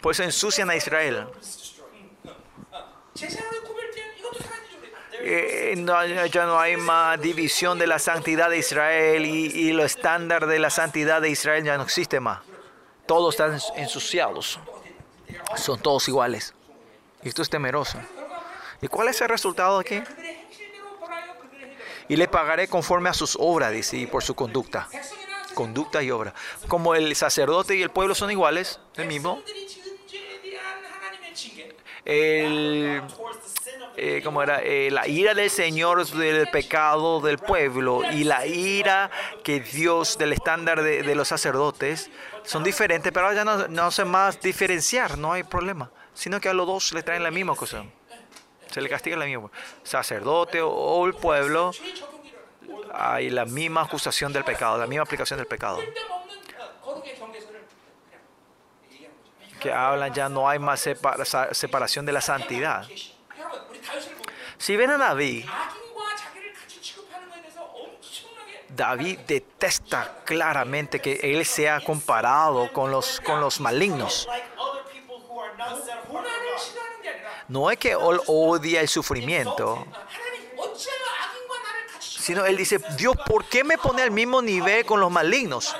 Por eso ensucian a Israel. Eh, ya no hay más división de la santidad de Israel y, y lo estándar de la santidad de Israel ya no existe más. Todos están ensuciados son todos iguales. Y esto es temeroso. ¿Y cuál es el resultado aquí? Y le pagaré conforme a sus obras, y por su conducta. Conducta y obra. Como el sacerdote y el pueblo son iguales, el mismo. El, eh, era? Eh, la ira del Señor del pecado del pueblo y la ira que Dios, del estándar de los sacerdotes, son diferentes, pero ahora ya no, no hacen más diferenciar, no hay problema, sino que a los dos le traen la misma cosa. Se le castiga la misma. Sacerdote o el pueblo, hay la misma acusación del pecado, la misma aplicación del pecado. Que hablan ya no hay más separación de la santidad. Si ven a David, David detesta claramente que él sea comparado con los, con los malignos. No es que él odia el sufrimiento, sino él dice, Dios, ¿por qué me pone al mismo nivel con los malignos?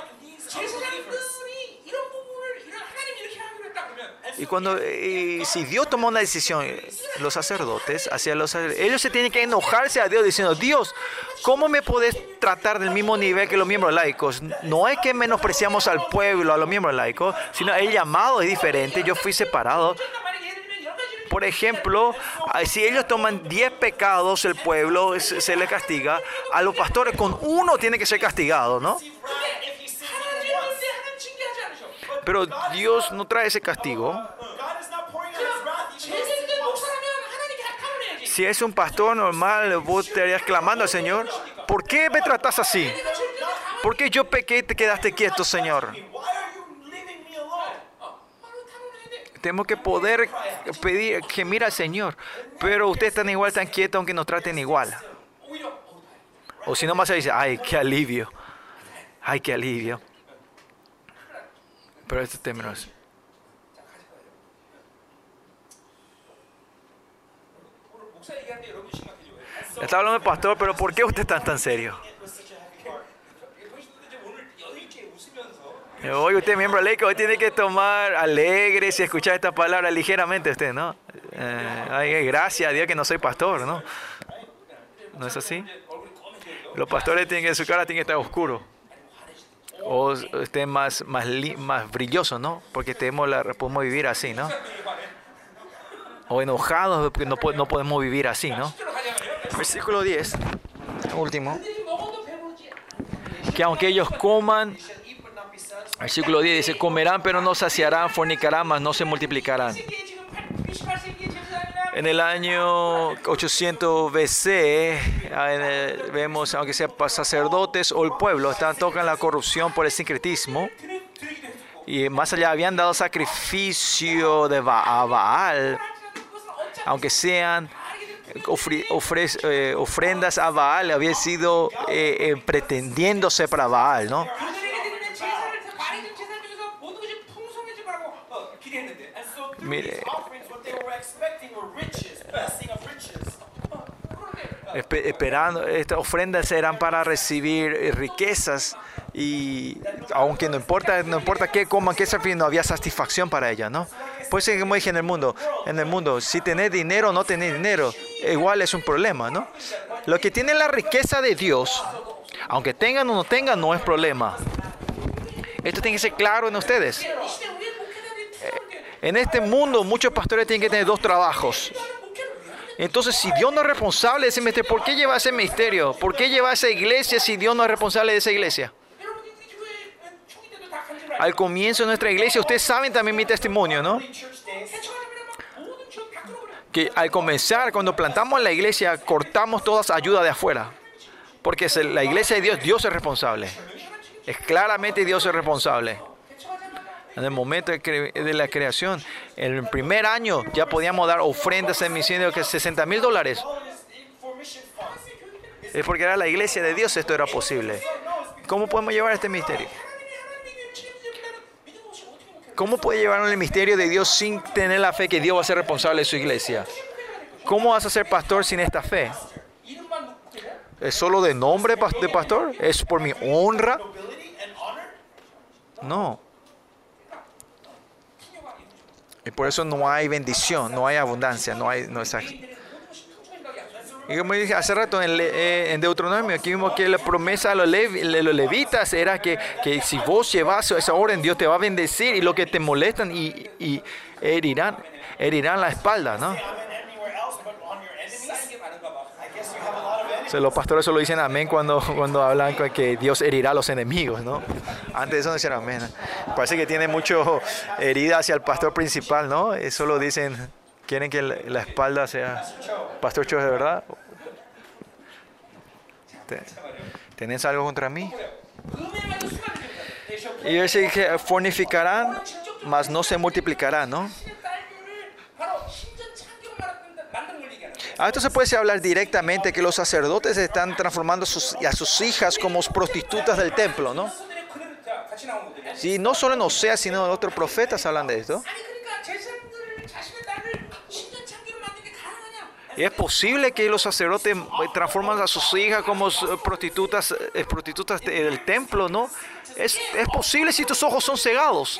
Y cuando eh, si Dios tomó una decisión, los sacerdotes, hacia los ellos se tienen que enojarse a Dios diciendo, Dios, ¿cómo me podés tratar del mismo nivel que los miembros laicos? No es que menospreciamos al pueblo, a los miembros laicos, sino el llamado es diferente, yo fui separado. Por ejemplo, ah, si ellos toman 10 pecados, el pueblo se, se le castiga. A los pastores con uno tiene que ser castigado, ¿no? Pero Dios no trae ese castigo. Si es un pastor normal, vos estarías clamando al Señor, ¿por qué me tratas así? ¿Por qué yo pequé y te quedaste quieto, Señor? Tenemos que poder pedir, gemir al Señor. Pero ustedes están igual, tan quietos, aunque nos traten igual. O si no más se dice, ay, qué alivio. Ay, qué alivio. Pero este tema no es. Está hablando el pastor, pero ¿por qué usted está tan serio? Hoy usted, miembro alegre, hoy tiene que tomar alegres y escuchar esta palabra ligeramente usted, ¿no? Eh, ay, gracias a Dios que no soy pastor, ¿no? ¿No es así? Los pastores tienen que, su cara tiene que estar oscuro o estén más, más, más brillosos, ¿no? Porque tenemos la, podemos vivir así, ¿no? O enojados porque no, no podemos vivir así, ¿no? Versículo 10, último. Que aunque ellos coman, versículo 10 dice, comerán pero no saciarán, fornicarán, mas no se multiplicarán. En el año 800 BC, ah, vemos, aunque sea sacerdotes o el pueblo, están, tocan la corrupción por el sincretismo. Y más allá, habían dado sacrificio de ba a Baal, aunque sean eh, ofrendas a Baal, había sido eh, eh, pretendiéndose para Baal, ¿no? Mire, esperando, estas ofrendas serán para recibir eh, riquezas y aunque no importa, no importa qué coman, qué se no había satisfacción para ella, ¿no? Pues como dije en el mundo, en el mundo, si tenés dinero o no tenés dinero, igual es un problema, ¿no? Lo que tiene la riqueza de Dios, aunque tengan o no tengan, no es problema. Esto tiene que ser claro en ustedes. Eh, en este mundo muchos pastores tienen que tener dos trabajos entonces, si Dios no es responsable de ese misterio, ¿por qué lleva ese misterio? ¿Por qué lleva esa iglesia si Dios no es responsable de esa iglesia? Al comienzo de nuestra iglesia, ustedes saben también mi testimonio, ¿no? Que al comenzar, cuando plantamos la iglesia, cortamos todas ayudas de afuera. Porque la iglesia de Dios, Dios es responsable. Es claramente Dios es responsable en el momento de, la creación, en el primer año ya podíamos dar ofrendas en misiones de 60 mil dólares. Es porque era la iglesia de Dios esto era posible. ¿Cómo podemos llevar este misterio? ¿Cómo puede llevar el misterio de Dios sin tener la fe que Dios va a ser responsable de su iglesia? ¿Cómo vas a ser pastor sin esta fe? ¿Es solo de nombre de pastor? ¿Es por mi honra? No. Y por eso no hay bendición, no hay abundancia, no hay... No es como dije hace rato en, eh, en, Deuteronomio, aquí vimos que la promesa a los, levitas era que, que si vos llevas esa orden, Dios te va a bendecir y lo que te molestan y, y herirán, herirán la espalda, ¿no? los pastores solo dicen amén cuando, cuando hablan que Dios herirá a los enemigos, ¿no? Antes de eso no dicen amén. Parece que tiene mucho herida hacia el pastor principal, ¿no? Solo dicen, quieren que la espalda sea pastor Chos de verdad. ¿Tenés algo contra mí? Y yo dije, fornificarán, mas no se multiplicarán, ¿no? Ah, a esto se puede hablar directamente que los sacerdotes están transformando a sus, a sus hijas como prostitutas del templo, ¿no? Sí, no solo en Osea, sino en otros profetas hablan de esto. ¿Es posible que los sacerdotes transforman a sus hijas como prostitutas, eh, prostitutas del templo, no? ¿Es, es posible si tus ojos son cegados?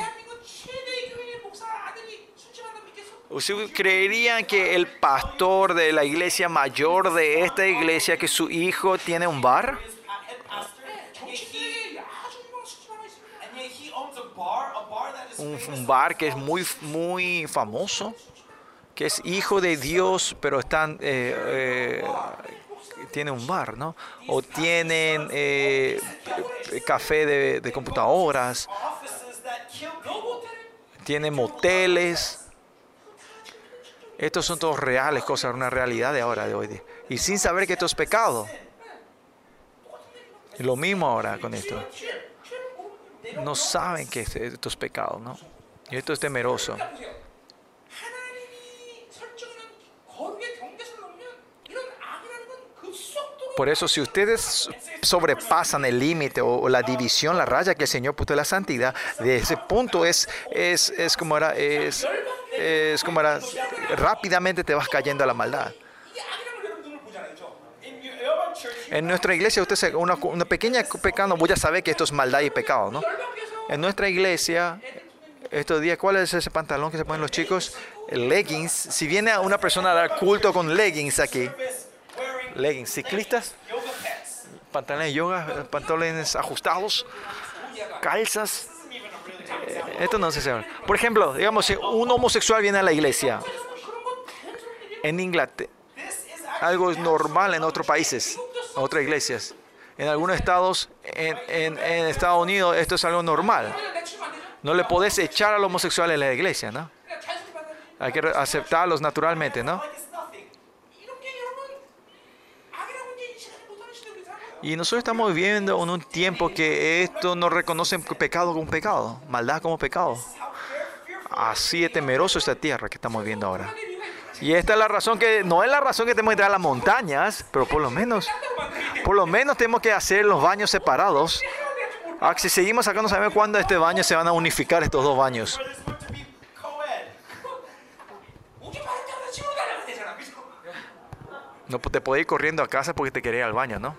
¿Usted creería que el pastor de la iglesia mayor de esta iglesia, que su hijo tiene un bar? Un, un bar que es muy, muy famoso, que es hijo de Dios, pero están, eh, eh, tiene un bar, ¿no? O tienen eh, café de, de computadoras, tienen moteles estos son todos reales cosas, una realidad de ahora, de hoy día. Y sin saber que esto es pecado. Lo mismo ahora con esto. No saben que este, esto es pecado, ¿no? Y esto es temeroso. Por eso, si ustedes sobrepasan el límite o, la división, la raya que el Señor puso de la santidad, de ese punto es, es, es como era, es, es como era, rápidamente te vas cayendo a la maldad. En nuestra iglesia, usted una, una pequeña pecado, voy a saber que esto es maldad y pecado, ¿no? En nuestra iglesia, estos días, ¿cuál es ese pantalón que se ponen los chicos? Leggings. Si viene una persona a dar culto con leggings aquí, leggings, ciclistas, pantalones de yoga, pantalones ajustados, calzas. Eh, esto no se sabe. Por ejemplo, digamos, si un homosexual viene a la iglesia en Inglaterra, algo es normal en otros países, en otras iglesias. En algunos estados, en, Estados Unidos, esto es algo normal. No le podés echar al homosexual en la iglesia, ¿no? Hay que aceptarlos naturalmente, ¿no? Y nosotros estamos viviendo en un tiempo que esto no reconoce pecado como pecado, maldad como pecado. Así es temeroso esta tierra que estamos viviendo ahora. Y esta es la razón que, no es la razón que tenemos que entrar a las montañas, pero por lo menos, por lo menos tenemos que hacer los baños separados. Ah, si seguimos acá no sabemos cuándo este baño se van a unificar estos dos baños. No pues te puedes ir corriendo a casa porque te quería ir al baño, ¿no?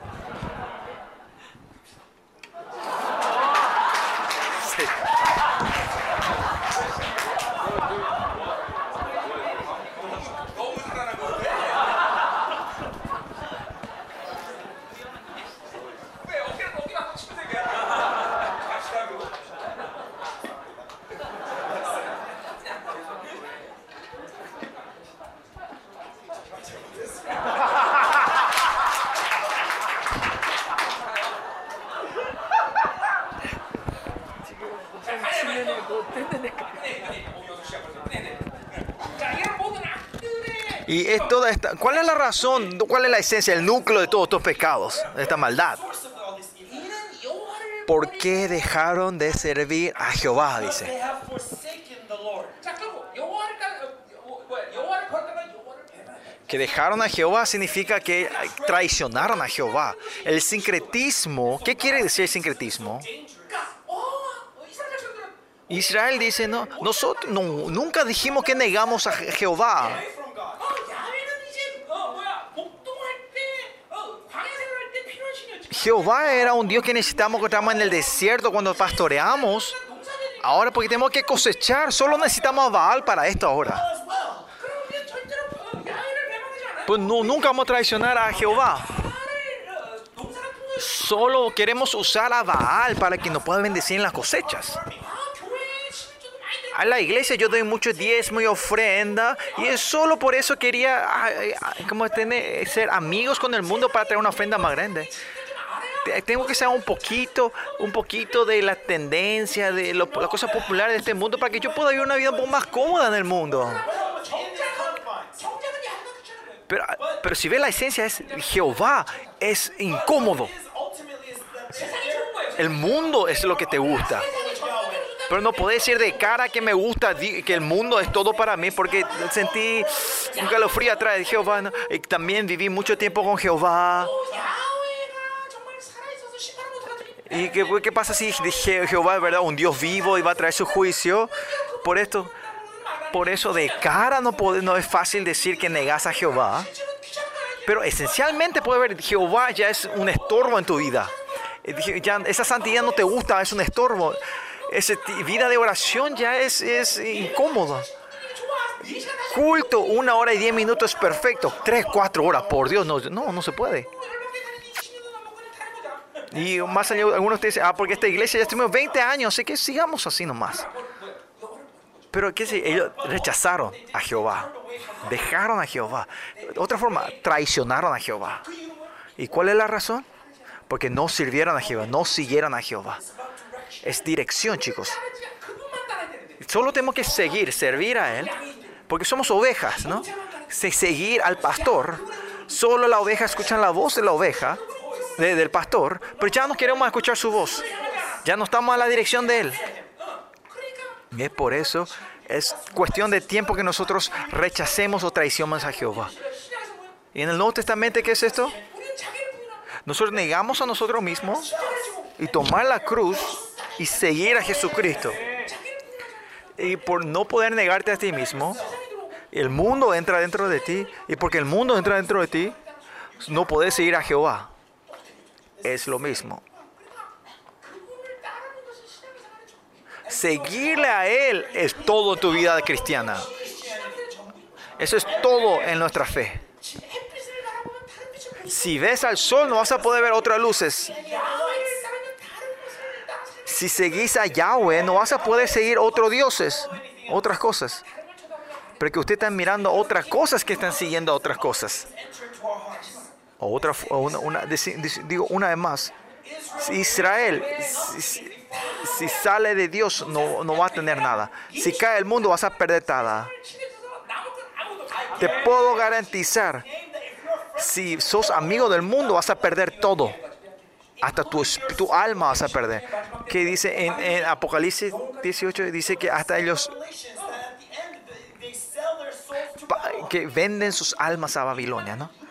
¿Cuál es la razón, cuál es la esencia, el núcleo de todos estos pecados, de esta maldad? ¿Por qué dejaron de servir a Jehová? Dice. Que dejaron a Jehová significa que traicionaron a Jehová. El sincretismo, ¿qué quiere decir sincretismo? Israel dice, no, nosotros no, nunca dijimos que negamos a Jehová. Jehová era un Dios que necesitamos que estamos en el desierto cuando pastoreamos. Ahora porque tenemos que cosechar, solo necesitamos a Baal para esto ahora. Pues no, nunca vamos a traicionar a Jehová. Solo queremos usar a Baal para que nos pueda bendecir en las cosechas. A la iglesia yo doy mucho diezmo y ofrenda y es solo por eso quería ah, eh, ah, como tener, ser amigos con el mundo para traer una ofrenda más grande. Eh, tengo que saber un poquito, un poquito de las tendencias, de lo, las cosas populares de este mundo para que yo pueda vivir una vida un poco más cómoda en el mundo. Pero, ah, pero si ves la esencia es Jehová, es incómodo. El mundo es lo que te gusta. Pero no puedes decir de cara que me gusta, que el mundo es todo para mí, porque sentí un calofrío atrás de Jehová. ¿no? También viví mucho tiempo con Jehová. ¿Y qué, qué pasa si Je Jehová es verdad un Dios vivo y va a traer su juicio por esto? Por eso de cara no, puede, no es fácil decir que negas a Jehová. Pero esencialmente puede ver, Jehová ya es un estorbo en tu vida. Eh, ya, esa santidad no te gusta, es un estorbo. Esa vida de oración ya es, es incómoda. Culto, una hora y diez minutos es perfecto. Tres, cuatro horas, por Dios, no, no, no se puede. Y más allá, algunos te dicen, ah, porque esta iglesia ya estuvimos 20 años, así que sigamos así nomás. Pero ¿qué si ellos rechazaron a Jehová? Dejaron a Jehová. Otra forma, traicionaron a Jehová. ¿Y cuál es la razón? Porque no sirvieron a Jehová, no siguieron a Jehová. Es dirección, chicos. Solo tenemos que seguir, servir a Él, porque somos ovejas, ¿no? Seguir al pastor. Solo la oveja escucha la voz de la oveja de, del pastor, pero ya no queremos escuchar su voz. Ya no estamos a la dirección de Él. Y es por eso, es cuestión de tiempo que nosotros rechacemos o traicionemos a Jehová. ¿Y en el Nuevo Testamento qué es esto? Nosotros negamos a nosotros mismos y tomar la cruz y seguir a Jesucristo. Y por no poder negarte a ti mismo, el mundo entra dentro de ti. Y porque el mundo entra dentro de ti, no podés seguir a Jehová es lo mismo. Seguirle a Él es todo tu vida cristiana. Eso es todo en nuestra fe. Si ves al sol no vas a poder ver otras luces. Si seguís a Yahweh no vas a poder seguir otros dioses, otras cosas. Porque usted está mirando otras cosas que están siguiendo otras cosas. Otra, una, digo una vez más, Israel, si, sale de Dios, no, no va a tener nada. Si cae el mundo, vas a perder nada. Te puedo garantizar, si sos amigo del mundo, vas a perder todo. Hasta tu, tu alma vas a perder. Que dice en, en Apocalipsis 18, dice que hasta ellos que venden sus almas a Babilonia, ¿no?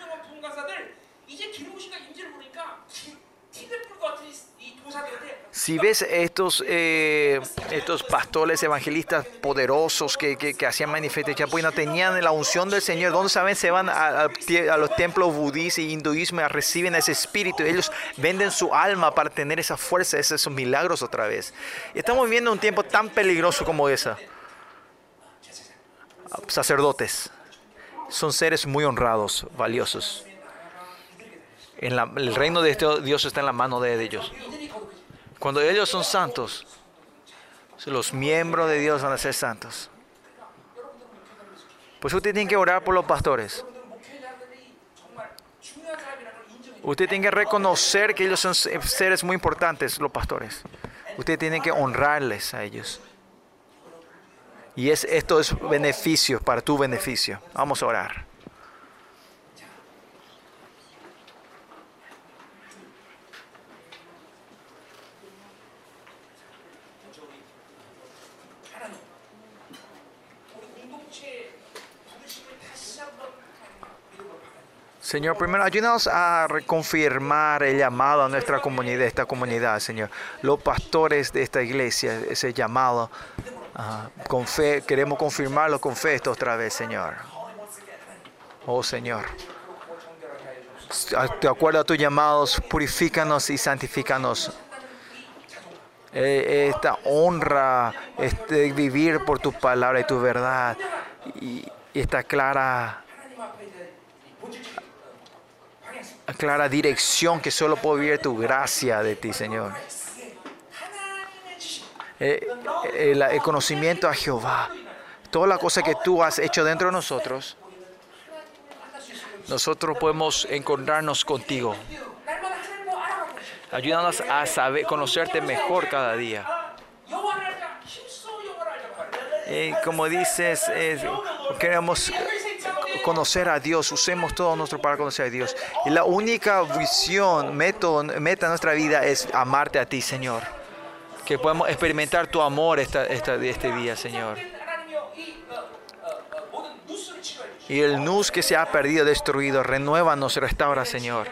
Si ves estos, eh, estos pastores evangelistas poderosos que, que, que hacían manifestaciones, pues no tenían la unción del Señor, ¿dónde saben? Se van a, los templos budistas y hinduismo reciben ese espíritu. Ellos venden su alma para tener esa fuerza, esos, milagros otra vez. Estamos viviendo un tiempo tan peligroso como esa. Sacerdotes son seres muy honrados, valiosos. El reino de este Dios está en la mano de ellos. Cuando ellos son santos, los miembros de Dios van a ser santos. Pues usted tiene que orar por los pastores. Usted tiene que reconocer que ellos son seres muy importantes, los pastores. Usted tiene que honrarles a ellos. Y es, esto es beneficio, para tu beneficio. Vamos a orar. Señor, primero ayúdanos a reconfirmar el llamado a nuestra comunidad, esta comunidad, Señor. Los pastores de esta iglesia, ese llamado, queremos confirmarlo con fe esto otra vez, Señor. Oh Señor, de acuerdo a tus llamados, purifícanos y santifícanos. Eh, esta honra, este vivir por tu palabra y tu verdad, y esta clara clara dirección que solo puede vivir tu gracia de ti, Señor. Eh, el, conocimiento a Jehová. Toda la cosa que tú has hecho dentro de nosotros, nosotros podemos encontrarnos contigo. Ayúdanos a saber, conocerte mejor cada día. Eh, como dices, eh, queremos conocer a Dios, usemos todo nuestro para conocer a Dios. Y la única visión, método, meta de nuestra vida es amarte a ti, Señor. Que podamos experimentar tu amor esta, este día, Señor. Y el nus que se ha perdido, destruido, renuévanos, restaura, Señor.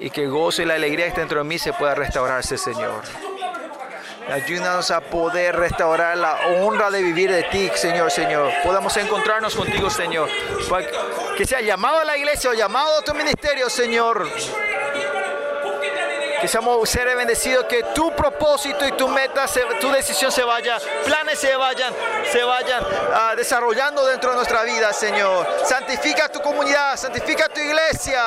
Y que gozo y la alegría que está dentro de mí se pueda restaurarse, Señor. Ayúdanos a poder restaurar la honra de vivir de ti, Señor, Señor. Podamos encontrarnos contigo, Señor. Que sea llamado a la iglesia o llamado a tu ministerio, Señor. Que seamos seres bendecidos, que tu propósito y tu meta, tu decisión se vaya, planes se vayan, se vayan ah, desarrollando dentro de nuestra vida, Señor. Santifica tu comunidad, santifica tu iglesia.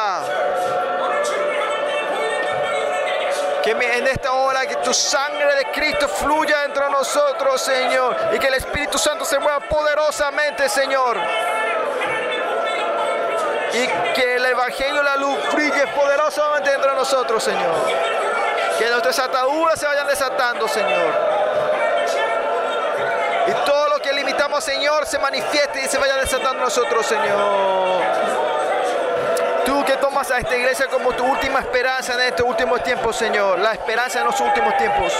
Que en esta hora que tu sangre de Cristo fluya dentro de nosotros, Señor. Y que el Espíritu Santo se mueva poderosamente, Señor. Y que el Evangelio, la luz, brille poderosamente dentro de nosotros, Señor. Que nuestras ataduras se vayan desatando, Señor. Y todo lo que limitamos, Señor, se manifieste y se vaya desatando nosotros, Señor. Tú que tomas a esta iglesia como tu última esperanza en estos últimos tiempos, Señor. La esperanza en los últimos tiempos.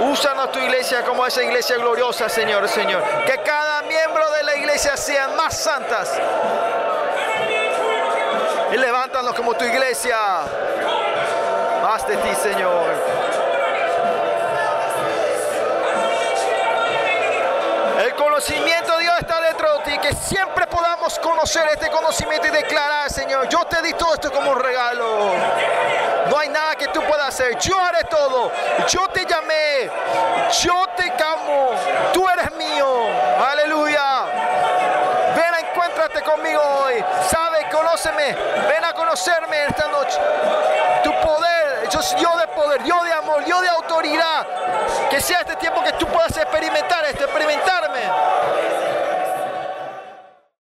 Úsanos tu iglesia como esa iglesia gloriosa, Señor, Señor. Que cada miembro de la iglesia sean más santas. Y levántanos como tu iglesia. Más de ti, Señor. El conocimiento de Dios está dentro de ti. Que siempre podamos conocer este conocimiento y declarar, Señor, yo te di todo esto como un regalo. No hay nada que tú puedas hacer. Yo haré todo. Yo te llamé. Yo te amo. Tú eres mío. Aleluya. Ven, encuéntrate conmigo hoy. Sabe, conóceme. Ven a conocerme esta noche. Tu poder, yo, yo de poder, yo de amor, yo de autoridad. Que sea este tiempo que tú puedas experimentar esto, experimentarme.